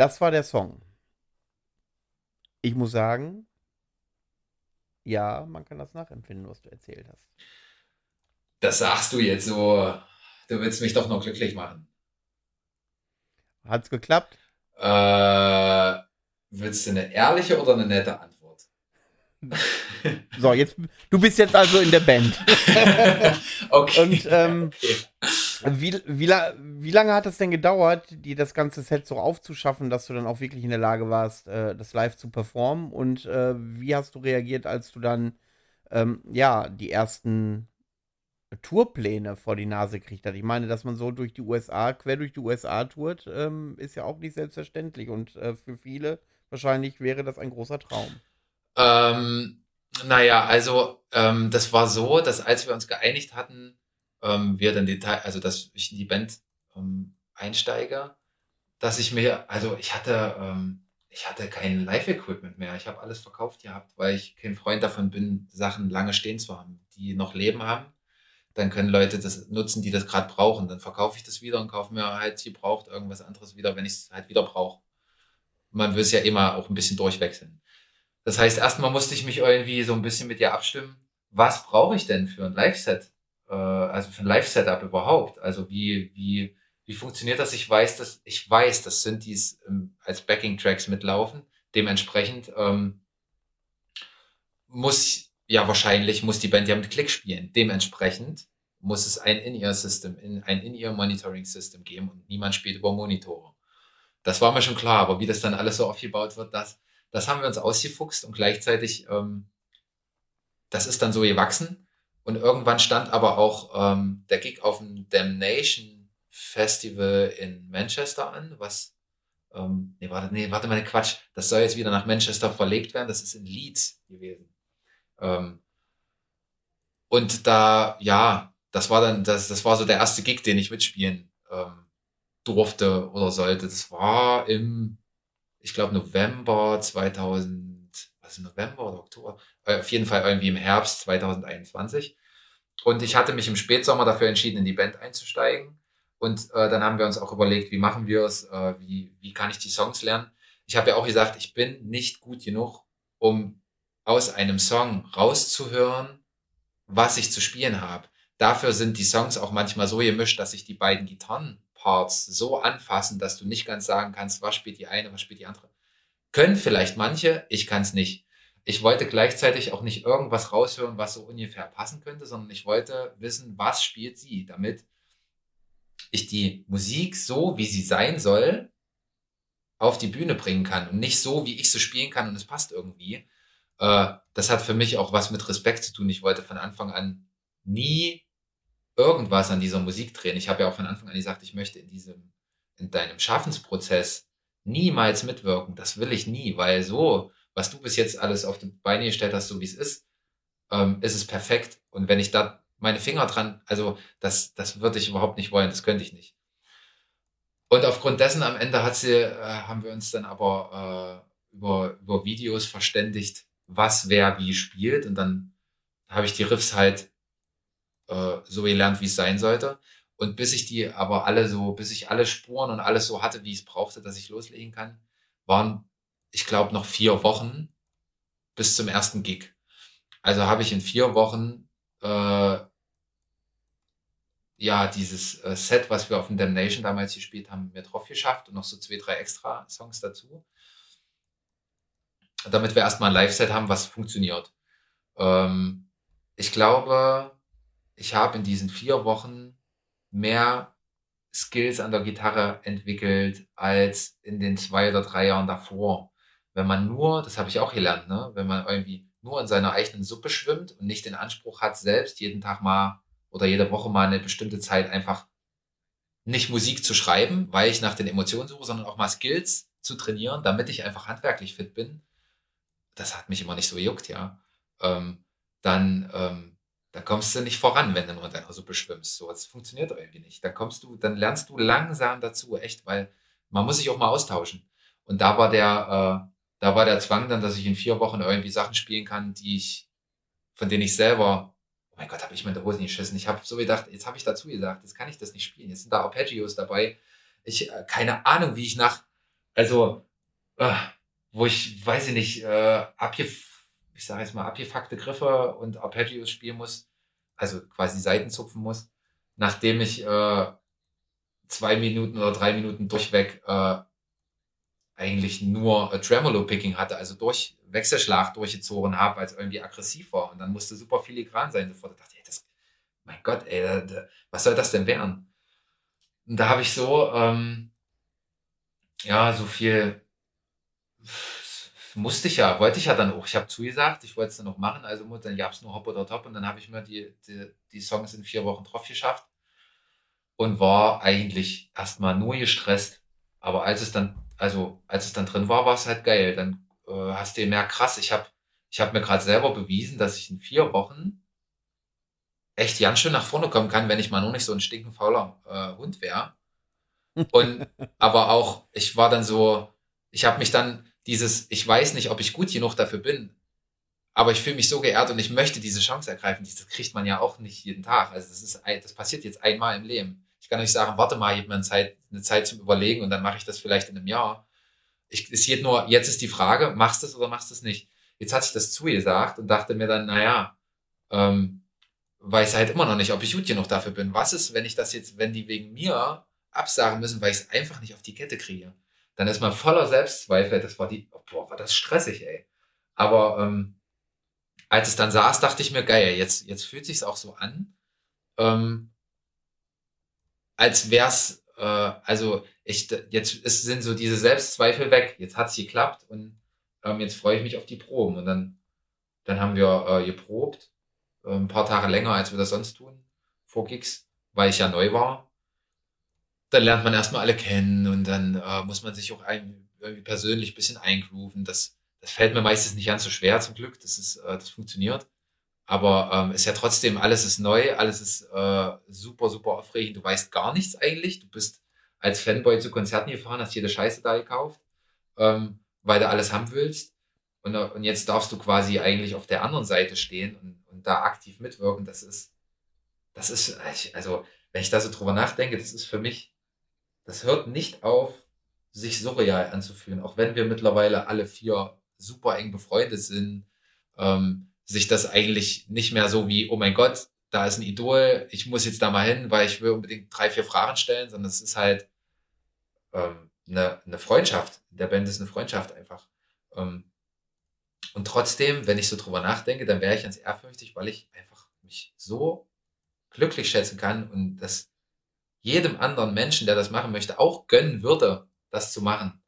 Das war der Song. Ich muss sagen, ja, man kann das nachempfinden, was du erzählt hast. Das sagst du jetzt so. Du willst mich doch noch glücklich machen. Hat's geklappt? Äh, willst du eine ehrliche oder eine nette Antwort? so, jetzt, du bist jetzt also in der Band. okay. Und ähm, okay. Wie, wie, wie lange hat es denn gedauert, dir das ganze Set so aufzuschaffen, dass du dann auch wirklich in der Lage warst, äh, das live zu performen? Und äh, wie hast du reagiert, als du dann ähm, ja die ersten Tourpläne vor die Nase gekriegt hat? Ich meine, dass man so durch die USA, quer durch die USA tourt, ähm, ist ja auch nicht selbstverständlich. Und äh, für viele wahrscheinlich wäre das ein großer Traum. Ähm, naja, also ähm, das war so, dass als wir uns geeinigt hatten, ähm, wir dann Detail, also dass ich in die Band ähm, einsteige, dass ich mir, also ich hatte, ähm, ich hatte kein Live-Equipment mehr. Ich habe alles verkauft gehabt, weil ich kein Freund davon bin, Sachen lange stehen zu haben, die noch Leben haben. Dann können Leute das nutzen, die das gerade brauchen. Dann verkaufe ich das wieder und kaufe mir halt gebraucht irgendwas anderes wieder, wenn ich es halt wieder brauche. Man will es ja immer auch ein bisschen durchwechseln. Das heißt, erstmal musste ich mich irgendwie so ein bisschen mit dir abstimmen. Was brauche ich denn für ein Live-Set? Äh, also für ein Live-Setup überhaupt. Also wie, wie, wie funktioniert das? Ich weiß, dass ich weiß, dass Synthes ähm, als Backing-Tracks mitlaufen. Dementsprechend ähm, muss ja wahrscheinlich muss die Band ja mit Klick spielen. Dementsprechend muss es ein In-Ear-System, in, ein In-Ear-Monitoring-System geben und niemand spielt über Monitore. Das war mir schon klar, aber wie das dann alles so aufgebaut wird, das, das haben wir uns ausgefuchst und gleichzeitig, ähm, das ist dann so gewachsen. Und irgendwann stand aber auch ähm, der Gig auf dem Damnation Festival in Manchester an, was ähm, nee, warte, nee, warte mal, Quatsch. Das soll jetzt wieder nach Manchester verlegt werden. Das ist in Leeds gewesen. Ähm, und da, ja, das war dann, das, das war so der erste Gig, den ich mitspielen ähm, durfte oder sollte. Das war im, ich glaube, November 2000, was ist November oder Oktober? Äh, auf jeden Fall irgendwie im Herbst 2021. Und ich hatte mich im Spätsommer dafür entschieden, in die Band einzusteigen. Und äh, dann haben wir uns auch überlegt, wie machen wir es, äh, wie, wie kann ich die Songs lernen. Ich habe ja auch gesagt, ich bin nicht gut genug, um aus einem Song rauszuhören, was ich zu spielen habe. Dafür sind die Songs auch manchmal so gemischt, dass sich die beiden Gitarrenparts so anfassen, dass du nicht ganz sagen kannst, was spielt die eine, was spielt die andere. Können vielleicht manche, ich kann es nicht ich wollte gleichzeitig auch nicht irgendwas raushören, was so ungefähr passen könnte, sondern ich wollte wissen, was spielt sie, damit ich die Musik so, wie sie sein soll, auf die Bühne bringen kann und nicht so, wie ich sie spielen kann und es passt irgendwie. Äh, das hat für mich auch was mit Respekt zu tun. Ich wollte von Anfang an nie irgendwas an dieser Musik drehen. Ich habe ja auch von Anfang an gesagt, ich möchte in diesem, in deinem Schaffensprozess niemals mitwirken. Das will ich nie, weil so was du bis jetzt alles auf die Beine gestellt hast, so wie es ist, ähm, ist es perfekt. Und wenn ich da meine Finger dran, also das, das würde ich überhaupt nicht wollen, das könnte ich nicht. Und aufgrund dessen am Ende hat sie, äh, haben wir uns dann aber äh, über, über Videos verständigt, was wer wie spielt. Und dann habe ich die Riffs halt äh, so gelernt, wie es sein sollte. Und bis ich die aber alle so, bis ich alle Spuren und alles so hatte, wie ich es brauchte, dass ich loslegen kann, waren ich glaube, noch vier Wochen bis zum ersten Gig. Also habe ich in vier Wochen äh, ja dieses äh, Set, was wir auf dem Damnation damals gespielt haben, mir drauf geschafft und noch so zwei, drei extra Songs dazu. Damit wir erstmal ein Live-Set haben, was funktioniert. Ähm, ich glaube, ich habe in diesen vier Wochen mehr Skills an der Gitarre entwickelt als in den zwei oder drei Jahren davor wenn man nur, das habe ich auch gelernt, ne, wenn man irgendwie nur in seiner eigenen Suppe schwimmt und nicht den Anspruch hat, selbst jeden Tag mal oder jede Woche mal eine bestimmte Zeit einfach nicht Musik zu schreiben, weil ich nach den Emotionen suche, sondern auch mal Skills zu trainieren, damit ich einfach handwerklich fit bin. Das hat mich immer nicht so gejuckt, ja. Ähm, dann, ähm, dann kommst du nicht voran, wenn du nur in deiner Suppe schwimmst. So, das funktioniert irgendwie nicht. Dann kommst du, dann lernst du langsam dazu, echt, weil man muss sich auch mal austauschen. Und da war der, äh, da war der Zwang dann, dass ich in vier Wochen irgendwie Sachen spielen kann, die ich, von denen ich selber, oh mein Gott, habe ich mir in der Hose nicht geschissen. Ich habe so gedacht, jetzt habe ich dazu gesagt, jetzt kann ich das nicht spielen. Jetzt sind da Arpeggios dabei, Ich, äh, keine Ahnung, wie ich nach, also, äh, wo ich, weiß ich nicht, äh, abgef ich sage jetzt mal, abgefuckte Griffe und Arpeggios spielen muss, also quasi Seiten zupfen muss, nachdem ich äh, zwei Minuten oder drei Minuten durchweg äh, eigentlich nur äh, Tremolo-Picking hatte, also durch Wechselschlag durchgezogen habe, weil es irgendwie aggressiv war. Und dann musste super filigran sein. Sofort dachte ich, das, mein Gott, ey, da, da, was soll das denn werden? Und da habe ich so, ähm, ja, so viel musste ich ja, wollte ich ja dann auch. Ich habe zugesagt, ich wollte es dann noch machen, also dann gab es nur Hop oder Top und dann habe ich mir die, die, die Songs in vier Wochen drauf geschafft und war eigentlich erstmal nur gestresst. Aber als es dann, also als es dann drin war, war es halt geil. Dann äh, hast du mehr krass. Ich habe ich hab mir gerade selber bewiesen, dass ich in vier Wochen echt ganz schön nach vorne kommen kann, wenn ich mal nur nicht so ein stinkenfauler äh, Hund wäre. Und aber auch, ich war dann so, ich habe mich dann, dieses, ich weiß nicht, ob ich gut genug dafür bin, aber ich fühle mich so geehrt und ich möchte diese Chance ergreifen. Das kriegt man ja auch nicht jeden Tag. Also das ist, das passiert jetzt einmal im Leben. Ich kann euch sagen, warte mal, ich habe mir eine Zeit, eine Zeit zum Überlegen und dann mache ich das vielleicht in einem Jahr. Ich, es geht nur, jetzt ist die Frage, machst du es oder machst du es nicht? Jetzt hat sich das zugesagt und dachte mir dann, naja, ähm, weiß halt immer noch nicht, ob ich gut genug dafür bin. Was ist, wenn ich das jetzt, wenn die wegen mir absagen müssen, weil ich es einfach nicht auf die Kette kriege? Dann ist man voller Selbstzweifel. Das war die, boah, war das stressig, ey. Aber ähm, als es dann saß, dachte ich mir, geil, jetzt, jetzt fühlt sich's auch so an, ähm, als wär's, äh, also ich, jetzt ist, sind so diese Selbstzweifel weg. Jetzt hat's geklappt und ähm, jetzt freue ich mich auf die Proben. Und dann, dann haben wir äh, geprobt, äh, ein paar Tage länger, als wir das sonst tun, vor Gigs, weil ich ja neu war dann lernt man erstmal alle kennen und dann äh, muss man sich auch ein, irgendwie persönlich ein bisschen eingrooven. Das, das fällt mir meistens nicht ganz so schwer zum Glück. Das ist, äh, das funktioniert. Aber ähm, ist ja trotzdem, alles ist neu, alles ist äh, super, super aufregend. Du weißt gar nichts eigentlich. Du bist als Fanboy zu Konzerten gefahren, hast jede Scheiße da gekauft, ähm, weil du alles haben willst. Und, äh, und jetzt darfst du quasi eigentlich auf der anderen Seite stehen und, und da aktiv mitwirken. Das ist, das ist, also, wenn ich da so drüber nachdenke, das ist für mich das hört nicht auf, sich surreal anzufühlen, auch wenn wir mittlerweile alle vier super eng befreundet sind, ähm, sich das eigentlich nicht mehr so wie, oh mein Gott, da ist ein Idol, ich muss jetzt da mal hin, weil ich will unbedingt drei, vier Fragen stellen, sondern es ist halt ähm, eine, eine Freundschaft. Der Band ist eine Freundschaft einfach. Ähm, und trotzdem, wenn ich so drüber nachdenke, dann wäre ich ganz ehrfürchtig, weil ich einfach mich so glücklich schätzen kann und das jedem anderen Menschen, der das machen möchte, auch gönnen würde, das zu machen.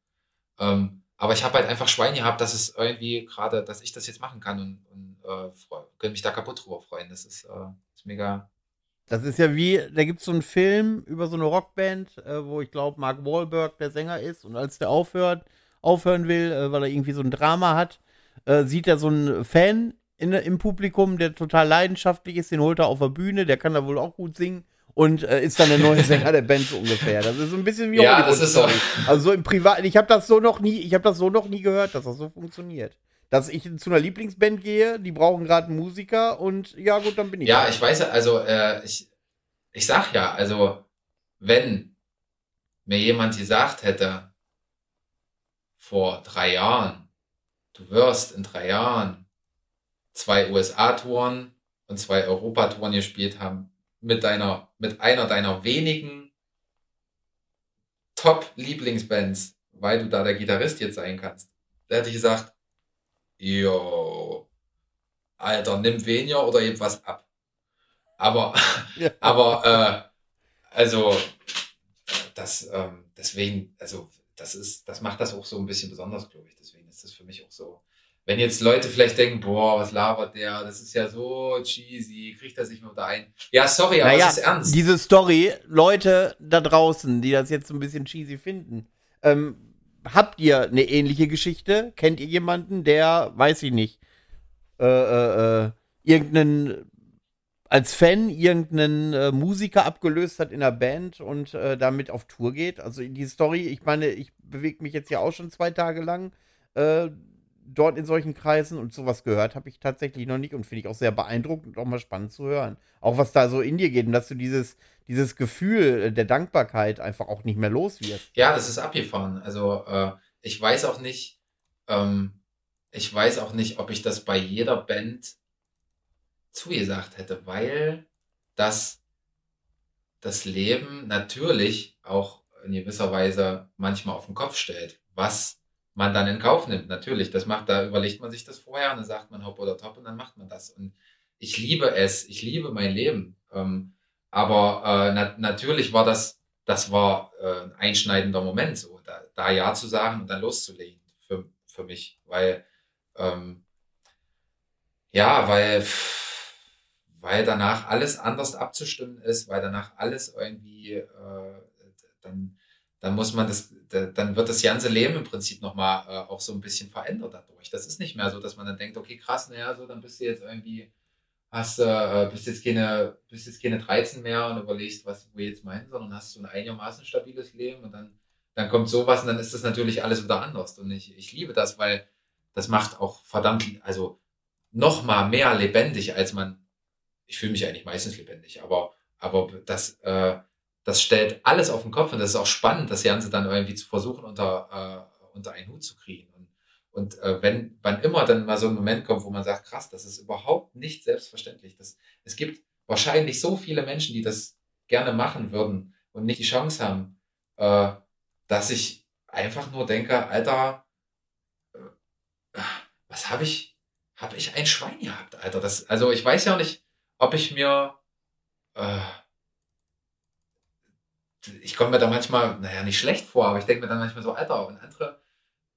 Ähm, aber ich habe halt einfach Schwein gehabt, dass es irgendwie gerade, dass ich das jetzt machen kann und, und äh, können mich da kaputt drüber freuen. Das ist, äh, ist mega. Das ist ja wie, da gibt es so einen Film über so eine Rockband, äh, wo ich glaube, Mark Wahlberg der Sänger ist und als der aufhört, aufhören will, äh, weil er irgendwie so ein Drama hat, äh, sieht er so einen Fan in, im Publikum, der total leidenschaftlich ist, den holt er auf der Bühne, der kann da wohl auch gut singen und äh, ist dann der neue Sänger der Band so ungefähr. Das ist so ein bisschen wie ja, Hollywood das ist so. Also so im Privaten, ich habe das so noch nie, ich habe das so noch nie gehört, dass das so funktioniert. Dass ich zu einer Lieblingsband gehe, die brauchen gerade einen Musiker und ja gut, dann bin ich. Ja, da. ich weiß, also äh, ich, ich sag ja, also wenn mir jemand gesagt hätte vor drei Jahren, du wirst in drei Jahren zwei USA-Touren und zwei Europatouren gespielt haben, mit deiner, mit einer deiner wenigen Top-Lieblingsbands, weil du da der Gitarrist jetzt sein kannst. Da hätte ich gesagt, yo, Alter, nimm weniger oder gib was ab. Aber, ja. aber, äh, also, das, ähm, deswegen, also, das ist, das macht das auch so ein bisschen besonders, glaube ich. Deswegen ist das für mich auch so, wenn jetzt Leute vielleicht denken, boah, was labert der, das ist ja so cheesy, kriegt er sich nur da ein. Ja, sorry, aber naja, es ist ernst. Diese Story, Leute da draußen, die das jetzt so ein bisschen cheesy finden, ähm, habt ihr eine ähnliche Geschichte? Kennt ihr jemanden, der, weiß ich nicht, äh, äh, äh irgendeinen als Fan irgendeinen äh, Musiker abgelöst hat in der Band und äh, damit auf Tour geht. Also die Story, ich meine, ich bewege mich jetzt ja auch schon zwei Tage lang. Äh, dort in solchen Kreisen und sowas gehört habe ich tatsächlich noch nicht und finde ich auch sehr beeindruckend und auch mal spannend zu hören. Auch was da so in dir geht und dass du dieses, dieses Gefühl der Dankbarkeit einfach auch nicht mehr los wirst. Ja, das ist abgefahren. Also äh, ich weiß auch nicht, ähm, ich weiß auch nicht, ob ich das bei jeder Band zugesagt hätte, weil das das Leben natürlich auch in gewisser Weise manchmal auf den Kopf stellt, was man dann in Kauf nimmt. Natürlich, das macht, da überlegt man sich das vorher und dann sagt man hopp oder top und dann macht man das. Und ich liebe es, ich liebe mein Leben. Ähm, aber äh, na natürlich war das, das war äh, ein einschneidender Moment, so da, da Ja zu sagen und dann loszulegen für, für mich, weil ähm, ja, weil weil danach alles anders abzustimmen ist, weil danach alles irgendwie äh, dann dann muss man das, dann wird das ganze Leben im Prinzip nochmal äh, auch so ein bisschen verändert dadurch. Das ist nicht mehr so, dass man dann denkt, okay, krass, naja, so, dann bist du jetzt irgendwie, hast du, äh, bist jetzt keine, bist jetzt keine 13 mehr und überlegst, was wir jetzt meinen, sondern hast so ein einigermaßen stabiles Leben und dann, dann kommt sowas und dann ist das natürlich alles wieder anders. Und ich, ich liebe das, weil das macht auch verdammt, also nochmal mehr lebendig, als man, ich fühle mich eigentlich meistens lebendig, aber, aber das, äh, das stellt alles auf den Kopf und das ist auch spannend, das Ganze dann irgendwie zu versuchen, unter, äh, unter einen Hut zu kriegen. Und, und äh, wenn wann immer dann mal so ein Moment kommt, wo man sagt, krass, das ist überhaupt nicht selbstverständlich. Das, es gibt wahrscheinlich so viele Menschen, die das gerne machen würden und nicht die Chance haben, äh, dass ich einfach nur denke, Alter, äh, was habe ich, habe ich ein Schwein gehabt, Alter. Das, also ich weiß ja nicht, ob ich mir äh, ich komme mir da manchmal, naja, nicht schlecht vor, aber ich denke mir dann manchmal so, Alter, und andere,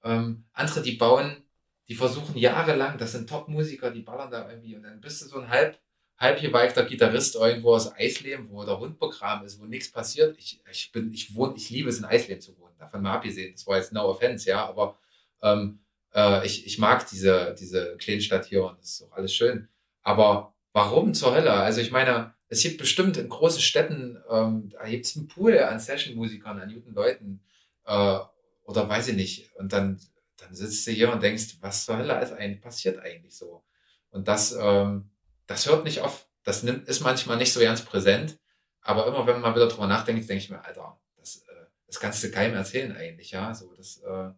ähm, andere, die bauen, die versuchen jahrelang, das sind Top-Musiker, die ballern da irgendwie und dann bist du so ein halb, halb geweigter Gitarrist irgendwo aus Eisleben, wo der Hund begraben ist, wo nichts passiert. Ich, ich bin, ich wohne, ich liebe es in Eisleben zu wohnen, davon mal abgesehen. Das war jetzt no offense, ja, aber ähm, äh, ich, ich mag diese, diese Kleinstadt hier und das ist auch alles schön. Aber warum zur Hölle? Also ich meine, es gibt bestimmt in großen Städten, ähm, da gibt es einen Pool an Session-Musikern, an guten Leuten, äh, oder weiß ich nicht. Und dann, dann sitzt du hier und denkst, was zur Hölle ist eigentlich, passiert eigentlich so? Und das, ähm, das hört nicht auf. Das nimmt, ist manchmal nicht so ganz präsent. Aber immer, wenn man wieder drüber nachdenkt, denke ich mir, Alter, das, äh, das kannst du keinem erzählen eigentlich, ja. So, das, äh,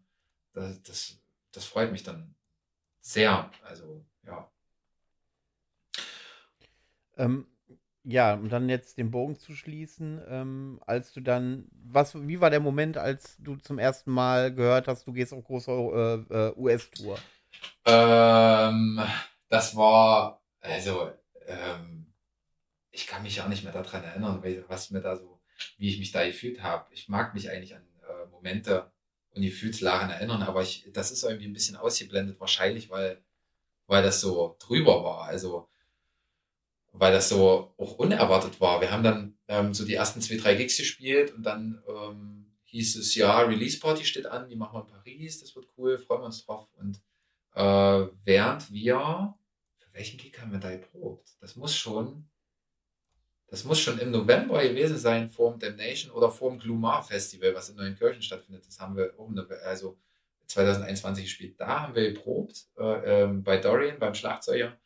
das, das, das freut mich dann sehr. Also, ja. Ähm, ja, um dann jetzt den Bogen zu schließen, ähm, als du dann, was, wie war der Moment, als du zum ersten Mal gehört hast, du gehst auf große äh, äh, US-Tour? Ähm, das war, also, ähm, ich kann mich auch nicht mehr daran erinnern, was mir da so, wie ich mich da gefühlt habe. Ich mag mich eigentlich an äh, Momente und Gefühlslagen erinnern, aber ich, das ist irgendwie ein bisschen ausgeblendet, wahrscheinlich, weil, weil das so drüber war. Also, weil das so auch unerwartet war. Wir haben dann ähm, so die ersten zwei, drei Gigs gespielt und dann ähm, hieß es, ja, Release Party steht an, die machen wir in Paris, das wird cool, freuen wir uns drauf. Und äh, während wir, für welchen Gig haben wir da geprobt? Das muss schon, das muss schon im November gewesen sein, vor dem Damnation oder vor dem Glumar Festival, was in Neuenkirchen stattfindet. Das haben wir um, also 2021 gespielt. Da haben wir geprobt, äh, äh, bei Dorian, beim Schlagzeuger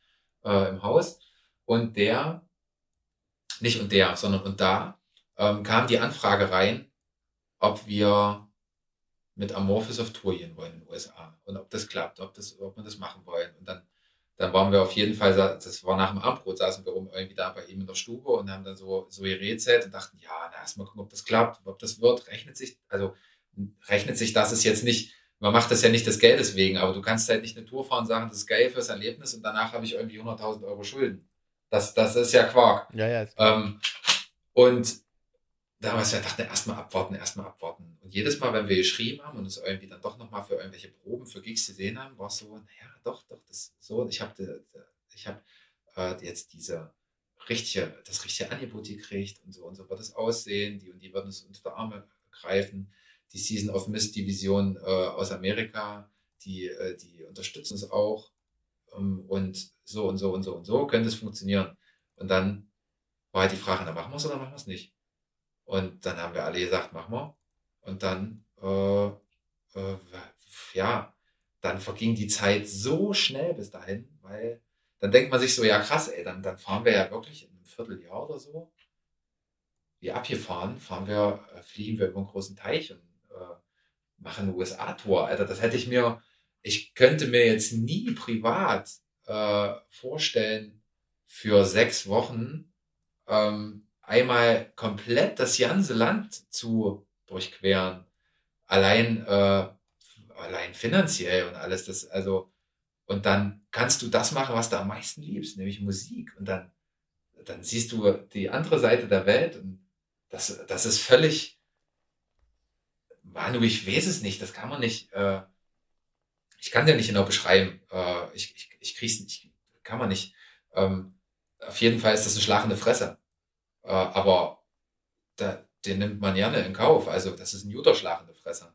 äh, im Haus. Und der, nicht und der, sondern und da, ähm, kam die Anfrage rein, ob wir mit Amorphis auf Tour gehen wollen in den USA und ob das klappt, ob, das, ob wir das machen wollen. Und dann, dann waren wir auf jeden Fall, das war nach dem Abendbrot, saßen wir rum irgendwie da bei ihm in der Stube und haben dann so, so gerätselt und dachten, ja, na, erstmal gucken, ob das klappt, ob das wird, rechnet sich, also rechnet sich das ist jetzt nicht, man macht das ja nicht des Geldes wegen, aber du kannst halt nicht eine Tour fahren und sagen, das ist geil fürs Erlebnis und danach habe ich irgendwie 100.000 Euro Schulden. Das, das ist ja Quark. Ja, ja. Ist ähm, und damals wir dachten, erstmal abwarten, erstmal abwarten. Und jedes Mal, wenn wir geschrieben haben und es irgendwie dann doch nochmal für irgendwelche Proben, für Gigs gesehen haben, war es so, naja, doch, doch, das so. Ich habe ich hab, äh, jetzt diese richtige, das richtige Angebot gekriegt und so und so wird es aussehen. Die und die würden es unter der Arme greifen. Die Season of Mist Division äh, aus Amerika, die, äh, die unterstützen es auch. Ähm, und so und so und so und so könnte es funktionieren. Und dann war halt die Frage, na machen wir es oder machen wir es nicht? Und dann haben wir alle gesagt, machen wir. Und dann, äh, äh, ja, dann verging die Zeit so schnell bis dahin, weil dann denkt man sich so, ja krass, ey, dann, dann fahren wir ja wirklich in einem Vierteljahr oder so, wie abgefahren, fahren wir, äh, fliegen wir über einen großen Teich und äh, machen eine USA-Tour. Alter, das hätte ich mir, ich könnte mir jetzt nie privat äh, vorstellen, für sechs Wochen ähm, einmal komplett das ganze Land zu durchqueren. Allein, äh, allein finanziell und alles. Das, also, und dann kannst du das machen, was du am meisten liebst, nämlich Musik. Und dann, dann siehst du die andere Seite der Welt und das, das ist völlig, Manu, ich weiß es nicht, das kann man nicht, äh, ich kann dir nicht genau beschreiben, äh, ich, ich, ich krieg's nicht, kann man nicht. Ähm, auf jeden Fall ist das eine schlagende Fresse. Äh, aber da, den nimmt man gerne in Kauf. Also das ist ein guter schlagende Fresse.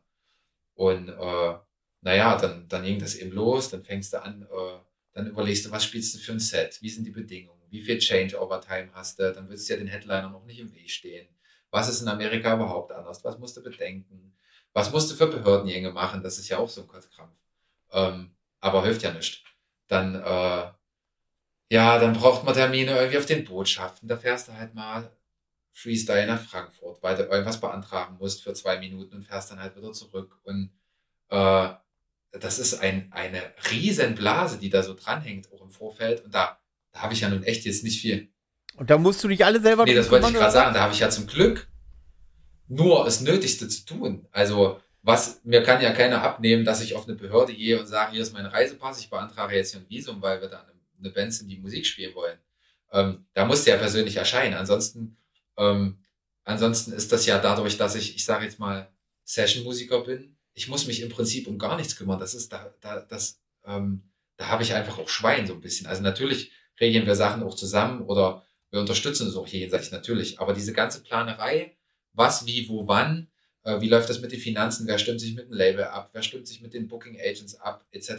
Und äh, naja, dann, dann ging das eben los, dann fängst du an, äh, dann überlegst du, was spielst du für ein Set, wie sind die Bedingungen, wie viel Change-Over-Time hast du, dann willst du ja den Headliner noch nicht im Weg stehen. Was ist in Amerika überhaupt anders? Was musst du bedenken? Was musst du für Behördengänge machen? Das ist ja auch so ein Kotzkrampf. Ähm, aber hilft ja nicht. Dann, äh, ja, dann braucht man Termine irgendwie auf den Botschaften. Da fährst du halt mal Freestyle nach Frankfurt, weil du irgendwas beantragen musst für zwei Minuten und fährst dann halt wieder zurück. Und äh, das ist ein, eine riesen Blase, die da so dranhängt, auch im Vorfeld. Und da, da habe ich ja nun echt jetzt nicht viel. Und da musst du dich alle selber Nee, das wollte ich gerade sagen. Da habe ich ja zum Glück nur das Nötigste zu tun. Also, was, mir kann ja keiner abnehmen, dass ich auf eine Behörde gehe und sage, hier ist mein Reisepass, ich beantrage jetzt hier ein Visum, weil wir da eine, Band sind, die Musik spielen wollen. Ähm, da muss der persönlich erscheinen. Ansonsten, ähm, ansonsten ist das ja dadurch, dass ich, ich sage jetzt mal, Session-Musiker bin. Ich muss mich im Prinzip um gar nichts kümmern. Das ist da, da, das, ähm, da habe ich einfach auch Schwein so ein bisschen. Also natürlich regeln wir Sachen auch zusammen oder wir unterstützen es auch gegenseitig natürlich. Aber diese ganze Planerei, was, wie, wo, wann, wie läuft das mit den Finanzen, wer stimmt sich mit dem Label ab, wer stimmt sich mit den Booking Agents ab, etc.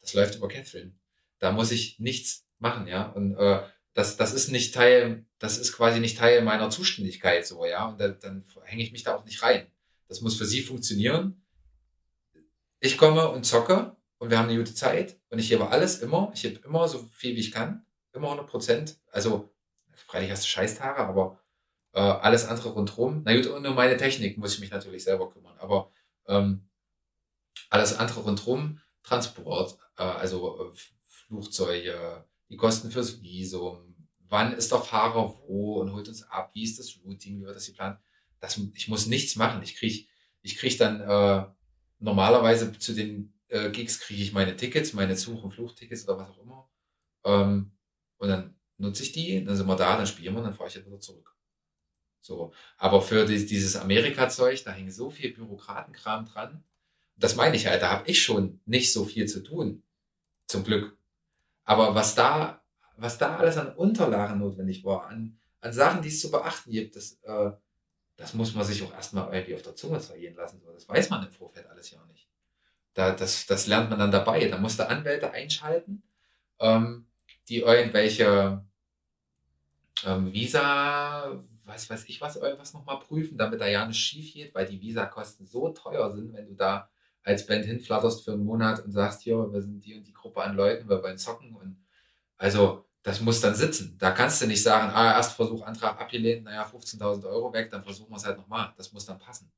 Das läuft über Catherine. Da muss ich nichts machen, ja. Und äh, das, das ist nicht Teil, das ist quasi nicht Teil meiner Zuständigkeit so, ja. Und da, dann hänge ich mich da auch nicht rein. Das muss für sie funktionieren. Ich komme und zocke und wir haben eine gute Zeit und ich gebe alles immer. Ich gebe immer so viel wie ich kann. Immer 100 Prozent. Also, freilich hast du Scheißhaare, aber äh, alles andere rundherum. Na gut, und um meine Technik muss ich mich natürlich selber kümmern. Aber ähm, alles andere rundherum, Transport, äh, also äh, Flugzeuge, die Kosten fürs Visum, wann ist der Fahrer wo und holt uns ab, wie ist das Routing, wie wird das geplant. Das, ich muss nichts machen. Ich krieg, ich krieg dann äh, normalerweise zu den äh, Gigs kriege ich meine Tickets, meine Zug- und Fluchtickets oder was auch immer. Ähm, und dann nutze ich die, dann sind wir da, dann spielen wir, dann fahre ich jetzt wieder zurück. So. Aber für die, dieses Amerika-Zeug, da hängt so viel Bürokratenkram dran. Das meine ich halt, da habe ich schon nicht so viel zu tun. Zum Glück. Aber was da, was da alles an Unterlagen notwendig war, an, an Sachen, die es zu beachten gibt, das, äh, das muss man sich auch erstmal irgendwie auf der Zunge zergehen lassen. Das weiß man im Vorfeld alles ja nicht. Da, das, das lernt man dann dabei. Da musste Anwälte einschalten, ähm, die irgendwelche ähm, Visa, was weiß ich was, irgendwas nochmal prüfen, damit da ja nicht schief geht, weil die Visa-Kosten so teuer sind, wenn du da als Band hinflatterst für einen Monat und sagst, hier, wir sind die und die Gruppe an Leuten, wir wollen zocken und also das muss dann sitzen. Da kannst du nicht sagen, ah, Erstversuch, Antrag abgelehnt, naja, 15.000 Euro weg, dann versuchen wir es halt nochmal. Das muss dann passen.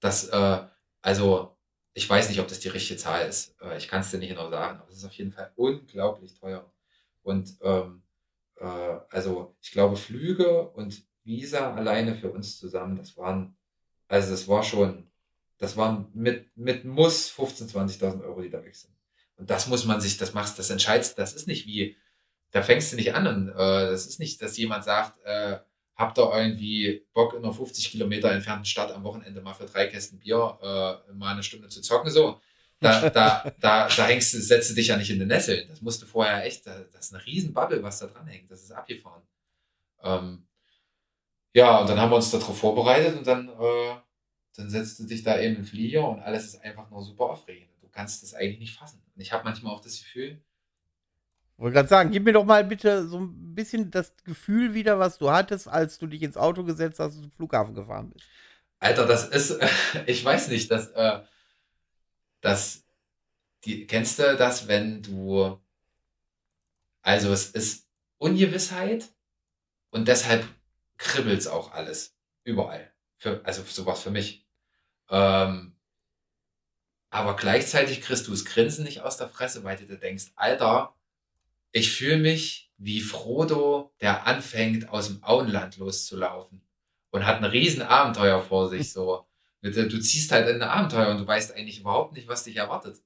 Das, äh, also, ich weiß nicht, ob das die richtige Zahl ist. Äh, ich kann es dir nicht genau sagen, aber es ist auf jeden Fall unglaublich teuer. Und ähm, äh, also, ich glaube, Flüge und Visa alleine für uns zusammen, das waren, also das war schon, das waren mit, mit Muss 15.000, 20.000 Euro, die da weg sind. Und das muss man sich, das machst, das entscheidest, das ist nicht wie, da fängst du nicht an und äh, das ist nicht, dass jemand sagt, äh, habt ihr irgendwie Bock in einer 50 Kilometer entfernten Stadt am Wochenende mal für drei Kästen Bier äh, mal eine Stunde zu zocken, so. Da, da, da, da hängst du, setzt du dich ja nicht in den Nessel. Das musst du vorher echt, das ist eine riesen Bubble, was da dran hängt. Das ist abgefahren. Ähm, ja, und dann haben wir uns darauf vorbereitet und dann, äh, dann setzt du dich da eben den Flieger und alles ist einfach nur super aufregend. Du kannst das eigentlich nicht fassen. Und ich habe manchmal auch das Gefühl, wollte gerade sagen, gib mir doch mal bitte so ein bisschen das Gefühl wieder, was du hattest, als du dich ins Auto gesetzt hast und zum Flughafen gefahren bist. Alter, das ist, ich weiß nicht, dass, äh, dass die, kennst du das, wenn du, also es ist Ungewissheit und deshalb kribbelt es auch alles. Überall. Für, also sowas für mich. Ähm, aber gleichzeitig kriegst du das Grinsen nicht aus der Fresse, weil du dir denkst, Alter, ich fühle mich wie Frodo, der anfängt, aus dem Auenland loszulaufen und hat ein riesen Abenteuer vor sich, so. Du ziehst halt in ein Abenteuer und du weißt eigentlich überhaupt nicht, was dich erwartet.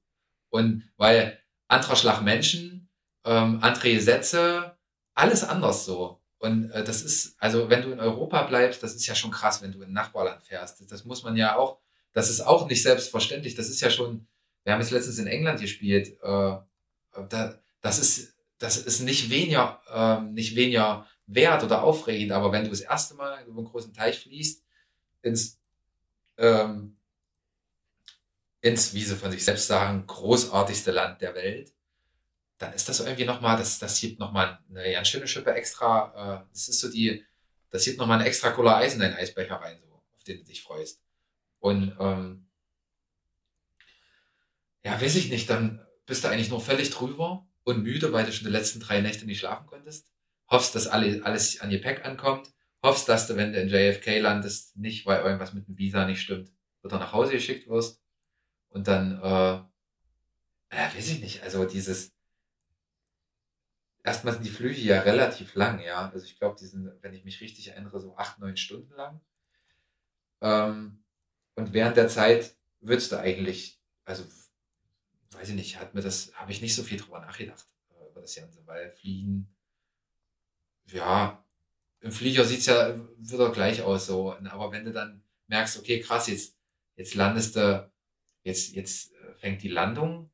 Und weil anderer Schlag Menschen, ähm, andere Sätze, alles anders so. Und äh, das ist, also wenn du in Europa bleibst, das ist ja schon krass, wenn du in Nachbarland fährst. Das, das muss man ja auch, das ist auch nicht selbstverständlich. Das ist ja schon, wir haben es letztens in England gespielt, äh, da, das ist, das ist nicht weniger, äh, nicht weniger wert oder aufregend, aber wenn du das erste Mal über einen großen Teich fließt, ins, ähm, ins, wie sie von sich selbst sagen, großartigste Land der Welt, dann ist das irgendwie nochmal, das, das gibt nochmal eine ganz schöne Schippe extra, äh, das ist so die, das gibt nochmal eine extra Cola Eis in deinen Eisbecher rein, so, auf den du dich freust. Und ähm, ja, weiß ich nicht, dann bist du eigentlich nur völlig drüber und müde, weil du schon die letzten drei Nächte nicht schlafen konntest. Hoffst, dass alle, alles an Gepäck ankommt. Hoffst, dass du, wenn du in JFK landest, nicht, weil irgendwas mit dem Visa nicht stimmt, oder nach Hause geschickt wirst. Und dann, äh, ja, weiß ich nicht, also dieses, erstmal sind die Flüge ja relativ lang, ja. Also ich glaube, die sind, wenn ich mich richtig erinnere, so acht, neun Stunden lang. Ähm, und während der Zeit würdest du eigentlich, also weiß ich nicht, hat mir das, habe ich nicht so viel drüber nachgedacht äh, über das Ganze, weil Fliegen, ja, im Flieger sieht's ja wieder gleich aus so. Aber wenn du dann merkst, okay, krass, jetzt, jetzt landest du, jetzt, jetzt äh, fängt die Landung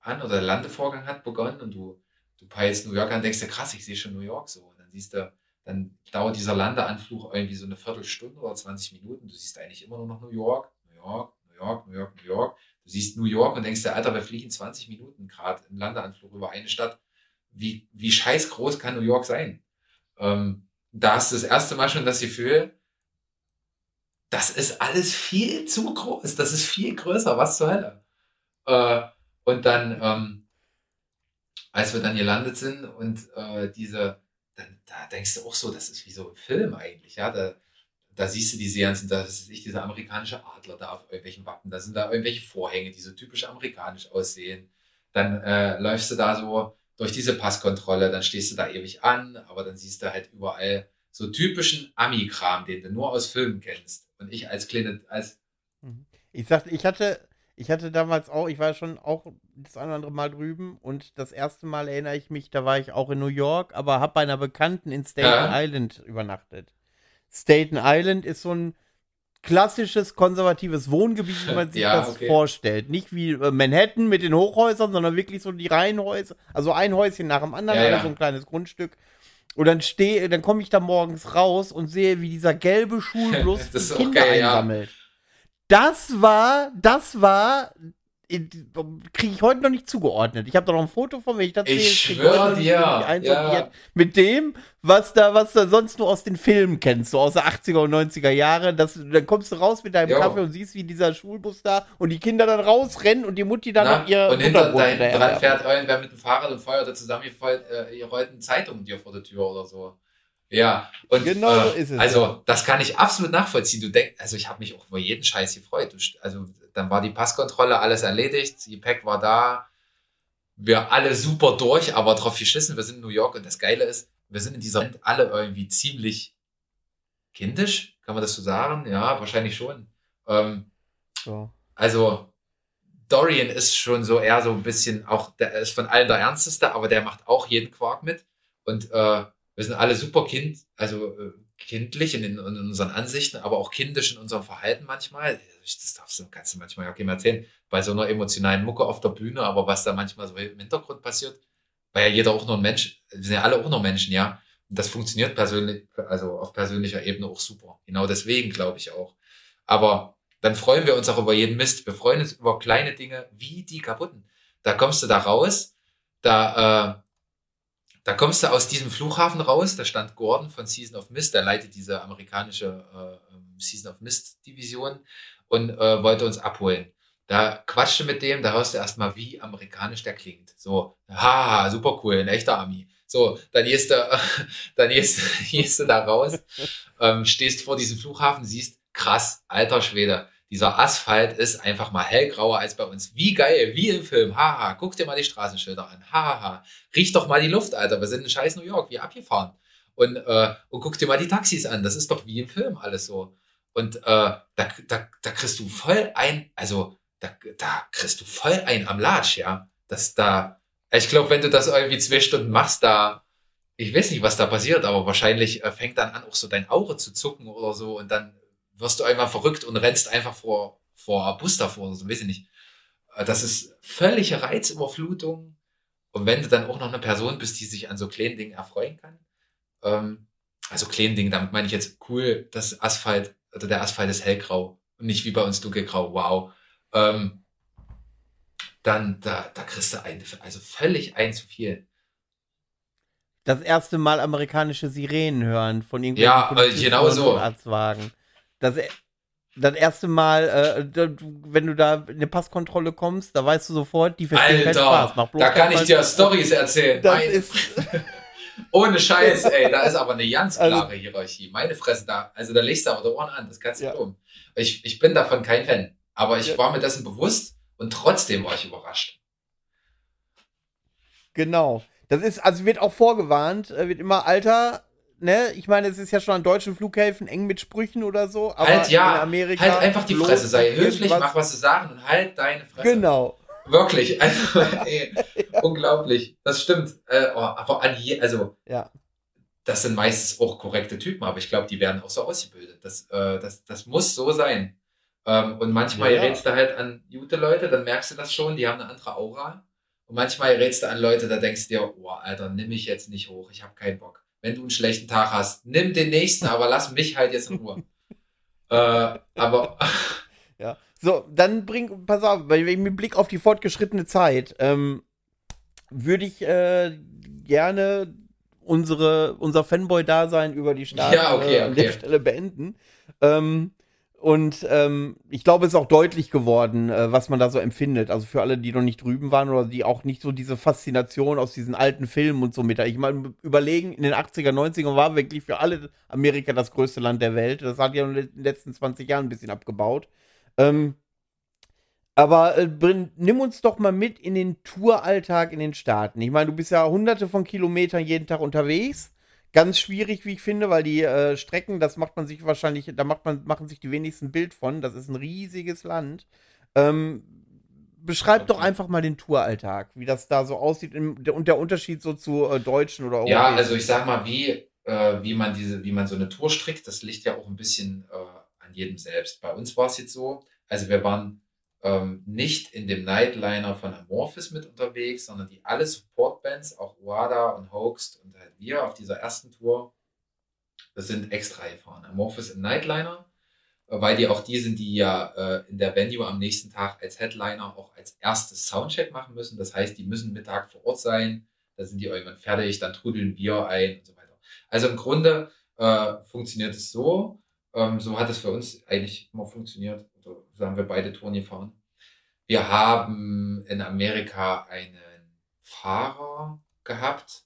an oder der Landevorgang hat begonnen und du, du peilst New York an, denkst du, krass, ich sehe schon New York so. Und dann siehst du, dann dauert dieser Landeanflug irgendwie so eine Viertelstunde oder 20 Minuten. Du siehst eigentlich immer nur noch New York, New York, New York, New York, New York. Du siehst New York und denkst dir, Alter, wir fliegen 20 Minuten gerade im Landeanflug über eine Stadt. Wie, wie scheiß groß kann New York sein? Ähm, da hast du das erste Mal schon das Gefühl, das ist alles viel zu groß, das ist viel größer, was zur Hölle. Äh, und dann, ähm, als wir dann gelandet sind und äh, diese, dann, da denkst du auch so, das ist wie so ein Film eigentlich, ja, da, da siehst du diese ganzen, da ist nicht dieser amerikanische Adler da auf irgendwelchen Wappen, da sind da irgendwelche Vorhänge, die so typisch amerikanisch aussehen. Dann äh, läufst du da so durch diese Passkontrolle, dann stehst du da ewig an, aber dann siehst du halt überall so typischen Ami-Kram, den du nur aus Filmen kennst. Und ich als kleine, als. Mhm. Ich sagte, ich hatte, ich hatte damals auch, ich war schon auch das eine oder andere Mal drüben und das erste Mal erinnere ich mich, da war ich auch in New York, aber habe bei einer Bekannten in Staten ja. Island übernachtet. Staten Island ist so ein klassisches konservatives Wohngebiet, wie man sich ja, das okay. vorstellt. Nicht wie äh, Manhattan mit den Hochhäusern, sondern wirklich so die Reihenhäuser, also ein Häuschen nach dem anderen, ja, ja. so ein kleines Grundstück. Und dann stehe, dann komme ich da morgens raus und sehe, wie dieser gelbe Schulbus die Kinder geil, einsammelt. Das war, das war kriege ich heute noch nicht zugeordnet. Ich habe da noch ein Foto von, wenn ich das ich schwöre dir, ja. mit dem, was da, was da sonst nur aus den Filmen kennst, so aus der 80er und 90er Jahre. Das, dann kommst du raus mit deinem jo. Kaffee und siehst, wie dieser Schulbus da und die Kinder dann rausrennen und die Mutti dann Na, noch ihr Und hinter dein, dran fährt irgendwer mit dem Fahrrad und feuert da zusammengerollten äh, Zeitungen dir vor der Tür oder so. Ja, und genau äh, so ist es. Also, das kann ich absolut nachvollziehen. Du denkst, also ich habe mich auch über jeden Scheiß gefreut. Du, also, dann war die Passkontrolle alles erledigt, die Pack war da. Wir alle super durch, aber drauf geschissen. Wir sind in New York und das Geile ist, wir sind in dieser Welt alle irgendwie ziemlich kindisch, kann man das so sagen? Ja, wahrscheinlich schon. Ähm, so. Also, Dorian ist schon so eher so ein bisschen auch, der ist von allen der Ernsteste, aber der macht auch jeden Quark mit. Und äh, wir sind alle super kind, also äh, kindlich in, in, in, unseren Ansichten, aber auch kindisch in unserem Verhalten manchmal. Das darfst du, kannst du manchmal auch immer erzählen, bei so einer emotionalen Mucke auf der Bühne, aber was da manchmal so im Hintergrund passiert, weil ja jeder auch nur ein Mensch, wir sind ja alle auch nur Menschen, ja. Und das funktioniert persönlich, also auf persönlicher Ebene auch super. Genau deswegen glaube ich auch. Aber dann freuen wir uns auch über jeden Mist. Wir freuen uns über kleine Dinge wie die kaputten. Da kommst du da raus, da äh, da kommst du aus diesem Flughafen raus, da stand Gordon von Season of Mist, der leitet diese amerikanische äh, ähm, Season of Mist Division und äh, wollte uns abholen. Da quatscht du mit dem, da hörst du erstmal, wie amerikanisch der klingt. So, haha, super cool, ein echter Ami. So, dann gehst du, dann gehst, gehst du da raus, ähm, stehst vor diesem Flughafen, siehst, krass, alter Schwede, dieser Asphalt ist einfach mal hellgrauer als bei uns. Wie geil, wie im Film. Haha, guck dir mal die Straßenschilder an. Haha, riech doch mal die Luft, Alter. Wir sind in scheiß New York, wie abgefahren. Und, äh, und guck dir mal die Taxis an. Das ist doch wie im Film alles so. Und äh, da, da, da kriegst du voll ein, also da, da kriegst du voll ein am Latsch, ja. Das da, ich glaube, wenn du das irgendwie zwei Stunden machst, da, ich weiß nicht, was da passiert, aber wahrscheinlich äh, fängt dann an, auch so dein Auge zu zucken oder so und dann wirst du einmal verrückt und rennst einfach vor, vor Bus davor oder so, weiß ich nicht. Äh, das ist völlige Reizüberflutung. Und wenn du dann auch noch eine Person bist, die sich an so kleinen Dingen erfreuen kann, ähm, also kleinen Dingen, damit meine ich jetzt cool, das Asphalt, oder der Asphalt ist hellgrau und nicht wie bei uns dunkelgrau, wow. Ähm, dann, da, da kriegst du ein, also völlig ein zu viel. Das erste Mal amerikanische Sirenen hören von irgendwelchen ja, genau so. Arztwagen das, das erste Mal, äh, wenn du da in eine Passkontrolle kommst, da weißt du sofort, die verstehen keinen Spaß. Mach bloß da kann ich dir Stories erzählen. Das ist Ohne Scheiß, ey, da ist aber eine ganz also klare also, Hierarchie. Meine Fresse, da, also da legst du aber die Ohren an, das kannst du ja. glauben. Ich, ich bin davon kein Fan, aber ich ja. war mir dessen bewusst und trotzdem war ich überrascht. Genau. Das ist, also wird auch vorgewarnt, äh, wird immer, Alter, ne, ich meine, es ist ja schon an deutschen Flughäfen eng mit Sprüchen oder so, aber halt, ja, in Amerika. Halt einfach die Fresse, sei höflich, mach was zu sagen und halt deine Fresse. Genau. Wirklich, also, ey, unglaublich. Das stimmt. Äh, oh, aber an je, also, ja. das sind meistens auch korrekte Typen, aber ich glaube, die werden auch so ausgebildet. Das, äh, das, das muss so sein. Ähm, und manchmal ja, gerätst du halt an gute Leute, dann merkst du das schon, die haben eine andere Aura. Und manchmal gerätst du an Leute, da denkst du dir, oh, Alter, nimm mich jetzt nicht hoch, ich habe keinen Bock wenn du einen schlechten Tag hast. Nimm den nächsten, aber lass mich halt jetzt in Ruhe. äh, aber. ja. So, dann bring, pass auf, mit Blick auf die fortgeschrittene Zeit, ähm, würde ich äh, gerne unsere, unser Fanboy-Dasein über die Stadt ja, okay, äh, der Stelle beenden. Ähm, und ähm, ich glaube, es ist auch deutlich geworden, äh, was man da so empfindet. Also für alle, die noch nicht drüben waren oder die auch nicht so diese Faszination aus diesen alten Filmen und so mit. Ich meine, überlegen, in den 80er, 90er war wirklich für alle Amerika das größte Land der Welt. Das hat ja in den letzten 20 Jahren ein bisschen abgebaut. Ähm, aber äh, nimm uns doch mal mit in den Touralltag in den Staaten. Ich meine, du bist ja hunderte von Kilometern jeden Tag unterwegs ganz schwierig, wie ich finde, weil die äh, Strecken, das macht man sich wahrscheinlich, da macht man, machen sich die wenigsten Bild von. Das ist ein riesiges Land. Ähm, beschreib okay. doch einfach mal den Touralltag, wie das da so aussieht und der Unterschied so zu äh, Deutschen oder Ja, also ich sag mal, wie, äh, wie man diese, wie man so eine Tour strickt, das liegt ja auch ein bisschen äh, an jedem selbst. Bei uns war es jetzt so, also wir waren ähm, nicht in dem Nightliner von Amorphis mit unterwegs, sondern die alle Supportbands, auch Wada und Hoaxed und halt wir auf dieser ersten Tour, das sind extra gefahren. Amorphis im Nightliner, weil die auch die sind, die ja äh, in der Venue am nächsten Tag als Headliner auch als erstes Soundcheck machen müssen. Das heißt, die müssen Mittag vor Ort sein, da sind die irgendwann fertig, dann trudeln wir ein und so weiter. Also im Grunde äh, funktioniert es so, ähm, so hat es für uns eigentlich immer funktioniert so haben wir beide Touren gefahren. Wir haben in Amerika einen Fahrer gehabt,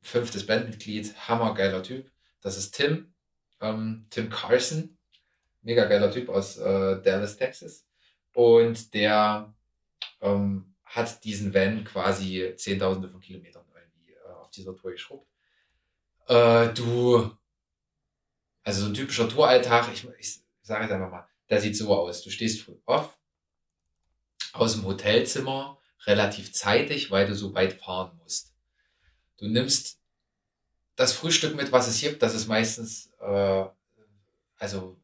fünftes Bandmitglied, hammergeiler Typ. Das ist Tim, ähm, Tim Carson, mega geiler Typ aus äh, Dallas, Texas. Und der ähm, hat diesen Van quasi Zehntausende von Kilometern irgendwie äh, auf dieser Tour geschrubbt. Äh, du, also so ein typischer Touralltag, ich, ich sage jetzt einfach mal, der sieht so aus. Du stehst früh auf, aus dem Hotelzimmer, relativ zeitig, weil du so weit fahren musst. Du nimmst das Frühstück mit, was es gibt. Das ist meistens äh, also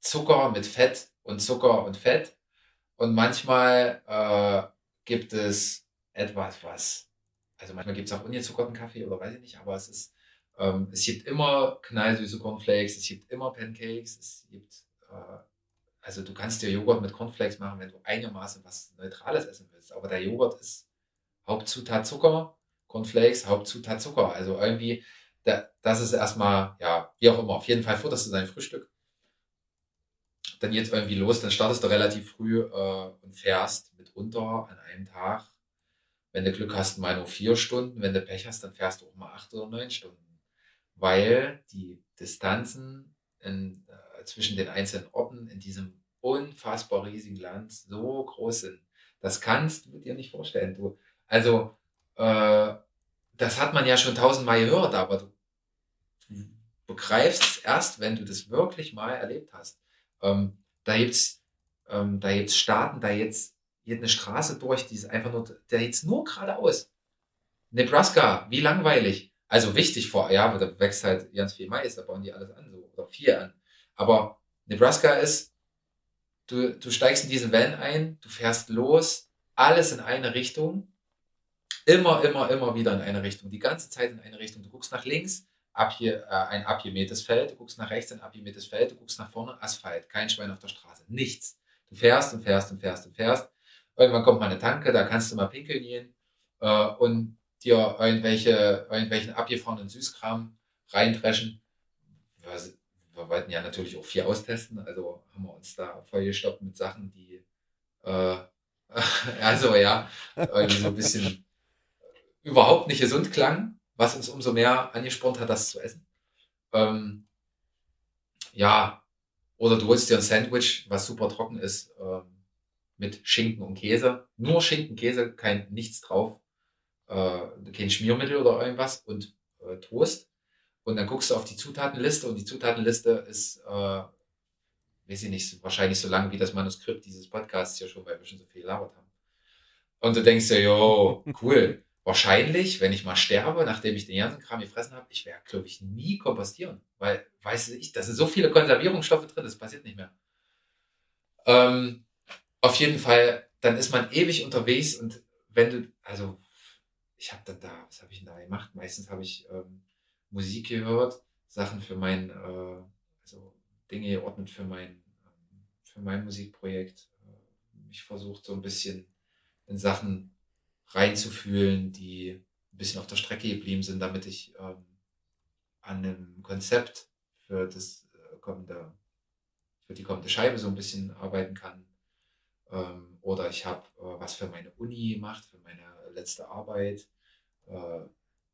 Zucker mit Fett und Zucker und Fett. Und manchmal äh, gibt es etwas, was, also manchmal gibt es auch ungezuckerten Kaffee oder weiß ich nicht, aber es ist, ähm, es gibt immer knallsüße Cornflakes, es gibt immer Pancakes, es gibt äh, also du kannst dir Joghurt mit Cornflakes machen, wenn du einigermaßen was Neutrales essen willst. Aber der Joghurt ist Hauptzutat Zucker, Cornflakes, Hauptzutat Zucker. Also irgendwie, das ist erstmal, ja, wie auch immer, auf jeden Fall futterst du dein Frühstück. dann jetzt irgendwie los, dann startest du relativ früh äh, und fährst mitunter an einem Tag. Wenn du Glück hast, mal nur vier Stunden. Wenn du Pech hast, dann fährst du auch mal acht oder neun Stunden. Weil die Distanzen in, zwischen den einzelnen Orten in diesem unfassbar riesigen Land so groß sind. Das kannst du dir nicht vorstellen. Du, also, äh, das hat man ja schon tausendmal gehört, aber du, du begreifst es erst, wenn du das wirklich mal erlebt hast. Ähm, da gibt's, ähm, da Staaten, da jetzt geht eine Straße durch, die ist einfach nur, der jetzt nur geradeaus. Nebraska, wie langweilig. Also wichtig vor, ja, da wächst halt ganz viel Mais, da bauen die alles an, so, oder vier an. Aber Nebraska ist, du, du steigst in diesen Van ein, du fährst los, alles in eine Richtung, immer, immer, immer wieder in eine Richtung, die ganze Zeit in eine Richtung. Du guckst nach links, ab hier, äh, ein abgemähtes Feld, du guckst nach rechts, ein abgemähtes Feld, du guckst nach vorne, Asphalt, kein Schwein auf der Straße, nichts. Du fährst und fährst und fährst und fährst. Irgendwann kommt mal eine Tanke, da kannst du mal pinkeln gehen äh, und dir irgendwelche, irgendwelchen abgefahrenen Süßkram reindreschen. Wir, wir wollten ja natürlich auch viel austesten, also haben wir uns da vollgestoppt mit Sachen, die äh, also ja, irgendwie so ein bisschen überhaupt nicht gesund klang was uns umso mehr angespornt hat, das zu essen. Ähm, ja, oder du holst dir ein Sandwich, was super trocken ist, ähm, mit Schinken und Käse. Nur Schinken, Käse, kein nichts drauf, äh, kein Schmiermittel oder irgendwas und äh, Toast. Und dann guckst du auf die Zutatenliste und die Zutatenliste ist, äh, weiß ich nicht, wahrscheinlich so lang wie das Manuskript dieses Podcasts hier schon, weil wir schon so viel gelabert haben. Und du denkst dir, jo, cool wahrscheinlich, wenn ich mal sterbe, nachdem ich den ganzen Kram gefressen habe, ich werde, glaube ich, nie kompostieren. Weil, weißt du, ich, da sind so viele Konservierungsstoffe drin, das passiert nicht mehr. Ähm, auf jeden Fall, dann ist man ewig unterwegs und wenn du, also, ich habe dann da, was habe ich denn da gemacht? Meistens habe ich ähm, Musik gehört, Sachen für mein, äh, also Dinge geordnet für mein, ähm, für mein Musikprojekt. Äh, ich versucht so ein bisschen in Sachen reinzufühlen, die ein bisschen auf der Strecke geblieben sind, damit ich ähm, an einem Konzept für das äh, kommende, für die kommende Scheibe so ein bisschen arbeiten kann. Ähm, oder ich habe äh, was für meine Uni gemacht, für meine letzte Arbeit. Äh,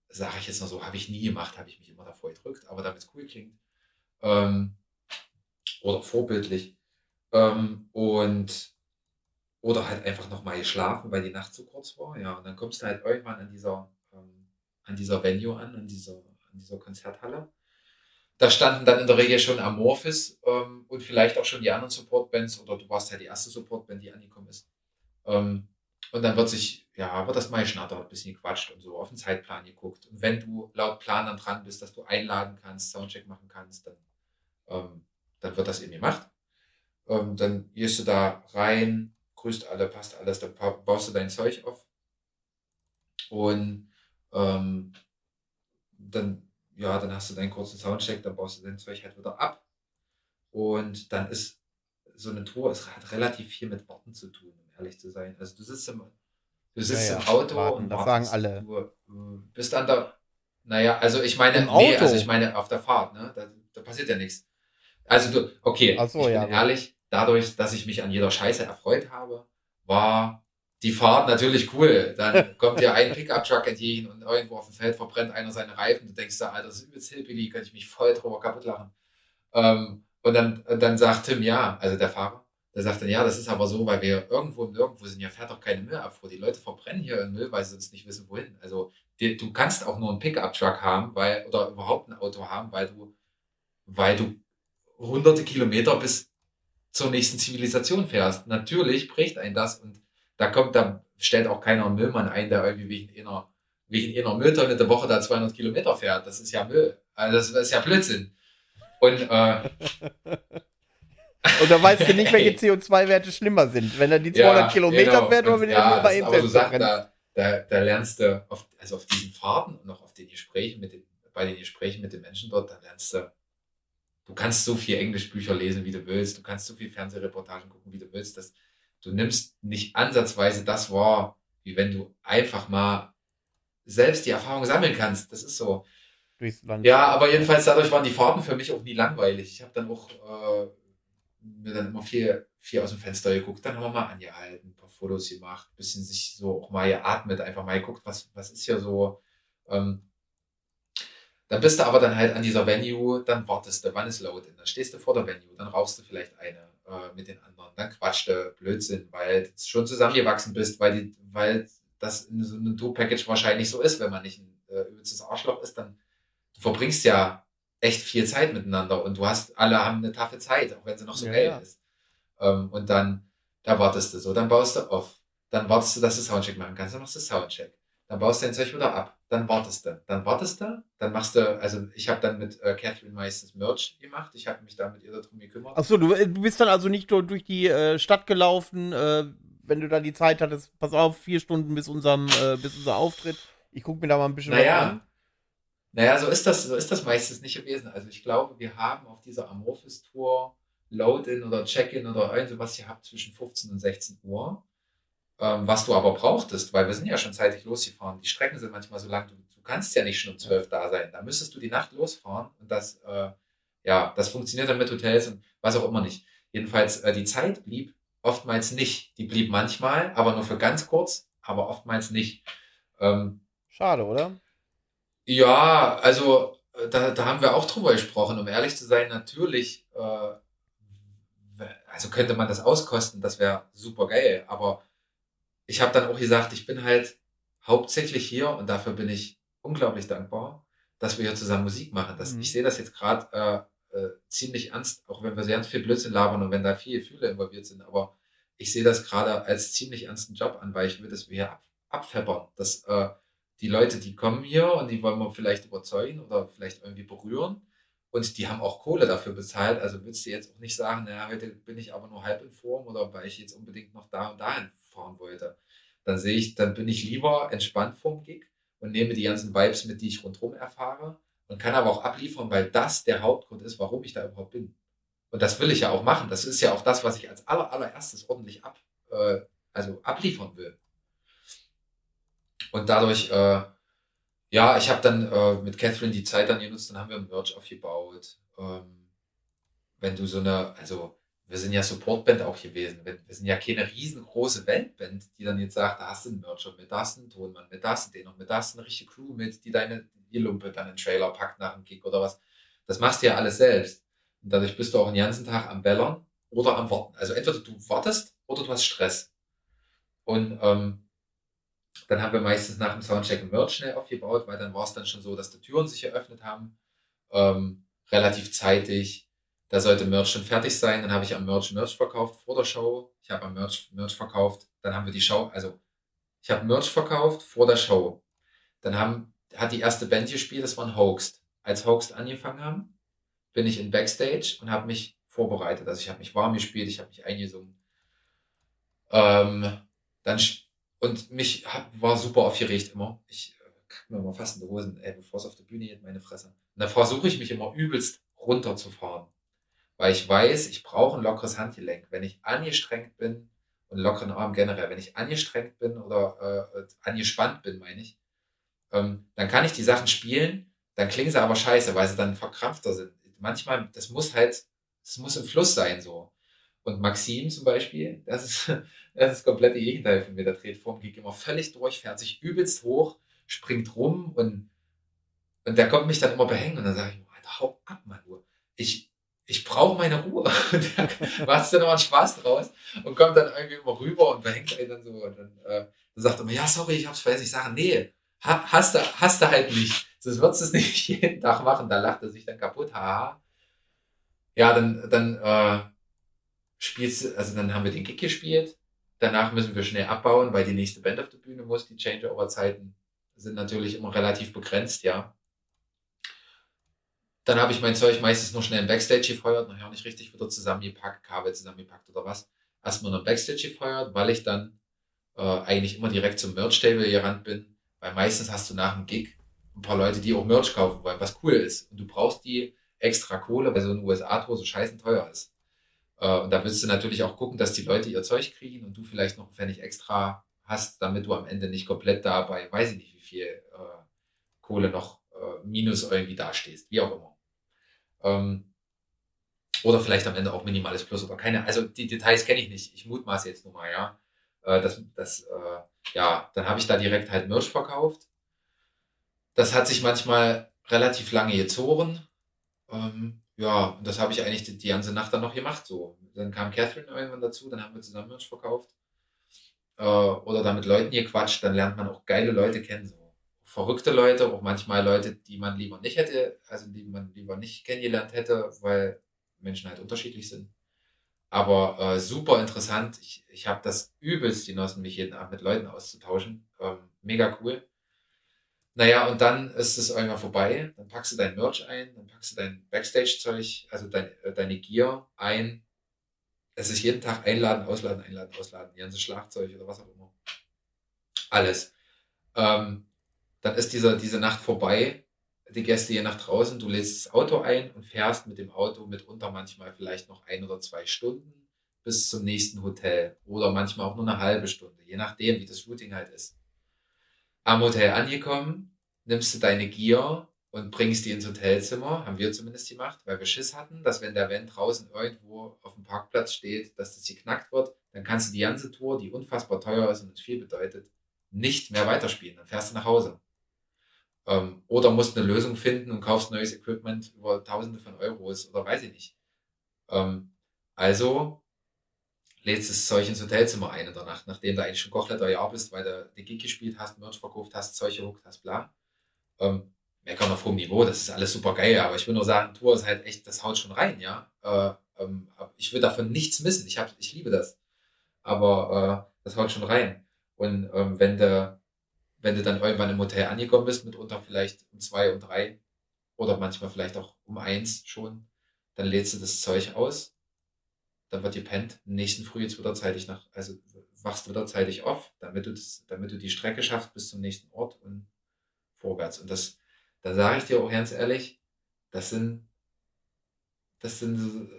Sage ich jetzt noch so, habe ich nie gemacht, habe ich mich immer davor gedrückt, aber damit es cool klingt. Ähm, oder vorbildlich. Ähm, und oder halt einfach nochmal geschlafen, weil die Nacht zu kurz war. Ja, und dann kommst du halt irgendwann an dieser, ähm, an dieser Venue an, an dieser, an dieser Konzerthalle. Da standen dann in der Regel schon Amorphis ähm, und vielleicht auch schon die anderen Supportbands oder du warst ja die erste Supportband, die angekommen ist. Ähm, und dann wird sich, ja, wird das mal geschnattert, ein bisschen gequatscht und so auf den Zeitplan geguckt. Und wenn du laut Plan dann dran bist, dass du einladen kannst, Soundcheck machen kannst, dann, ähm, dann wird das eben gemacht. Ähm, dann gehst du da rein, grüßt alle, passt alles, dann baust du dein Zeug auf. Und ähm, dann, ja, dann hast du deinen kurzen Soundcheck, dann baust du dein Zeug halt wieder ab. Und dann ist so eine Tour, es hat relativ viel mit Worten zu tun, ehrlich zu sein. Also du sitzt im, du sitzt ja, ja. im Auto Warten, und das wartest, sagen alle. Du, äh, bist an der, naja, also ich meine, nee, also ich meine auf der Fahrt, ne? Da, da passiert ja nichts. Also du, okay, so, ich bin ja, ehrlich, dadurch, dass ich mich an jeder Scheiße erfreut habe, war die Fahrt natürlich cool. Dann kommt dir ein Pickup-Truck entgegen und irgendwo auf dem Feld verbrennt einer seine Reifen. Du denkst da, Alter, das ist übelst hillbilly, kann ich mich voll drüber kaputt lachen. Ähm, und dann, dann sagt Tim, ja, also der Fahrer, sagt dann, ja, das ist aber so, weil wir irgendwo und irgendwo sind, ja fährt doch keine Müllabfuhr. Die Leute verbrennen hier in Müll, weil sie sonst nicht wissen, wohin. Also die, du kannst auch nur einen Pickup-Truck haben, weil, oder überhaupt ein Auto haben, weil du, weil du hunderte Kilometer bis zur nächsten Zivilisation fährst. Natürlich bricht ein das und da kommt, da stellt auch keiner einen Müllmann ein, der irgendwie wegen einer, wegen einer Mülltonne der Woche da 200 Kilometer fährt. Das ist ja Müll. Also das, ist ja Blödsinn. Und, äh, und da weißt du nicht, welche CO2-Werte schlimmer sind, wenn er die 200 ja, Kilometer genau. fährt oder wenn ja, bei ihm Aber du sagst, da, da, da lernst du, auf, also auf diesen Fahrten und auch auf den Gesprächen mit den, bei den Gesprächen mit den Menschen dort, da lernst du du kannst so viel Englischbücher lesen, wie du willst, du kannst so viel Fernsehreportagen gucken, wie du willst, dass du nimmst nicht ansatzweise das wahr, wie wenn du einfach mal selbst die Erfahrung sammeln kannst. Das ist so. Ja, aber jedenfalls dadurch waren die Fahrten für mich auch nie langweilig. Ich habe dann auch, äh, mir dann immer viel, viel aus dem Fenster geguckt, dann haben wir mal angehalten, ein paar Fotos gemacht, ein bisschen sich so auch mal geatmet, einfach mal geguckt, was, was ist hier so. Ähm, dann bist du aber dann halt an dieser Venue, dann wartest du, wann ist Load-In, dann stehst du vor der Venue, dann rauchst du vielleicht eine äh, mit den anderen, dann quatscht du Blödsinn, weil du schon zusammengewachsen bist, weil, die, weil das in so einem Tour-Package wahrscheinlich so ist, wenn man nicht ein äh, übelstes Arschloch ist, dann du verbringst ja echt viel Zeit miteinander und du hast, alle haben eine taffe Zeit, auch wenn sie noch so ja, geil ja. ist. Ähm, und dann, da wartest du so, dann baust du auf, dann wartest du, dass du Soundcheck machen kannst, dann machst du Soundcheck dann baust du dein Zeug wieder ab, dann wartest du, dann wartest du, dann machst du, also ich habe dann mit äh, Catherine meistens Merch gemacht, ich habe mich da mit ihr darum gekümmert. Achso, du, äh, du bist dann also nicht durch die äh, Stadt gelaufen, äh, wenn du dann die Zeit hattest, pass auf, vier Stunden bis unserem, äh, bis unser Auftritt, ich gucke mir da mal ein bisschen naja, was an. Naja, so ist das, so ist das meistens nicht gewesen. Also ich glaube, wir haben auf dieser Amorphis-Tour Load-In oder Check-In oder irgendwas gehabt zwischen 15 und 16 Uhr ähm, was du aber brauchtest, weil wir sind ja schon zeitig losgefahren. Die Strecken sind manchmal so lang, du, du kannst ja nicht schon um zwölf da sein. Da müsstest du die Nacht losfahren und das, äh, ja, das funktioniert dann mit Hotels und was auch immer nicht. Jedenfalls, äh, die Zeit blieb oftmals nicht. Die blieb manchmal, aber nur für ganz kurz, aber oftmals nicht. Ähm, Schade, oder? Ja, also äh, da, da haben wir auch drüber gesprochen. Um ehrlich zu sein, natürlich, äh, also könnte man das auskosten, das wäre super geil, aber ich habe dann auch gesagt, ich bin halt hauptsächlich hier und dafür bin ich unglaublich dankbar, dass wir hier zusammen Musik machen. Das, mhm. Ich sehe das jetzt gerade äh, äh, ziemlich ernst, auch wenn wir sehr viel Blödsinn labern und wenn da viele Gefühle involviert sind, aber ich sehe das gerade als ziemlich ernsten Job an, weil ich will, dass wir hier ab, abfeppern, dass äh, die Leute, die kommen hier und die wollen wir vielleicht überzeugen oder vielleicht irgendwie berühren und die haben auch Kohle dafür bezahlt, also willst du jetzt auch nicht sagen, naja, heute bin ich aber nur halb in Form oder weil ich jetzt unbedingt noch da und dahin fahren wollte. Dann sehe ich, dann bin ich lieber entspannt vom Gig und nehme die ganzen Vibes mit, die ich rundherum erfahre und kann aber auch abliefern, weil das der Hauptgrund ist, warum ich da überhaupt bin. Und das will ich ja auch machen. Das ist ja auch das, was ich als aller, allererstes ordentlich ab, äh, also abliefern will. Und dadurch, äh, ja, ich habe dann äh, mit Catherine die Zeit dann genutzt, dann haben wir Merch aufgebaut. Ähm, wenn du so eine, also wir sind ja Supportband auch gewesen. Wir sind ja keine riesengroße Weltband, die dann jetzt sagt, da hast du einen Mercher mit, da hast du einen Tonmann mit, da hast du den noch mit, da hast du eine richtige Crew mit, die deine die Lumpe dann den Trailer packt nach dem Gig oder was. Das machst du ja alles selbst. Und dadurch bist du auch den ganzen Tag am Bellern oder am Warten. Also entweder du wartest oder du hast Stress. Und ähm, dann haben wir meistens nach dem Soundcheck ein Merch schnell aufgebaut, weil dann war es dann schon so, dass die Türen sich eröffnet haben. Ähm, relativ zeitig da sollte Merch schon fertig sein. Dann habe ich am Merch Merch verkauft vor der Show. Ich habe am Merch Merch verkauft. Dann haben wir die Show, also ich habe Merch verkauft vor der Show. Dann haben, hat die erste Band gespielt, das war ein Hoaxed. Als Hoaxed angefangen haben, bin ich in Backstage und habe mich vorbereitet. Also ich habe mich warm gespielt, ich habe mich eingesungen. Ähm, dann und mich hab, war super aufgeregt immer. Ich äh, kack mir immer fast in die Hosen, ey, bevor es auf der Bühne geht, meine Fresse. Und dann versuche ich mich immer übelst runterzufahren weil ich weiß, ich brauche ein lockeres Handgelenk. Wenn ich angestrengt bin und lockeren Arm generell, wenn ich angestrengt bin oder äh, angespannt bin, meine ich, ähm, dann kann ich die Sachen spielen, dann klingen sie aber scheiße, weil sie dann verkrampfter sind. Manchmal, das muss halt, das muss im Fluss sein so. Und Maxim zum Beispiel, das ist das ist komplett die Gegenteil von mir. Der dreht vorm Gig immer völlig durch, fährt sich übelst hoch, springt rum und, und der kommt mich dann immer behängen und dann sage ich, Alter, hau ab, Mann, du. Ich, ich brauche meine Ruhe. Und der macht dann immer einen Spaß draus und kommt dann irgendwie immer rüber und behängt einen dann so. Und dann, äh, dann sagt er immer, ja, sorry, ich hab's vergessen. Ich sage, nee, hast du, hast du halt nicht. Sonst würdest du es nicht jeden Tag machen. Da lacht er sich dann kaputt, haha. Ja, dann, dann äh, spielst also dann haben wir den Gig gespielt. Danach müssen wir schnell abbauen, weil die nächste Band auf der Bühne muss. Die Changeover-Zeiten sind natürlich immer relativ begrenzt, ja. Dann habe ich mein Zeug meistens nur schnell im Backstage gefeuert, nachher nicht richtig wieder zusammengepackt, Kabel zusammengepackt oder was. Erstmal nur im Backstage gefeuert, weil ich dann äh, eigentlich immer direkt zum Merch-Table gerannt bin. Weil meistens hast du nach dem Gig ein paar Leute, die auch Merch kaufen wollen, was cool ist. Und du brauchst die extra Kohle, weil so ein USA-Tour so scheißen teuer ist. Äh, und da willst du natürlich auch gucken, dass die Leute ihr Zeug kriegen und du vielleicht noch einen Pfennig extra hast, damit du am Ende nicht komplett dabei, weiß ich nicht, wie viel äh, Kohle noch äh, minus irgendwie dastehst, wie auch immer. Ähm, Oder vielleicht am Ende auch minimales Plus oder keine. Also die Details kenne ich nicht. Ich mutmaße jetzt nur mal, ja. Äh, das, das, äh, ja, dann habe ich da direkt halt Merch verkauft. Das hat sich manchmal relativ lange gezogen. Ähm, ja, das habe ich eigentlich die, die, ganze Nacht dann noch gemacht. So. Dann kam Catherine irgendwann dazu, dann haben wir zusammen Merch verkauft. Äh, oder da mit Leuten gequatscht, dann lernt man auch geile Leute kennen. So. Verrückte Leute, auch manchmal Leute, die man lieber nicht hätte, also die man lieber nicht kennengelernt hätte, weil Menschen halt unterschiedlich sind. Aber äh, super interessant. Ich, ich habe das übelst genossen, mich jeden Abend mit Leuten auszutauschen. Ähm, mega cool. Naja, und dann ist es irgendwann vorbei. Dann packst du dein Merch ein, dann packst du dein Backstage-Zeug, also dein, äh, deine Gear ein. Es ist jeden Tag einladen, ausladen, einladen, ausladen. Die ganze Schlagzeug oder was auch immer. Alles. Ähm, dann ist dieser, diese Nacht vorbei die Gäste hier nach draußen, du lädst das Auto ein und fährst mit dem Auto mitunter manchmal vielleicht noch ein oder zwei Stunden bis zum nächsten Hotel oder manchmal auch nur eine halbe Stunde, je nachdem, wie das Shooting halt ist. Am Hotel angekommen, nimmst du deine Gear und bringst die ins Hotelzimmer, haben wir zumindest gemacht, weil wir Schiss hatten, dass wenn der Van draußen irgendwo auf dem Parkplatz steht, dass das hier knackt wird, dann kannst du die ganze Tour, die unfassbar teuer ist und viel bedeutet, nicht mehr weiterspielen. Dann fährst du nach Hause. Ähm, oder musst eine Lösung finden und kaufst neues Equipment über Tausende von Euros oder weiß ich nicht. Ähm, also lädst das Zeug ins Hotelzimmer ein in der Nacht, nachdem du eigentlich schon Kochletter Jahr bist, weil du die Gig gespielt hast, Merch verkauft hast, Zeug gehuckt hast, bla. Ähm, meckern auf hohem Niveau, das ist alles super geil, aber ich will nur sagen, Tour ist halt echt, das haut schon rein, ja. Äh, ähm, ich will davon nichts missen, ich, hab, ich liebe das. Aber äh, das haut schon rein. Und ähm, wenn du wenn du dann irgendwann im Hotel angekommen bist, mitunter vielleicht um zwei, um drei oder manchmal vielleicht auch um eins schon, dann lädst du das Zeug aus, dann wird gepennt, nächsten Früh jetzt wieder zeitig nach, also wachst wieder zeitig auf, damit du das, damit du die Strecke schaffst bis zum nächsten Ort und vorwärts. Und das, da sage ich dir auch ganz ehrlich, das sind, das sind,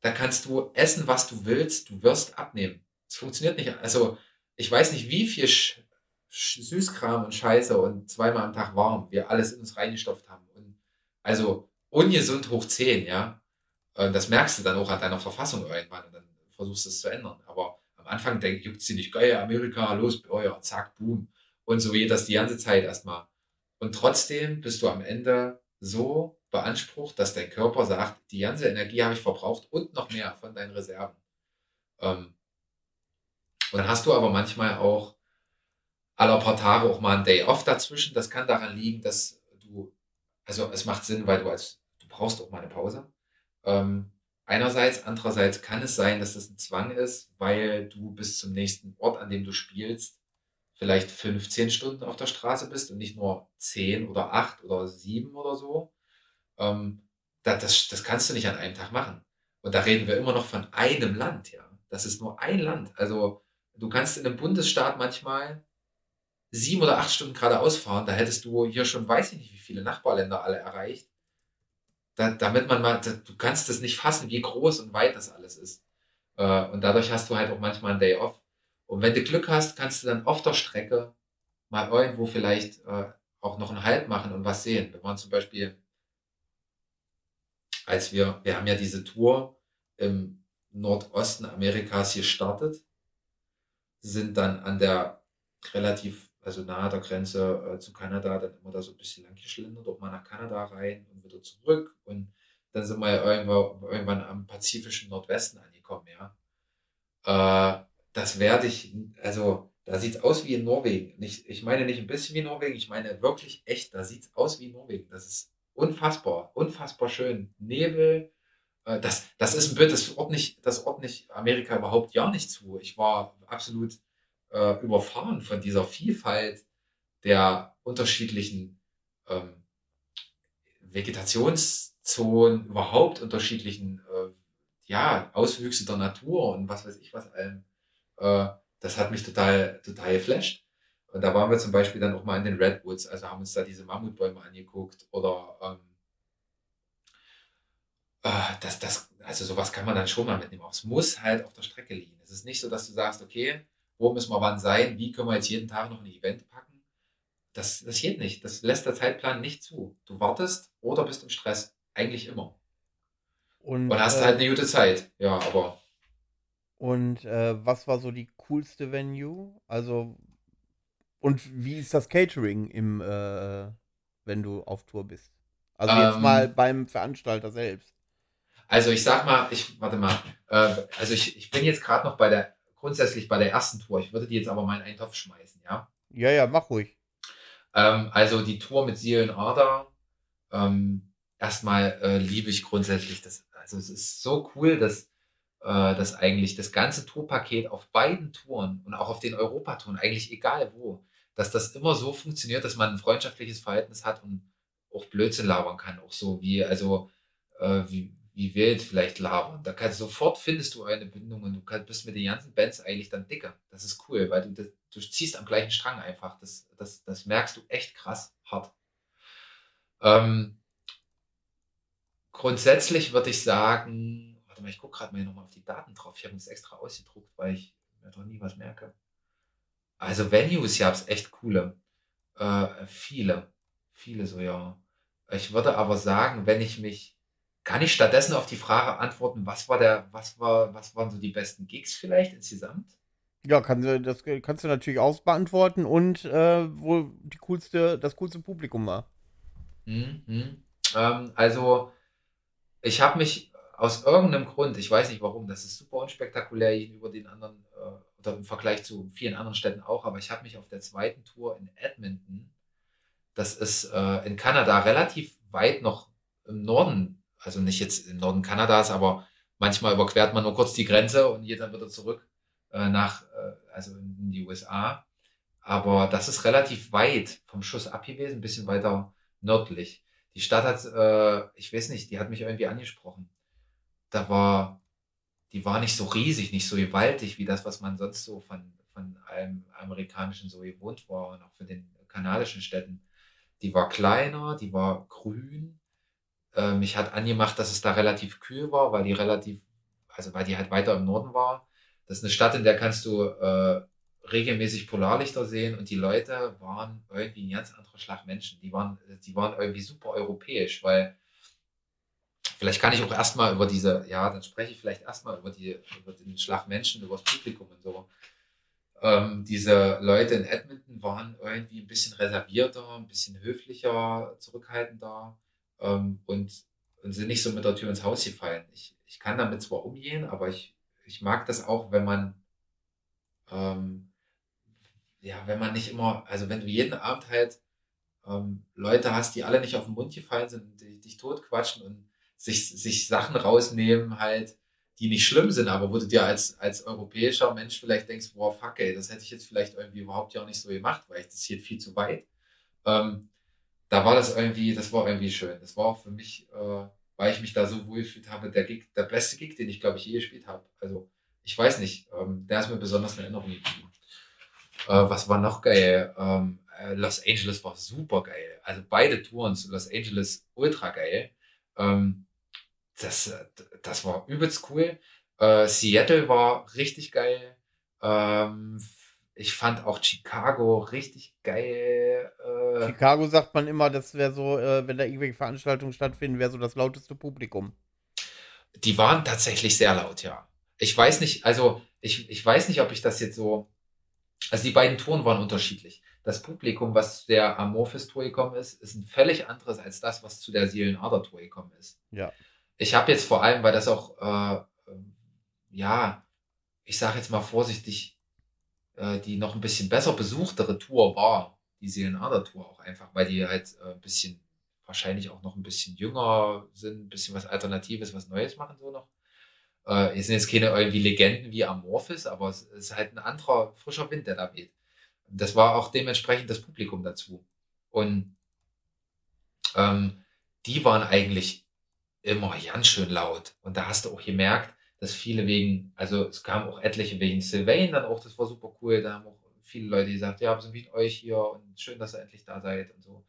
da kannst du essen, was du willst, du wirst abnehmen. Es funktioniert nicht. Also, ich weiß nicht, wie viel Süßkram und Scheiße und zweimal am Tag warm, wir alles in uns reingestopft haben. Und also ungesund hoch 10, ja. Und das merkst du dann auch an deiner Verfassung irgendwann und dann versuchst du es zu ändern. Aber am Anfang denk, juckt sie nicht geil, Amerika, los, euer, zack, boom. Und so geht das die ganze Zeit erstmal. Und trotzdem bist du am Ende so beansprucht, dass dein Körper sagt, die ganze Energie habe ich verbraucht und noch mehr von deinen Reserven. Ähm, und dann hast du aber manchmal auch aller paar Tage auch mal ein Day off dazwischen. Das kann daran liegen, dass du, also es macht Sinn, weil du als, du brauchst auch mal eine Pause. Ähm, einerseits, andererseits kann es sein, dass das ein Zwang ist, weil du bis zum nächsten Ort, an dem du spielst, vielleicht 15 Stunden auf der Straße bist und nicht nur 10 oder 8 oder 7 oder so. Ähm, das, das, das kannst du nicht an einem Tag machen. Und da reden wir immer noch von einem Land, ja. Das ist nur ein Land. Also du kannst in einem Bundesstaat manchmal sieben oder acht Stunden geradeaus fahren, da hättest du hier schon, weiß ich nicht, wie viele Nachbarländer alle erreicht. Da, damit man mal, du kannst es nicht fassen, wie groß und weit das alles ist. Äh, und dadurch hast du halt auch manchmal einen Day off. Und wenn du Glück hast, kannst du dann auf der Strecke mal irgendwo vielleicht äh, auch noch einen Halt machen und was sehen. Wir waren zum Beispiel, als wir, wir haben ja diese Tour im Nordosten Amerikas gestartet, sind dann an der relativ also nahe der Grenze äh, zu Kanada, dann immer da so ein bisschen lang geschlendert, auch mal nach Kanada rein und wieder zurück. Und dann sind wir irgendwann, irgendwann am pazifischen Nordwesten angekommen, ja. Äh, das werde ich, also da sieht es aus wie in Norwegen. Nicht, ich meine nicht ein bisschen wie Norwegen, ich meine wirklich echt, da sieht es aus wie Norwegen. Das ist unfassbar, unfassbar schön. Nebel, äh, das, das ist ein Bild, das ordne ich, das ordne ich Amerika überhaupt ja nicht zu. Ich war absolut äh, überfahren von dieser Vielfalt der unterschiedlichen ähm, Vegetationszonen, überhaupt unterschiedlichen äh, ja, Auswüchse der Natur und was weiß ich was allem. Äh, das hat mich total, total geflasht. Und da waren wir zum Beispiel dann auch mal in den Redwoods, also haben uns da diese Mammutbäume angeguckt oder ähm, äh, das, das, also sowas kann man dann schon mal mitnehmen. Aber es muss halt auf der Strecke liegen. Es ist nicht so, dass du sagst, okay, wo müssen wir wann sein, wie können wir jetzt jeden Tag noch ein Event packen. Das, das geht nicht. Das lässt der Zeitplan nicht zu. Du wartest oder bist im Stress. Eigentlich immer. Und, und hast äh, halt eine gute Zeit, ja, aber. Und äh, was war so die coolste Venue? Also, und wie ist das Catering im, äh, wenn du auf Tour bist? Also jetzt ähm, mal beim Veranstalter selbst. Also ich sag mal, ich, warte mal, äh, also ich, ich bin jetzt gerade noch bei der, grundsätzlich bei der ersten Tour. Ich würde die jetzt aber mal in einen Topf schmeißen, ja? Ja, ja, mach ruhig. Ähm, also die Tour mit Seelenader, ähm, erstmal äh, liebe ich grundsätzlich das. Also es ist so cool, dass, äh, dass eigentlich das ganze Tourpaket auf beiden Touren und auch auf den Europatouren, eigentlich egal wo, dass das immer so funktioniert, dass man ein freundschaftliches Verhältnis hat und auch Blödsinn labern kann. Auch so wie, also äh, wie, wie wild vielleicht labern. Da kannst sofort findest du eine Bindung und du kannst, bist mit den ganzen Bands eigentlich dann dicker. Das ist cool, weil du, das, du ziehst am gleichen Strang einfach. Das, das, das merkst du echt krass hart. Ähm, grundsätzlich würde ich sagen, warte mal, ich gucke gerade mal nochmal auf die Daten drauf. Ich habe das extra ausgedruckt, weil ich mir doch nie was merke. Also Venues, ja, es echt coole. Äh, viele. Viele so, ja. Ich würde aber sagen, wenn ich mich, kann ich stattdessen auf die Frage antworten, was war der, was war, was waren so die besten Gigs vielleicht insgesamt? Ja, kann, das kannst du natürlich auch beantworten und äh, wo die coolste, das coolste Publikum war. Mhm. Ähm, also, ich habe mich aus irgendeinem Grund, ich weiß nicht warum, das ist super unspektakulär gegenüber den anderen äh, oder im Vergleich zu vielen anderen Städten auch, aber ich habe mich auf der zweiten Tour in Edmonton, das ist äh, in Kanada relativ weit noch im Norden, also nicht jetzt im Norden Kanadas, aber manchmal überquert man nur kurz die Grenze und geht dann wieder zurück äh, nach, äh, also in die USA. Aber das ist relativ weit vom Schuss ab gewesen, ein bisschen weiter nördlich. Die Stadt hat, äh, ich weiß nicht, die hat mich irgendwie angesprochen. Da war, die war nicht so riesig, nicht so gewaltig wie das, was man sonst so von, von einem amerikanischen so gewohnt war und auch von den kanadischen Städten. Die war kleiner, die war grün. Äh, mich hat angemacht, dass es da relativ kühl war, weil die relativ, also weil die halt weiter im Norden war. Das ist eine Stadt, in der kannst du äh, regelmäßig Polarlichter sehen und die Leute waren irgendwie ein ganz anderer Schlag Menschen. Die waren, die waren irgendwie super europäisch, weil vielleicht kann ich auch erstmal über diese, ja, dann spreche ich vielleicht erstmal über die, über den Schlag Menschen, über das Publikum und so. Ähm, diese Leute in Edmonton waren irgendwie ein bisschen reservierter, ein bisschen höflicher, zurückhaltender ähm, und, und sind nicht so mit der Tür ins Haus gefallen. Ich, ich kann damit zwar umgehen, aber ich, ich mag das auch, wenn man ähm, ja, wenn man nicht immer, also wenn du jeden Abend halt ähm, Leute hast, die alle nicht auf den Mund gefallen sind die dich totquatschen und sich, sich Sachen rausnehmen, halt, die nicht schlimm sind, aber wo du dir als, als europäischer Mensch vielleicht denkst, boah, fuck, ey, das hätte ich jetzt vielleicht irgendwie überhaupt ja auch nicht so gemacht, weil ich das hier viel zu weit. Ähm, da war das irgendwie, das war irgendwie schön. Das war auch für mich, äh, weil ich mich da so wohlgefühlt habe, der Gig, der beste Gig, den ich, glaube ich, je gespielt habe. Also, ich weiß nicht, ähm, der ist mir besonders in Erinnerung geblieben. Äh, was war noch geil? Ähm, äh, Los Angeles war super geil. Also beide Touren zu Los Angeles ultra geil. Ähm, das, das war übelst cool. Äh, Seattle war richtig geil. Ähm, ich fand auch Chicago richtig geil. Äh, Chicago sagt man immer, das wäre so, äh, wenn da irgendwelche Veranstaltungen stattfinden, wäre so das lauteste Publikum. Die waren tatsächlich sehr laut, ja. Ich weiß nicht, also ich, ich weiß nicht, ob ich das jetzt so also die beiden Touren waren unterschiedlich. Das Publikum, was zu der Amorphis-Tour gekommen ist, ist ein völlig anderes als das, was zu der Seelenader-Tour gekommen ist. Ja. Ich habe jetzt vor allem, weil das auch, äh, ja, ich sage jetzt mal vorsichtig, äh, die noch ein bisschen besser besuchtere Tour war, die Seelenader-Tour auch einfach, weil die halt äh, ein bisschen, wahrscheinlich auch noch ein bisschen jünger sind, ein bisschen was Alternatives, was Neues machen so noch. Äh, es sind jetzt keine irgendwie Legenden wie Amorphis, aber es ist halt ein anderer frischer Wind, der da weht. Das war auch dementsprechend das Publikum dazu. Und ähm, die waren eigentlich immer ganz schön laut. Und da hast du auch gemerkt, dass viele wegen, also es kamen auch etliche wegen Sylvain dann auch, das war super cool. Da haben auch viele Leute gesagt, ja, wir sind mit euch hier und schön, dass ihr endlich da seid und so.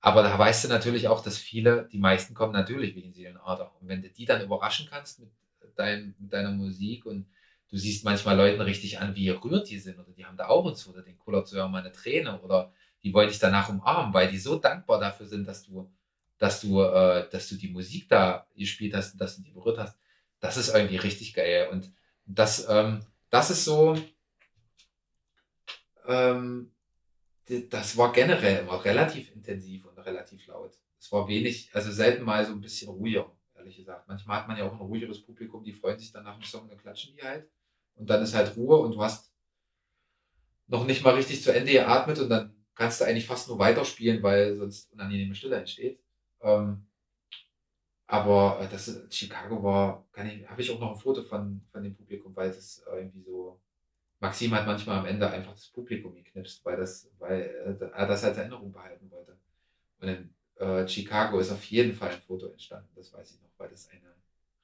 Aber da weißt du natürlich auch, dass viele, die meisten kommen natürlich wegen Seelenader. Und wenn du die dann überraschen kannst mit dein, mit deiner Musik und du siehst manchmal Leuten richtig an, wie gerührt die sind oder die haben da Augen zu oder den kullert so ja mal eine Träne oder die wollen dich danach umarmen, weil die so dankbar dafür sind, dass du dass du, äh, dass du die Musik da gespielt hast und dass du die berührt hast, das ist irgendwie richtig geil. Und das, ähm, das ist so, ähm, das war generell immer relativ intensiv und relativ laut. Es war wenig, also selten mal so ein bisschen ruhiger, ehrlich gesagt. Manchmal hat man ja auch ein ruhigeres Publikum, die freuen sich dann nach dem Song, dann klatschen die halt. Und dann ist halt Ruhe und du hast noch nicht mal richtig zu Ende geatmet und dann kannst du eigentlich fast nur weiterspielen, weil sonst unangenehme Stille entsteht. Ähm, aber äh, das Chicago war, kann ich, habe ich auch noch ein Foto von, von dem Publikum, weil es irgendwie so. Maxim hat manchmal am Ende einfach das Publikum geknipst, weil das, weil er das als Erinnerung behalten wollte. Und in äh, Chicago ist auf jeden Fall ein Foto entstanden, das weiß ich noch, weil das eine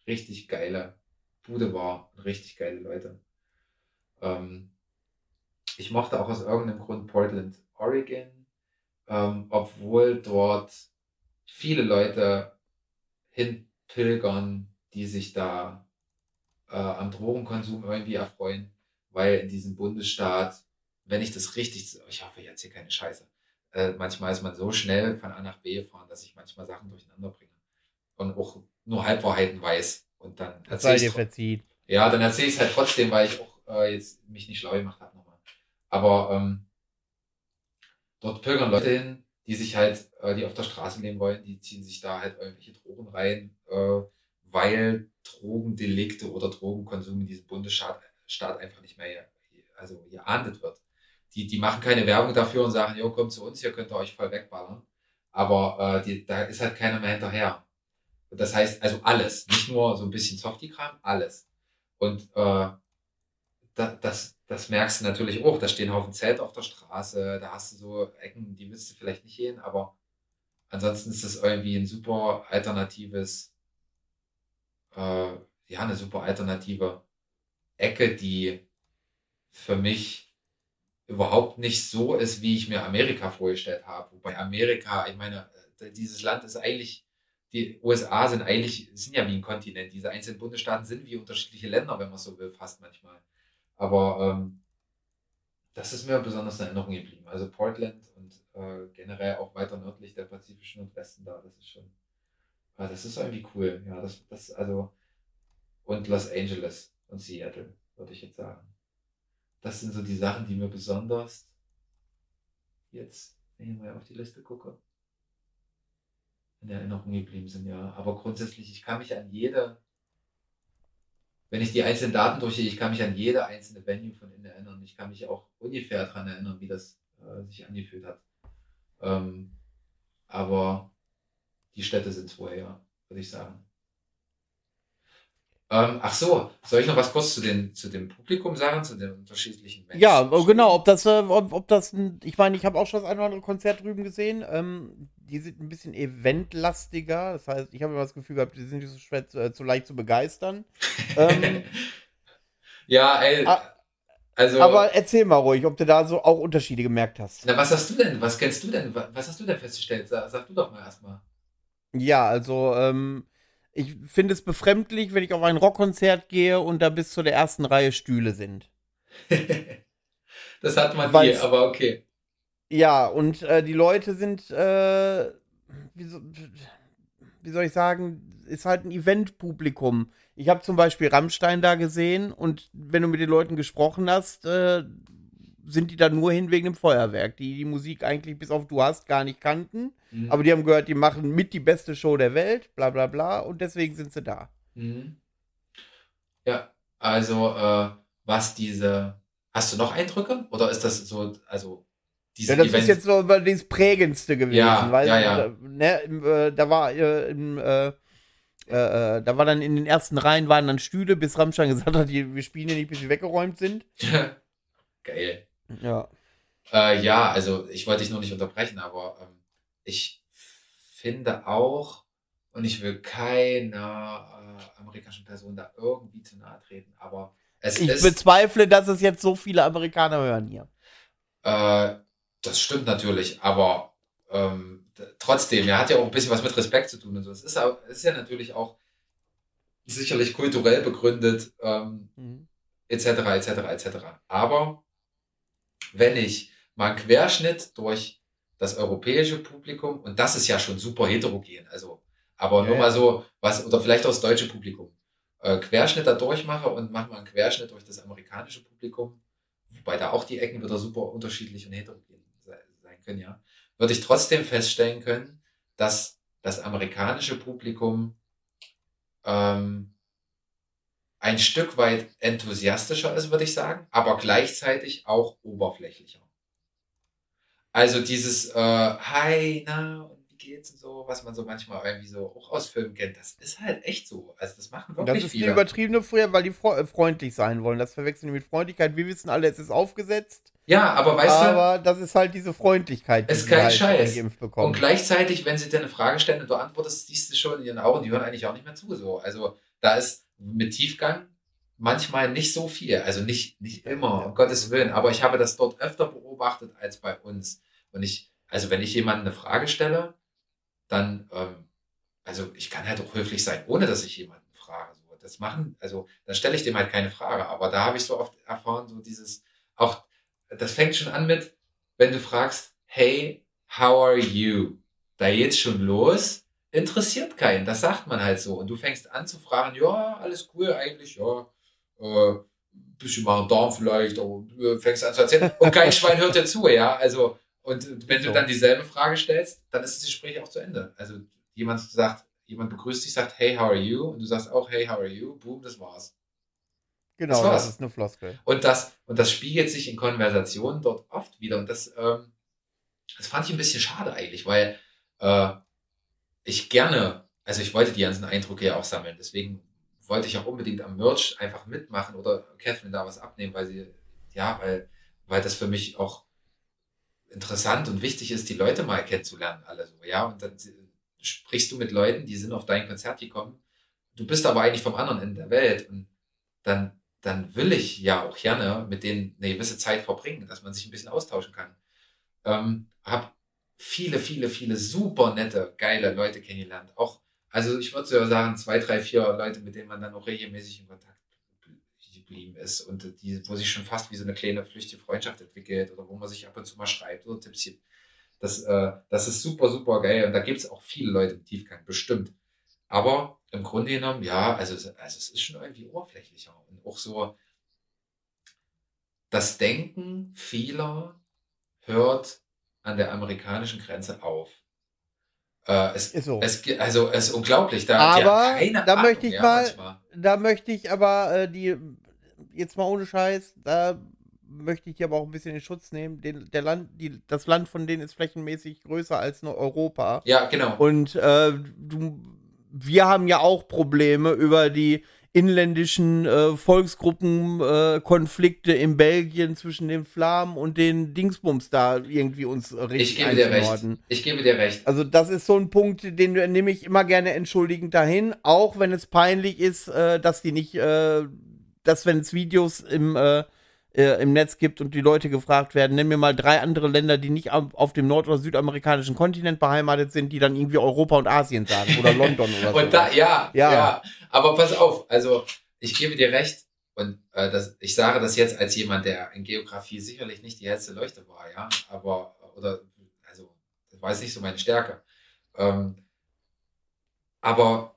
richtig geile Bude war und richtig geile Leute. Ähm, ich mochte auch aus irgendeinem Grund Portland, Oregon, ähm, obwohl dort viele Leute hinpilgern, die sich da äh, am Drogenkonsum irgendwie erfreuen, weil in diesem Bundesstaat, wenn ich das richtig, ich hoffe, ich erzähle keine Scheiße, äh, manchmal ist man so schnell von A nach B gefahren, dass ich manchmal Sachen durcheinander bringe und auch nur Halbwahrheiten weiß und dann erzähle ich verzieht. Ja, dann erzähle ich es halt trotzdem, weil ich auch äh, jetzt mich nicht schlau gemacht habe nochmal. Aber ähm, dort pilgern Leute hin, die sich halt, äh, die auf der Straße leben wollen, die ziehen sich da halt irgendwelche Drogen rein, äh, weil Drogendelikte oder Drogenkonsum in diesem Bundesstaat Staat einfach nicht mehr also geahndet wird. Die, die machen keine Werbung dafür und sagen, jo, kommt zu uns, hier könnt ihr euch voll wegballern. Aber äh, die, da ist halt keiner mehr hinterher. Und das heißt, also alles, nicht nur so ein bisschen Softie-Kram, alles. Und äh, da, das, das merkst du natürlich auch. Da stehen Haufen Zelt auf der Straße, da hast du so Ecken, die willst du vielleicht nicht gehen, aber ansonsten ist das irgendwie ein super alternatives, äh, ja, eine super alternative Ecke, die für mich überhaupt nicht so ist, wie ich mir Amerika vorgestellt habe. Wobei Amerika, ich meine, äh, dieses Land ist eigentlich, die USA sind eigentlich, sind ja wie ein Kontinent. Diese einzelnen Bundesstaaten sind wie unterschiedliche Länder, wenn man so will, fast manchmal. Aber ähm, das ist mir besonders in Erinnerung geblieben. Also Portland und äh, generell auch weiter nördlich der pazifischen Nordwesten da, das ist schon, ah, das ist irgendwie cool. Ja, das, das, also, und Los Angeles und Seattle, würde ich jetzt sagen. Das sind so die Sachen, die mir besonders jetzt, wenn ich mal auf die Liste gucke, in Erinnerung geblieben sind, ja. Aber grundsätzlich, ich kann mich an jede wenn ich die einzelnen Daten durchgehe, ich kann mich an jede einzelne Venue von innen erinnern. Ich kann mich auch ungefähr daran erinnern, wie das äh, sich angefühlt hat. Ähm, aber die Städte sind es vorher, würde ich sagen. Ähm, ach so, soll ich noch was kurz zu, den, zu dem Publikum sagen, zu den unterschiedlichen Menschen? Ja, genau, ob das, äh, ob, ob das, ich meine, ich habe auch schon das eine oder andere Konzert drüben gesehen. Ähm, die sind ein bisschen eventlastiger. Das heißt, ich habe immer das Gefühl gehabt, die sind nicht so schwer, zu, äh, zu leicht zu begeistern. ähm, ja, ey. Also, aber erzähl mal ruhig, ob du da so auch Unterschiede gemerkt hast. Na, was hast du denn? Was kennst du denn? Was hast du denn festgestellt? Sag, sag du doch mal erstmal. Ja, also, ähm, ich finde es befremdlich, wenn ich auf ein Rockkonzert gehe und da bis zu der ersten Reihe Stühle sind. das hat man Weil's, nie, aber okay. Ja, und äh, die Leute sind, äh, wie, so, wie, soll ich sagen, ist halt ein Eventpublikum. Ich habe zum Beispiel Rammstein da gesehen und wenn du mit den Leuten gesprochen hast, äh, sind die da nur hin wegen dem Feuerwerk, die die Musik eigentlich bis auf Du hast gar nicht kannten. Mhm. Aber die haben gehört, die machen mit die beste Show der Welt, bla bla bla, und deswegen sind sie da. Mhm. Ja, also äh, was diese. Hast du noch Eindrücke? Oder ist das so, also ja, das Event. ist jetzt so das Prägendste gewesen, ja, weil ja, ja. Ne, äh, da war äh, im, äh, äh, da war dann in den ersten Reihen waren dann Stühle, bis Rammstein gesagt hat, wir spielen hier nicht, bis sie weggeräumt sind. Geil. Ja. Äh, ja, also ich wollte dich nur nicht unterbrechen, aber ähm, ich finde auch, und ich will keiner äh, amerikanischen Person da irgendwie zu nahe treten, aber es ich ist. Ich bezweifle, dass es jetzt so viele Amerikaner hören hier. Äh, das stimmt natürlich, aber ähm, trotzdem, er hat ja auch ein bisschen was mit Respekt zu tun und so. Es ist, ist ja natürlich auch sicherlich kulturell begründet, ähm, mhm. etc., etc., etc. Aber wenn ich mal einen Querschnitt durch das europäische Publikum, und das ist ja schon super heterogen, also, aber Ja, nur mal so, was, oder vielleicht auch das deutsche Publikum, äh, Querschnitt da durchmache und mache mal einen Querschnitt durch das amerikanische Publikum, wobei da auch die Ecken wieder super unterschiedlich und heterogen se- sein können, ja, würde ich trotzdem feststellen können, dass das amerikanische Publikum ähm, ein Stück weit enthusiastischer ist, würde ich sagen, aber gleichzeitig auch oberflächlicher. Also dieses äh, Hi, na, und wie geht's und so, was man so manchmal irgendwie so auch aus Filmen kennt, das ist halt echt so. Also das machen Das wirklich ist die viele. übertriebene Früher, weil die äh, freundlich sein wollen. Das verwechseln die mit Freundlichkeit. Wir wissen alle, es ist aufgesetzt. Ja, aber weißt du, aber das ist halt diese Freundlichkeit, Ist sie kein halt Scheiß. Und gleichzeitig, wenn sie dir eine Frage stellen und du antwortest, siehst du schon in ihren Augen, die hören eigentlich auch nicht mehr zu. So. Also da ist mit Tiefgang manchmal nicht so viel. Also nicht, nicht immer, um Gottes Willen. Aber ich habe das dort öfter beobachtet als bei uns. Und ich, also wenn ich jemandem eine Frage stelle, dann, ähm, also ich kann halt auch höflich sein, ohne dass ich jemanden frage. So. Das machen, also dann stelle ich dem halt keine Frage. Aber da habe ich so oft erfahren, so dieses, auch, das fängt schon an mit, wenn du fragst, hey, how are you? Da geht's schon los. Interessiert keinen, das sagt man halt so. Und du fängst an zu fragen, ja, alles cool eigentlich, ja, äh, bisschen mal Darm vielleicht, aber du fängst an zu erzählen. Und kein Schwein hört dir zu, ja. Also, und wenn du dann dieselbe Frage stellst, dann ist das Gespräch auch zu Ende. Also jemand sagt, jemand begrüßt dich, sagt, hey, how are you? Und du sagst auch, hey, how are you? Boom, das war's. genau, das war's. das ist eine Floskel. Und das, und das spiegelt sich in Konversationen dort oft wieder. Und das, ähm, das fand ich ein bisschen schade eigentlich, weil äh, ich gerne, also ich wollte die ganzen Eindrücke ja auch sammeln. Deswegen wollte ich auch unbedingt am Merch einfach mitmachen oder Catherine da was abnehmen, weil sie, ja, weil, weil das für mich auch interessant und wichtig ist, die Leute mal kennenzulernen, alle so, ja. Und dann sprichst du mit Leuten, die sind auf dein Konzert gekommen. Du bist aber eigentlich vom anderen Ende der Welt und dann, dann will ich ja auch gerne mit denen eine gewisse Zeit verbringen, dass man sich ein bisschen austauschen kann. Ähm, hab viele, viele, viele super nette, geile Leute kennengelernt. Auch, also ich würde sogar sagen, zwei, drei, vier Leute, mit denen man dann auch regelmäßig in Kontakt geblieben ist und die, wo sich schon fast wie so eine kleine flüchtige Freundschaft entwickelt oder wo man sich ab und zu mal schreibt oder Tipps gibt. Das, äh, das ist super, super geil und da gibt es auch viele Leute im Tiefgang, bestimmt. Aber im Grunde genommen, ja, also, also es ist schon irgendwie oberflächlicher und auch so das Denken vieler hört an der amerikanischen Grenze auf. Äh, es, Ist so. es, also es ist unglaublich. Da, Aber da Ahnung, möchte ich ja, mal- manchmal. Da möchte ich aber äh, die, jetzt mal ohne Scheiß, da möchte ich die aber auch ein bisschen in Schutz nehmen. Den, der Land, die, das Land von denen ist flächenmäßig größer als nur Europa. Ja, genau. Und äh, du, wir haben ja auch Probleme über die inländischen äh, Volksgruppenkonflikte äh, Konflikte in Belgien zwischen den Flamen und den Dingsbums da irgendwie uns äh, richtig Ich gebe dir recht. Ich gebe dir recht. Also das ist so ein Punkt, den nehme ich immer gerne entschuldigend dahin, auch wenn es peinlich ist, äh, dass die nicht, äh, dass wenn es Videos im, äh, im Netz gibt und die Leute gefragt werden, nenn mir mal drei andere Länder, die nicht auf, auf dem nord- oder südamerikanischen Kontinent beheimatet sind, die dann irgendwie Europa und Asien sagen oder London oder so. Und da, ja, Ja. ja, Aber pass auf, also ich gebe dir recht und äh, das, ich sage das jetzt als jemand, der in Geografie sicherlich nicht die hellste Leuchte war, ja, aber oder also das war jetzt nicht so meine Stärke. Ähm, aber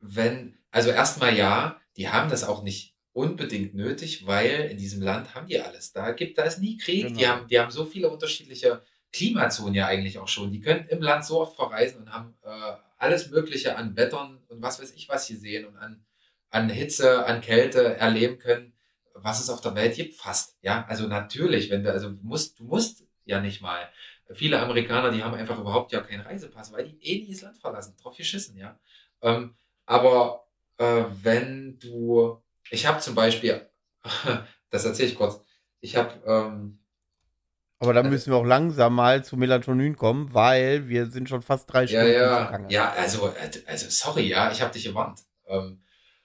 wenn, also erstmal ja, die haben das auch nicht unbedingt nötig, weil in diesem Land haben die alles. Da gibt, da ist nie Krieg. Die Genau. haben, die haben so viele unterschiedliche Klimazonen ja eigentlich auch schon. Die können im Land so oft verreisen und haben äh, alles Mögliche an Wettern und was weiß ich was hier sehen und an, an Hitze, an Kälte erleben können, was es auf der Welt gibt, fast. Ja, also natürlich, wenn du, also du musst, du musst ja nicht mal. Viele Amerikaner, die haben einfach überhaupt ja keinen Reisepass, weil die eh nie das Land verlassen. Drauf geschissen, ja. Ähm, aber äh, wenn du, ich habe zum Beispiel, das erzähle ich kurz, ich habe, ähm, Aber da müssen wir auch langsam mal zu Melatonin kommen, weil wir sind schon fast drei ja, Stunden ja, zugange. ja, also, äh, also sorry, ja, ich habe dich gewarnt. Ähm,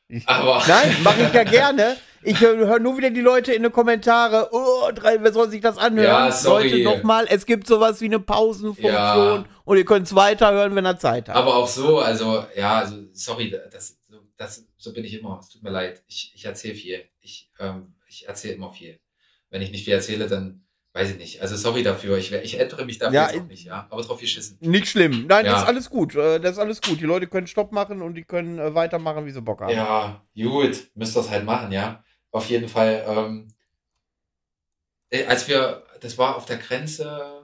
Ich, aber Nein, mache ich ja gerne. Ich höre hör nur wieder die Leute in den Kommentare, oh, drei, wer soll sich das anhören? Ja, sorry. Leute, nochmal, es gibt sowas wie eine Pausenfunktion Ja. und ihr könnt es weiterhören, wenn ihr Zeit habt. Aber auch so, also, ja, also, sorry, das, das, so bin ich immer. Es tut mir leid. Ich, ich erzähle viel. Ich, ähm, ich erzähle immer viel. Wenn ich nicht viel erzähle, dann, weiß ich nicht. Also sorry dafür, ich, ich ändere mich dafür Ja, jetzt auch in- nicht, ja. Aber drauf geschissen. Nicht schlimm. Nein, Ja. das ist alles gut. Äh, Das ist alles gut. Die Leute können Stopp machen und die können äh, weitermachen, wie sie Bock haben. Ja, gut, müsst ihr es halt machen, ja. Auf jeden Fall, ähm, äh, als wir, das war auf der Grenze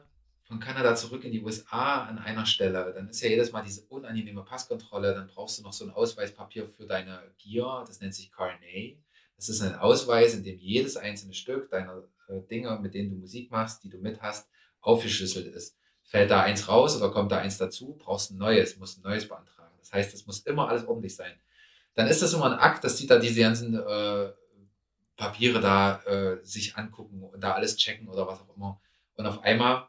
von Kanada zurück in die USA an einer Stelle, dann ist ja jedes Mal diese unangenehme Passkontrolle, dann brauchst du noch so ein Ausweispapier für deine Gear, das nennt sich Carnet. Das ist ein Ausweis, in dem jedes einzelne Stück deiner äh, Dinge, mit denen du Musik machst, die du mit hast, aufgeschlüsselt ist. Fällt da eins raus oder kommt da eins dazu, brauchst ein neues, musst ein neues beantragen. Das heißt, es muss immer alles ordentlich sein. Dann ist das immer ein Akt, dass die da diese ganzen äh, Papiere da äh, sich angucken und da alles checken oder was auch immer. Und auf einmal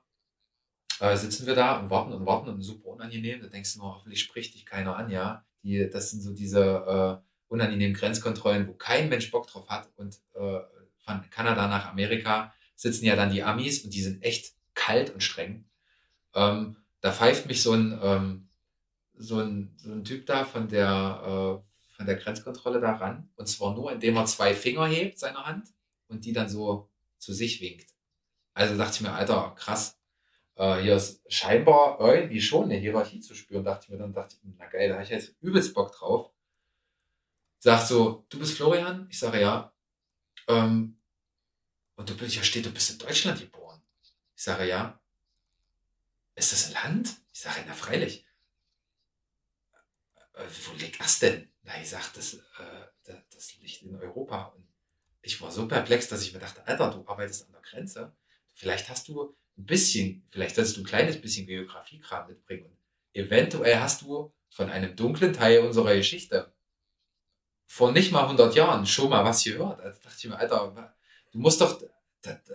äh, sitzen wir da und warten und warten und super unangenehm. Da denkst du nur, hoffentlich spricht dich keiner an, ja. Die, das sind so diese äh, unangenehmen Grenzkontrollen, wo kein Mensch Bock drauf hat. Und äh, von Kanada nach Amerika sitzen ja dann die Amis und die sind echt kalt und streng. Ähm, da pfeift mich so ein, ähm, so ein, so ein Typ da von der, äh, von der Grenzkontrolle da ran. Und zwar nur, indem er zwei Finger hebt, seine Hand, und die dann so zu sich winkt. Also dachte ich mir, Alter, krass. Äh, hier ist scheinbar irgendwie schon eine Hierarchie zu spüren, dachte ich mir dann, dachte ich, na geil, da habe ich jetzt übelst Bock drauf. Sagt so, du bist Florian? Ich sage ja. Ähm, und du bist, ja steht, du bist in Deutschland geboren. Ich sage ja. Ist das ein Land? Ich sage, na freilich. Äh, wo liegt das denn? Na, ich sag, das, äh, das liegt in Europa. Und ich war so perplex, dass ich mir dachte, Alter, du arbeitest an der Grenze. Vielleicht hast du ein bisschen, vielleicht solltest du ein kleines bisschen Geografiekram mitbringen. Und eventuell hast du von einem dunklen Teil unserer Geschichte vor nicht mal 100 Jahren schon mal was gehört. Also dachte ich mir, Alter, du musst doch,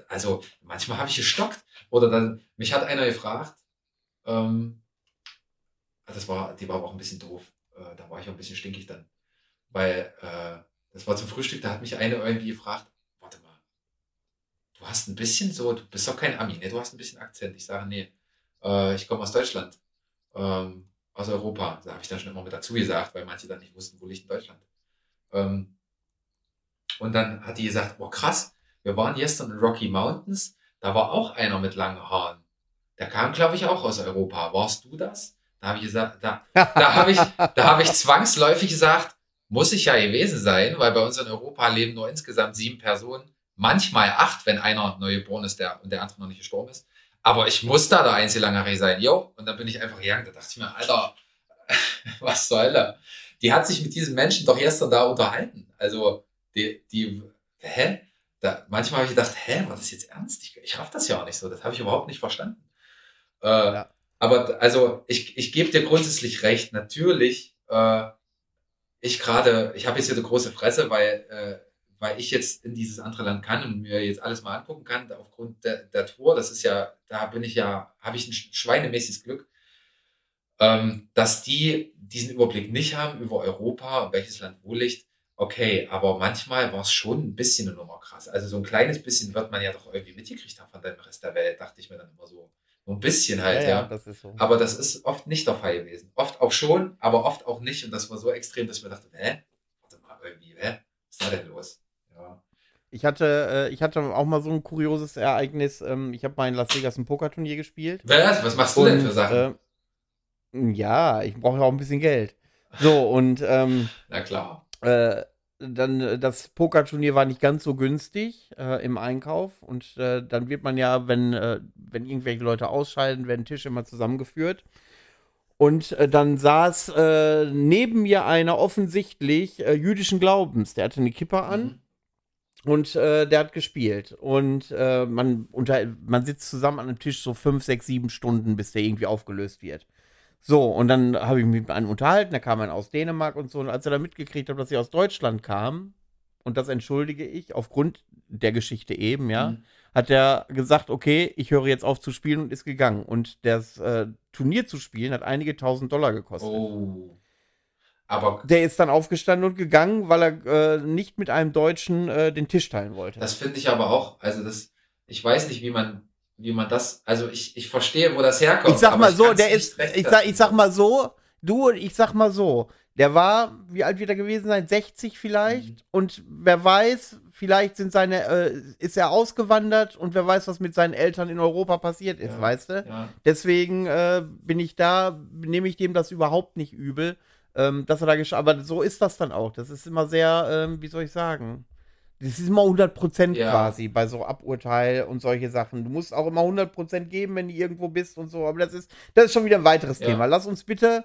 also manchmal habe ich gestockt. Oder dann, mich hat einer gefragt, ähm, das war, die war auch ein bisschen doof. Äh, da war ich auch ein bisschen stinkig dann. Weil, äh, das war zum Frühstück, da hat mich eine irgendwie gefragt, du hast ein bisschen so, du bist doch kein Ami, ne? Du hast ein bisschen Akzent. Ich sage, nee, äh, ich komme aus Deutschland, ähm, aus Europa. Da habe ich dann schon immer mit dazu gesagt, weil manche dann nicht wussten, wo liegt Deutschland. Ähm, und dann hat die gesagt, oh krass, wir waren gestern in Rocky Mountains, da war auch einer mit langen Haaren. Der kam, glaube ich, auch aus Europa. Warst du das? Da habe ich gesagt, da, da habe ich, da habe ich zwangsläufig gesagt, muss ich ja gewesen sein, weil bei uns in Europa leben nur insgesamt sieben Personen, manchmal acht, wenn einer neu geboren ist der, und der andere noch nicht gestorben ist. Aber ich muss da der einzige Langere sein. Jo, und dann bin ich einfach gegangen. Da dachte ich mir, Alter, was soll da? Die hat sich mit diesem Menschen doch gestern da unterhalten. Also, die, die, hä? Da, manchmal habe ich gedacht, hä, war das jetzt ernst? Ich, ich raff das ja auch nicht so. Das habe ich überhaupt nicht verstanden. Äh, Ja. Aber also, ich, ich gebe dir grundsätzlich recht. Natürlich, äh, ich gerade, ich habe jetzt hier eine große Fresse, weil, äh, weil ich jetzt in dieses andere Land kann und mir jetzt alles mal angucken kann, aufgrund der, der Tour. Das ist ja, da bin ich ja, habe ich ein schweinemäßiges Glück, ähm, dass die diesen Überblick nicht haben über Europa und welches Land wo liegt. Okay, aber manchmal war es schon ein bisschen eine Nummer krass. Also so ein kleines bisschen wird man ja doch irgendwie mitgekriegt haben von dem Rest der Welt, dachte ich mir dann immer so. Nur ein bisschen halt, ja. das ist so. Aber das ist oft nicht der Fall gewesen. Oft auch schon, aber oft auch nicht. Und das war so extrem, dass ich mir dachte, hä? Warte mal, irgendwie, hä? Was ist da denn los? Ich hatte, äh, ich hatte auch mal so ein kurioses Ereignis. Ähm, ich habe mal in Las Vegas ein Pokerturnier gespielt. Was, was machst du denn für Sachen? Äh, ja, ich brauche ja auch ein bisschen Geld. So, und ähm, Na klar. äh, dann äh, das Pokerturnier war nicht ganz so günstig äh, im Einkauf und äh, dann wird man ja, wenn, äh, wenn irgendwelche Leute ausscheiden, werden Tische immer zusammengeführt. Und äh, dann saß neben mir einer offensichtlich jüdischen Glaubens. Der hatte eine Kippe an Mhm. Und äh, der hat gespielt. Und äh, man, unter, man sitzt zusammen an einem Tisch so fünf, sechs, sieben Stunden, bis der irgendwie aufgelöst wird. So, und dann habe ich mich mit einem unterhalten, der kam einer aus Dänemark und so. Und als er dann mitgekriegt hat, dass ich aus Deutschland kam, und das entschuldige ich aufgrund der Geschichte eben, ja, Mhm. hat er gesagt, okay, ich höre jetzt auf zu spielen und ist gegangen. Und das äh, Turnier zu spielen hat einige tausend Dollar gekostet. Oh. Aber Der ist dann aufgestanden und gegangen, weil er äh, nicht mit einem Deutschen äh, den Tisch teilen wollte. das finde ich aber auch, also das, ich weiß nicht, wie man, wie man das, also ich, ich verstehe, wo das herkommt. ich sag mal so, der ist, ich sag, ich sag mal so, du, ich sag mal so, der war, wie alt wird er gewesen sein? 60 vielleicht? Mhm. Und wer weiß, vielleicht sind seine, äh, ist er ausgewandert und wer weiß, was mit seinen Eltern in Europa passiert ist, Ja, weißt du? Ja. Deswegen äh, bin ich da, nehme ich dem das überhaupt nicht übel, ähm, dass er da gesch Aber so ist das dann auch. Das ist immer sehr, ähm, wie soll ich sagen? Das ist immer 100% Ja. quasi bei so Aburteil und solche Sachen. Du musst auch immer 100% geben, wenn du irgendwo bist und so. Aber das ist, das ist schon wieder ein weiteres Ja. Thema. Lass uns bitte,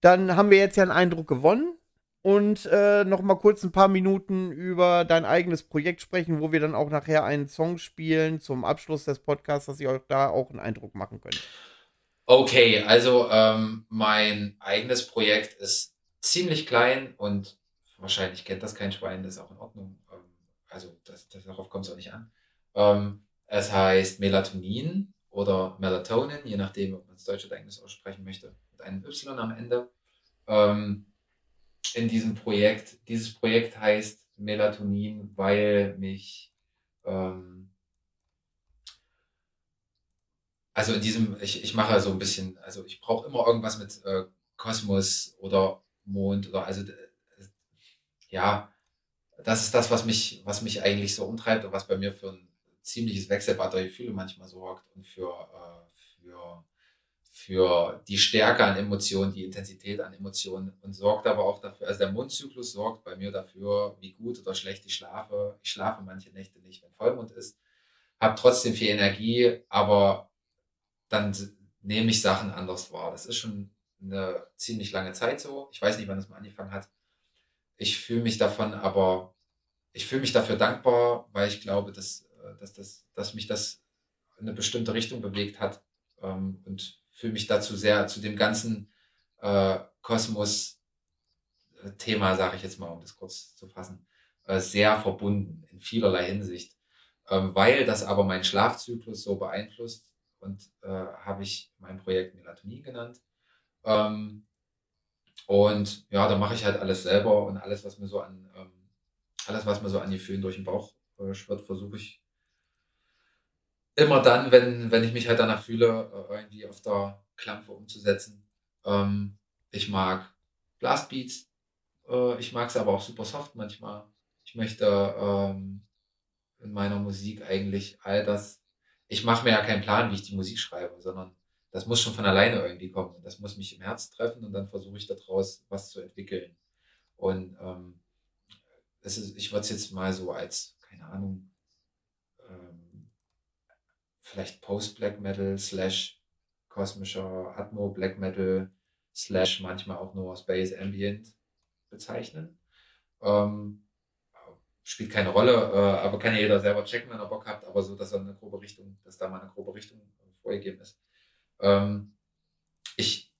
dann haben wir jetzt ja einen Eindruck gewonnen und äh, noch mal kurz ein paar Minuten über dein eigenes Projekt sprechen, wo wir dann auch nachher einen Song spielen zum Abschluss des Podcasts, dass ihr euch da auch einen Eindruck machen könnt. Okay, also ähm, mein eigenes Projekt ist ziemlich klein und wahrscheinlich kennt das kein Schwein, das ist auch in Ordnung. Ähm, also das, das, darauf kommt es auch nicht an. Ähm, es heißt Melatonin oder Melatonin, je nachdem, ob man es Deutsch oder aussprechen möchte, mit einem Y am Ende. Ähm, in diesem Projekt, dieses Projekt heißt Melatonin, weil mich ähm, also in diesem, ich, ich mache so ein bisschen, also ich brauche immer irgendwas mit äh, Kosmos oder Mond oder also äh, ja, das ist das, was mich, was mich eigentlich so umtreibt und was bei mir für ein ziemliches Wechselbad der Gefühle manchmal sorgt und für, äh, für, für die Stärke an Emotionen, die Intensität an Emotionen und sorgt aber auch dafür, also der Mondzyklus sorgt bei mir dafür, wie gut oder schlecht ich schlafe. Ich schlafe manche Nächte nicht, wenn Vollmond ist, habe trotzdem viel Energie, aber dann nehme ich Sachen anders wahr. Das ist schon eine ziemlich lange Zeit so. Ich weiß nicht, wann es mal angefangen hat. Ich fühle mich davon aber, ich fühle mich dafür dankbar, weil ich glaube, dass, äh, dass, das, dass mich das in eine bestimmte Richtung bewegt hat ähm, und fühle mich dazu sehr, zu dem ganzen äh, Kosmos-Thema, sage ich jetzt mal, um das kurz zu fassen, äh, sehr verbunden in vielerlei Hinsicht. Ähm, weil das aber meinen Schlafzyklus so beeinflusst und äh, habe ich mein Projekt Melatonin genannt. Ähm, und ja, da mache ich halt alles selber und alles, was mir so an, ähm, alles, was mir so an Gefühlen durch den Bauch äh, schwirrt, versuche ich immer dann, wenn, wenn ich mich halt danach fühle, äh, irgendwie auf der Klampfe umzusetzen. Ähm, ich mag Blastbeats, äh, ich mag es aber auch super soft manchmal. Ich möchte ähm, in meiner Musik eigentlich all das. Ich mache mir ja keinen Plan, wie ich die Musik schreibe, sondern das muss schon von alleine irgendwie kommen. Das muss mich im Herz treffen und dann versuche ich daraus was zu entwickeln. Und ähm, es ist, ich würde es jetzt mal so als, keine Ahnung, ähm, vielleicht Post-Black Metal slash kosmischer Atmo Black Metal slash manchmal auch nur Space Ambient bezeichnen. Ähm, spielt keine Rolle, äh, aber kann ja jeder selber checken, wenn er Bock hat, aber so, dass er eine grobe Richtung, dass da mal eine grobe Richtung vorgegeben ist. Ähm, ich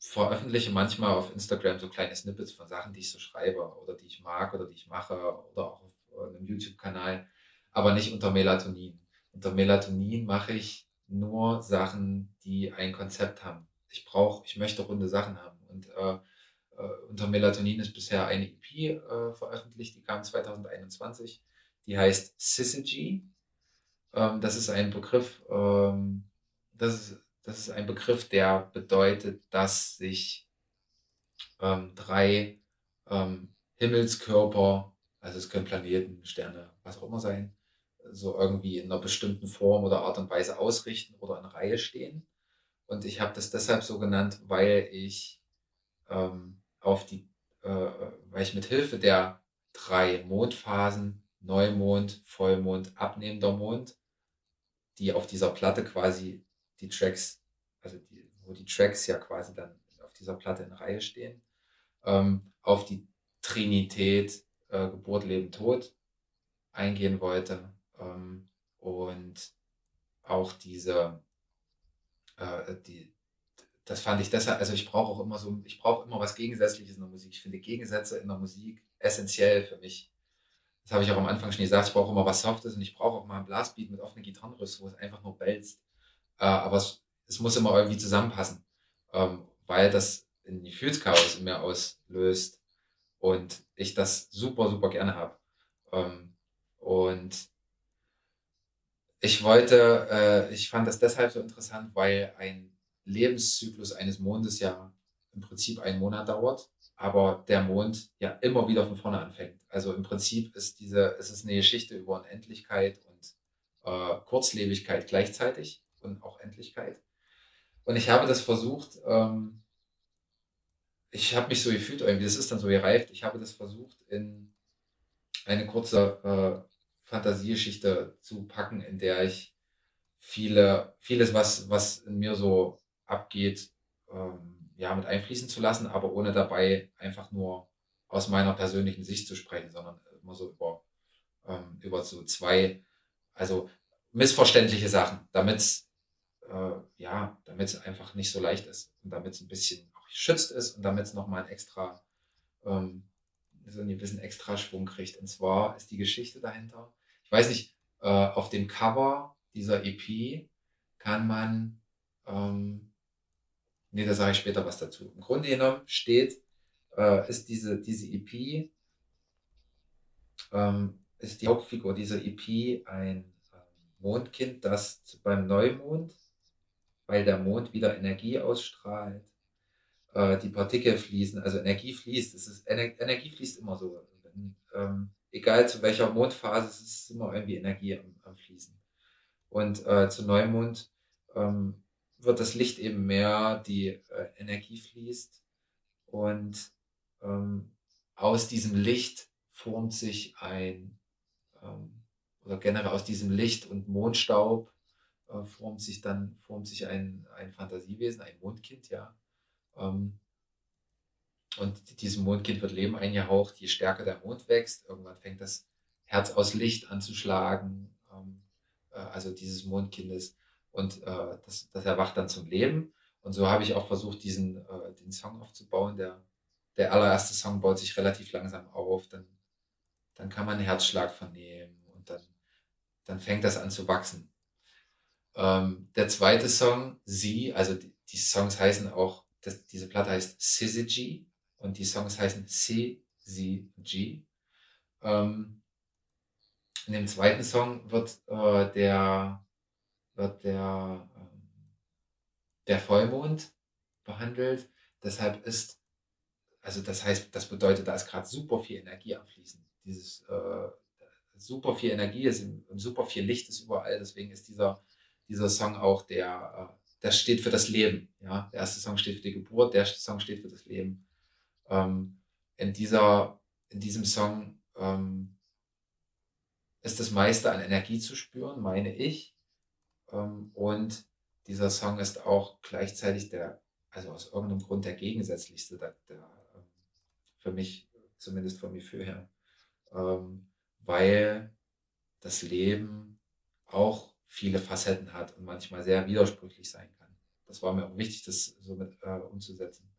veröffentliche manchmal auf Instagram so kleine Snippets von Sachen, die ich so schreibe oder die ich mag oder die ich mache oder auch auf äh, einem YouTube-Kanal, aber nicht unter Melatonin. Unter Melatonin mache ich nur Sachen, die ein Konzept haben. Ich brauche, ich möchte runde Sachen haben und äh, äh, unter Melatonin ist bisher eine EP äh, veröffentlicht, die kam 2021. Die heißt Syzygy. Ähm, das ist ein Begriff, ähm, das, ist, das ist ein Begriff, der bedeutet, dass sich ähm, drei Himmelskörper, also es können Planeten, Sterne, was auch immer sein, so irgendwie in einer bestimmten Form oder Art und Weise ausrichten oder in Reihe stehen. Und ich habe das deshalb so genannt, weil ich ähm, auf die, äh, weil ich mit Hilfe der drei Mondphasen, Neumond, Vollmond, abnehmender Mond, die auf dieser Platte quasi die Tracks, also die, wo die Tracks ja quasi dann auf dieser Platte in Reihe stehen, ähm, auf die Trinität äh, Geburt, Leben, Tod eingehen wollte ähm, und auch diese, äh, die, das fand ich deshalb, also ich brauche auch immer so, ich brauche immer was Gegensätzliches in der Musik. Ich finde Gegensätze in der Musik essentiell für mich. Das habe ich auch am Anfang schon gesagt, ich brauche immer was Softes und ich brauche auch mal ein Blastbeat mit offenen Gitarrenriss, wo es einfach nur bellst. Äh, aber es, es muss immer irgendwie zusammenpassen, ähm, weil das ein Gefühlschaos in mir auslöst und ich das super, super gerne habe. Ähm, und ich wollte, äh, ich fand das deshalb so interessant, weil ein Lebenszyklus eines Mondes ja im Prinzip einen Monat dauert. aber der Mond ja immer wieder von vorne anfängt. Also im Prinzip ist diese, es ist eine Geschichte über Unendlichkeit und äh, Kurzlebigkeit gleichzeitig und auch Endlichkeit. Und ich habe das versucht, ähm, ich habe mich so gefühlt irgendwie, das ist dann so gereift, ich habe das versucht in eine kurze äh, Fantasiegeschichte zu packen, in der ich viele, vieles, was, was in mir so abgeht, ähm, ja, mit einfließen zu lassen, aber ohne dabei einfach nur aus meiner persönlichen Sicht zu sprechen, sondern immer so über, ähm, über so zwei, also missverständliche Sachen, damit äh, ja, damit es einfach nicht so leicht ist und damit es ein bisschen auch geschützt ist und damit es nochmal ein extra, ähm, so ein bisschen extra Schwung kriegt. Und zwar ist die Geschichte dahinter. Ich weiß nicht, äh, auf dem Cover dieser EP kann man, ähm, nee, da sage ich später was dazu. Im Grunde genommen steht, äh, ist diese, diese EP, ähm, ist die Hauptfigur dieser EP ein ähm, Mondkind, das beim Neumond weil der Mond wieder Energie ausstrahlt. Äh, die Partikel fließen, also Energie fließt. Es ist, Ener Energie fließt immer so. Ähm, egal zu welcher Mondphase, es ist immer irgendwie Energie am, am Fließen. Und äh, zu Neumond ähm, wird das Licht eben mehr, die äh, Energie fließt und ähm, aus diesem Licht formt sich ein, ähm, oder generell aus diesem Licht und Mondstaub äh, formt sich dann formt sich ein, ein Fantasiewesen, ein Mondkind, ja. Ähm, und diesem Mondkind wird Leben eingehaucht, je stärker der Mond wächst, irgendwann fängt das Herz aus Licht an zu schlagen, ähm, äh, also dieses Mondkindes. Und äh, das, das erwacht dann zum Leben. Und so habe ich auch versucht, diesen äh, den Song aufzubauen. Der, der allererste Song baut sich relativ langsam auf, dann, dann kann man einen Herzschlag vernehmen und dann, dann fängt das an zu wachsen. Ähm, der zweite Song, Sie, also die, die Songs heißen auch, das, diese Platte heißt Syzygy und die Songs heißen CZG. Ähm, in dem zweiten Song wird äh, der, wird der, ähm, der Vollmond behandelt. Deshalb ist, also das heißt, das bedeutet, da ist gerade super viel Energie am Fließen. Dieses äh, super viel Energie ist super viel Licht ist überall. Deswegen ist dieser dieser Song auch, der, äh, der steht für das Leben. Ja? Der erste Song steht für die Geburt, der erste Song steht für das Leben. Ähm, in, dieser, in diesem Song ähm, ist das meiste an Energie zu spüren, meine ich. Ähm, und dieser Song ist auch gleichzeitig der, also aus irgendeinem Grund der gegensätzlichste, der, der ähm, für mich, zumindest vom Gefühl her, ähm, weil das Leben auch viele Facetten hat und manchmal sehr widersprüchlich sein kann. Das war mir auch wichtig, das so mit äh, umzusetzen.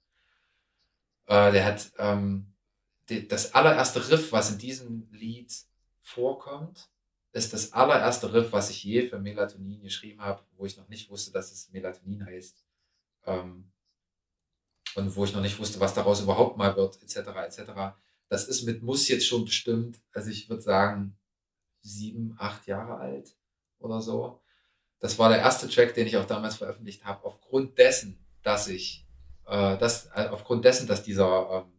Äh, der hat ähm, die, das allererste Riff, was in diesem Lied vorkommt, ist das allererste Riff, was ich je für Melatonin geschrieben habe, wo ich noch nicht wusste, dass es Melatonin heißt. Ähm, und wo ich noch nicht wusste, was daraus überhaupt mal wird, etc. etc. Das ist mit Muss jetzt schon bestimmt, also ich würde sagen, sieben, acht Jahre alt oder so. Das war der erste Track, den ich auch damals veröffentlicht habe, aufgrund dessen, dass ich, äh, das, äh, aufgrund dessen, dass dieser, ähm,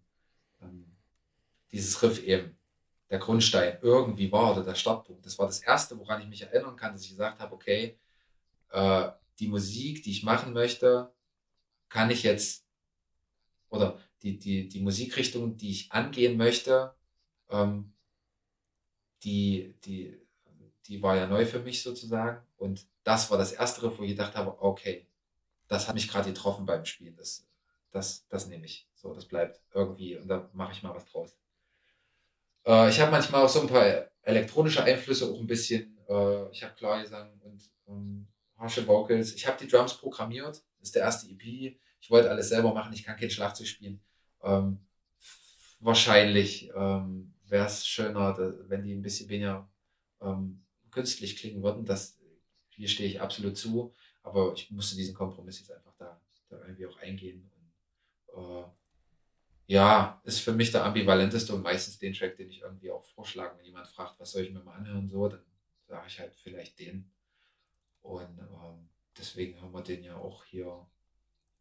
ähm, dieses Riff eben der Grundstein irgendwie war oder der Startpunkt. Das war das erste, woran ich mich erinnern kann, dass ich gesagt habe, okay, äh, die Musik, die ich machen möchte, kann ich jetzt, oder die, die, die Musikrichtung, die ich angehen möchte, ähm, die, die, die war ja neu für mich sozusagen. Und das war das erste wo ich gedacht habe, okay, das hat mich gerade getroffen beim Spielen. Das, das, das nehme ich. So, das bleibt irgendwie und da mache ich mal was draus. Äh, ich habe manchmal auch so ein paar elektronische Einflüsse, auch ein bisschen. Äh, ich habe Klargesang und ähm, harsche Vocals. Ich habe die Drums programmiert. Das ist der erste EP. Ich wollte alles selber machen. Ich kann kein Schlagzeug spielen. Ähm, wahrscheinlich ähm, wäre es schöner, wenn die ein bisschen weniger ähm, künstlich klingen würden. Das, hier stehe ich absolut zu. Aber ich musste diesen Kompromiss jetzt einfach da, da irgendwie auch eingehen. Und, äh, ja, ist für mich der ambivalenteste und meistens den Track, den ich irgendwie auch vorschlage. Wenn jemand fragt, was soll ich mir mal anhören, so, dann sage ich halt vielleicht den. Und ähm, deswegen haben wir den ja auch hier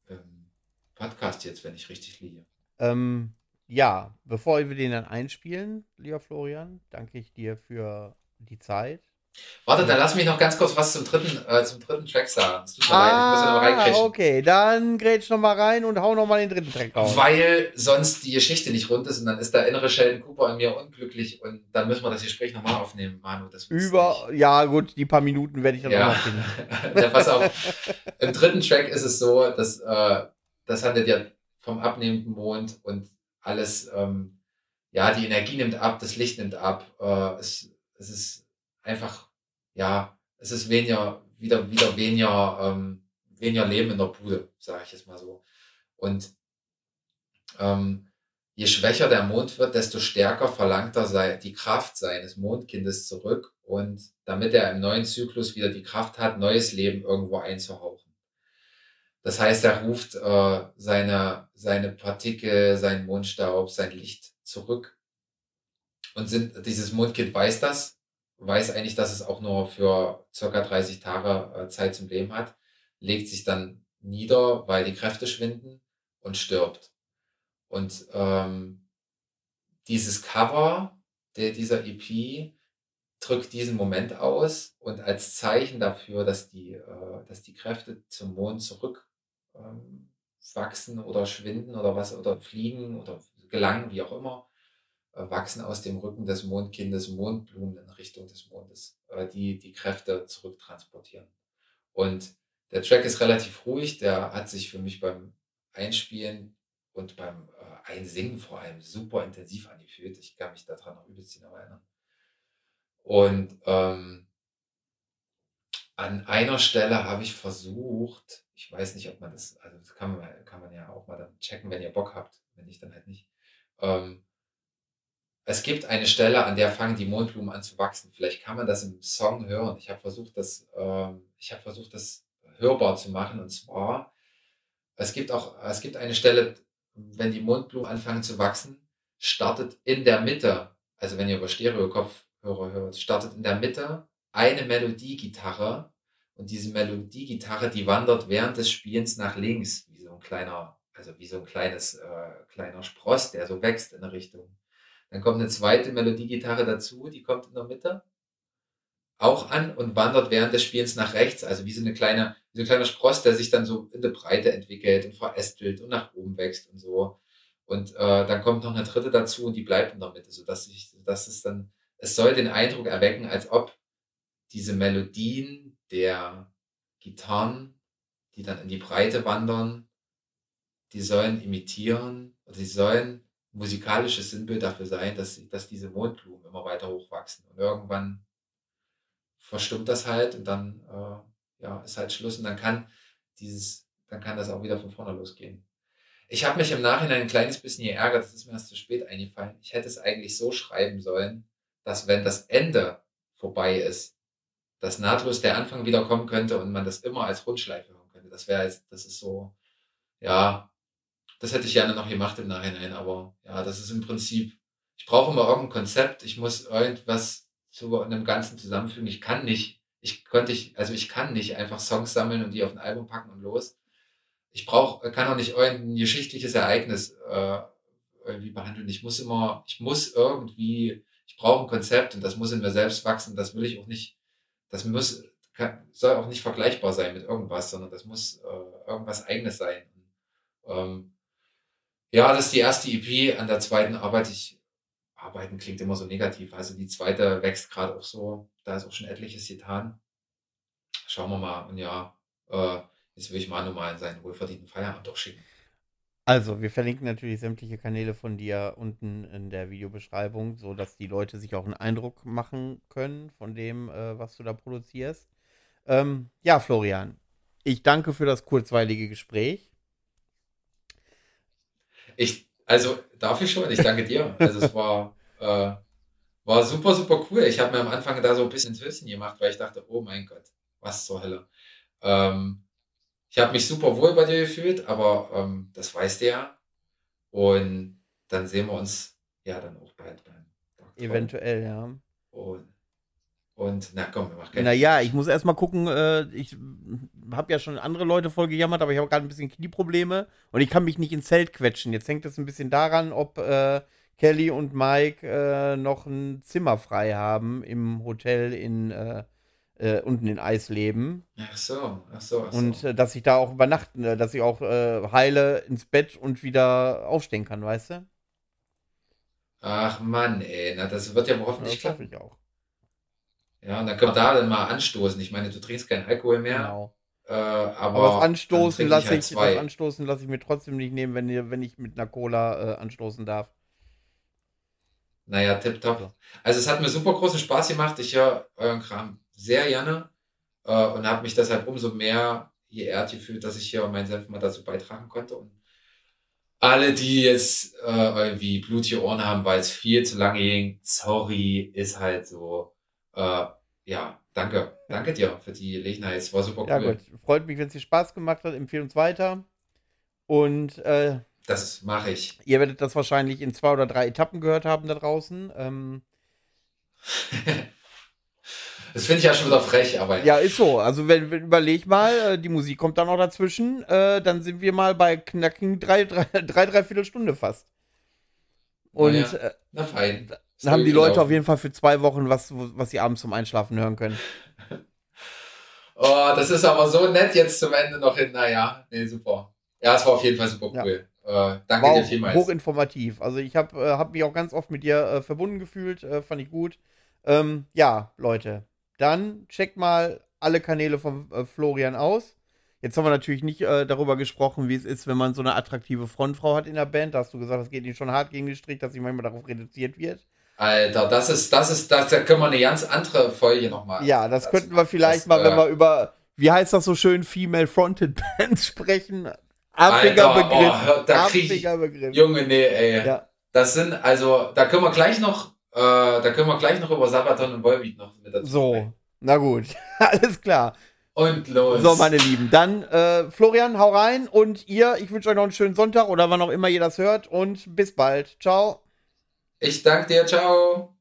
im Podcast jetzt, wenn ich richtig liege. Ähm, ja, bevor wir den dann einspielen, lieber Florian, danke ich dir für die Zeit. Warte, dann lass mich noch ganz kurz was zum dritten, äh, zum dritten Track sagen. Es tut mir ah, leid, ich muss ah, okay, dann grätsch noch mal rein und hau noch mal den dritten Track raus. Weil sonst die Geschichte nicht rund ist und dann ist der innere Sheldon Cooper an mir unglücklich und dann müssen wir das Gespräch noch mal aufnehmen, Manu. Das Über, nicht. ja gut, die paar Minuten werde ich dann ja. noch finden. ja, pass auf. Im dritten Track ist es so, dass äh, das handelt ja vom abnehmenden Mond und alles, ähm, ja, die Energie nimmt ab, das Licht nimmt ab. Äh, es, es ist einfach, ja, es ist weniger, wieder, wieder weniger, ähm, weniger Leben in der Bude, sage ich jetzt mal so. Und ähm, je schwächer der Mond wird, desto stärker verlangt er sei, die Kraft seines Mondkindes zurück und damit er im neuen Zyklus wieder die Kraft hat, neues Leben irgendwo einzuhauchen. Das heißt, er ruft äh, seine, seine Partikel, seinen Mondstaub, sein Licht zurück. Und sind, dieses Mondkind weiß das, weiß eigentlich, dass es auch nur für circa 30 Tage äh, Zeit zum Leben hat, legt sich dann nieder, weil die Kräfte schwinden und stirbt. Und ähm, dieses Cover der, dieser EP drückt diesen Moment aus und als Zeichen dafür, dass die, äh, dass die Kräfte zum Mond zurück ähm, wachsen oder schwinden oder was oder fliegen oder gelangen, wie auch immer, wachsen aus dem Rücken des Mondkindes Mondblumen in Richtung des Mondes, äh, die die Kräfte zurücktransportieren. Und der Track ist relativ ruhig, der hat sich für mich beim Einspielen und beim äh, Einsingen vor allem super intensiv angefühlt. Ich kann mich daran noch übelst erinnern. Und ähm, an einer Stelle habe ich versucht, ich weiß nicht, ob man das, also das kann man, kann man ja auch mal dann checken, wenn ihr Bock habt, wenn nicht, dann halt nicht. Ähm, es gibt eine Stelle, an der fangen die Mondblumen an zu wachsen. Vielleicht kann man das im Song hören. Ich habe versucht, das, ähm, ich habe versucht, das hörbar zu machen. Und zwar, es gibt auch, es gibt eine Stelle, wenn die Mondblumen anfangen zu wachsen, startet in der Mitte, also wenn ihr über Stereo-Kopfhörer hört, startet in der Mitte eine Melodiegitarre und diese Melodiegitarre, die wandert während des Spielens nach links, wie so ein kleiner, also wie so ein kleines, äh, kleiner Spross, der so wächst in eine Richtung. Dann kommt eine zweite Melodiegitarre dazu, die kommt in der Mitte auch an und wandert während des Spielens nach rechts, also wie so eine kleine, wie so ein kleiner Spross, der sich dann so in der Breite entwickelt und verästelt und nach oben wächst und so. Und äh, dann kommt noch eine dritte dazu und die bleibt in der Mitte, sodass ich, dass es dann, es soll den Eindruck erwecken, als ob diese Melodien der Gitarren, die dann in die Breite wandern, die sollen imitieren oder die sollen musikalisches Sinnbild dafür sein, dass, dass diese Mondblumen immer weiter hochwachsen. Und irgendwann verstummt das halt und dann äh, ja, ist halt Schluss und dann kann dieses, dann kann das auch wieder von vorne losgehen. Ich habe mich im Nachhinein ein kleines bisschen geärgert, das ist mir erst zu spät eingefallen. Ich hätte es eigentlich so schreiben sollen, dass wenn das Ende vorbei ist, dass nahtlos der Anfang wieder kommen könnte und man das immer als Rundschleife hören könnte. Das wäre jetzt, das ist so, ja, das hätte ich gerne noch gemacht im Nachhinein, aber ja, das ist im Prinzip, ich brauche immer irgendein Konzept, ich muss irgendwas zu einem Ganzen zusammenfügen. Ich kann nicht, ich konnte ich, also ich kann nicht einfach Songs sammeln und die auf ein Album packen und los. Ich brauche, kann auch nicht irgendein geschichtliches Ereignis äh, irgendwie behandeln. Ich muss immer, ich muss irgendwie, ich brauche ein Konzept und das muss in mir selbst wachsen. Das will ich auch nicht das muss, kann, soll auch nicht vergleichbar sein mit irgendwas, sondern das muss äh, irgendwas Eigenes sein. Ähm, ja, das ist die erste EP. An der zweiten arbeite ich. Arbeiten klingt immer so negativ. Also die zweite wächst gerade auch so. Da ist auch schon etliches getan. Schauen wir mal. Und ja, äh, jetzt will ich mal in seinen wohlverdienten Feierabend auch schicken. Also, wir verlinken natürlich sämtliche Kanäle von dir unten in der Videobeschreibung, sodass die Leute sich auch einen Eindruck machen können von dem, äh, was du da produzierst. Ähm, ja, Florian, ich danke für das kurzweilige Gespräch. Ich, also, darf ich schon? Ich danke dir. Also, es war, äh, war super, super cool. Ich habe mir am Anfang da so ein bisschen ins Höschen gemacht, weil ich dachte, oh mein Gott, was zur Hölle. Ähm, ich habe mich super wohl bei dir gefühlt, aber ähm, das weißt du ja. Und dann sehen wir uns ja dann auch bald beim Doktor. Eventuell, ja. Und, und na komm, wir machen keine Naja, ich muss erstmal gucken, äh, ich habe ja schon andere Leute voll gejammert, aber ich habe gerade ein bisschen Knieprobleme und ich kann mich nicht ins Zelt quetschen. Jetzt hängt es ein bisschen daran, ob äh, Kelly und Mike äh, noch ein Zimmer frei haben im Hotel in äh, äh, unten in Eisleben. Ach so, ach so, ach so. Und äh, dass ich da auch übernachten, dass ich auch heile ins Bett und wieder aufstehen kann, weißt du? Ach Mann, ey, na, das wird ja hoffentlich das hoffe klappen. ich auch. Ja, und dann können wir da dann mal anstoßen. Ich meine, du trinkst keinen Alkohol mehr, Genau. äh, aber, Aber dann Anstoßen lasse halt ich, das Anstoßen lasse ich mir trotzdem nicht nehmen, wenn, wenn ich mit einer Cola äh, anstoßen darf. Naja, tipptopp. Also es hat mir super großen Spaß gemacht. Ich höre euren Kram sehr gerne äh, und habe mich deshalb umso mehr geehrt gefühlt, dass ich hier meinen Senf mal dazu beitragen konnte. Und alle, die jetzt äh, irgendwie blutige Ohren haben, weil es viel zu lange ging, sorry, ist halt so. Äh, ja, danke. Danke dir für die Gelegenheit. Es war super Ja, cool. gut. Freut mich, wenn es dir Spaß gemacht hat. Empfehle uns weiter. Und äh, Das mache ich. ihr werdet das wahrscheinlich in zwei oder drei Etappen gehört haben da draußen. Ähm, Das finde ich ja schon wieder frech, aber ja, ist so. Also, wenn, wenn überleg mal, äh, die Musik kommt dann noch dazwischen, äh, dann sind wir mal bei knackigen drei, drei, drei, dreiviertel Stunde fast. Und Na ja. äh, na fein. Dann haben die Leute auf jeden Fall für zwei Wochen was, was sie abends zum Einschlafen hören können. Oh, das ist aber so nett jetzt zum Ende noch hin. Naja, nee, super. Ja, es war auf jeden Fall super Ja. cool. Äh, danke War dir vielmals. hochinformativ. Also ich habe äh, hab mich auch ganz oft mit dir äh, verbunden gefühlt, äh, fand ich gut. Ähm, ja, Leute, dann checkt mal alle Kanäle von äh, Florian aus. Jetzt haben wir natürlich nicht äh, darüber gesprochen, wie es ist, wenn man so eine attraktive Frontfrau hat in der Band. Da hast du gesagt, das geht ihm schon hart gegen den Strich, dass sie manchmal darauf reduziert wird. Alter, das ist, das ist, das, da können wir eine ganz andere Folge nochmal. Ja, das dazu könnten wir vielleicht Das, mal, wenn äh, wir über, wie heißt das so schön, Female Fronted Bands sprechen. Affiger Begriff. oh, da Affiger Begriff. Junge, nee, ey. Ja. Das sind, also, da können wir gleich noch, äh, da können wir gleich noch über Sabaton und Volbeat noch mit dazu So, sprechen. na gut, alles klar. Und los. So, meine Lieben, dann äh, Florian, hau rein und ihr, ich wünsche euch noch einen schönen Sonntag oder wann auch immer ihr das hört und bis bald. Ciao. Ich danke dir, ciao.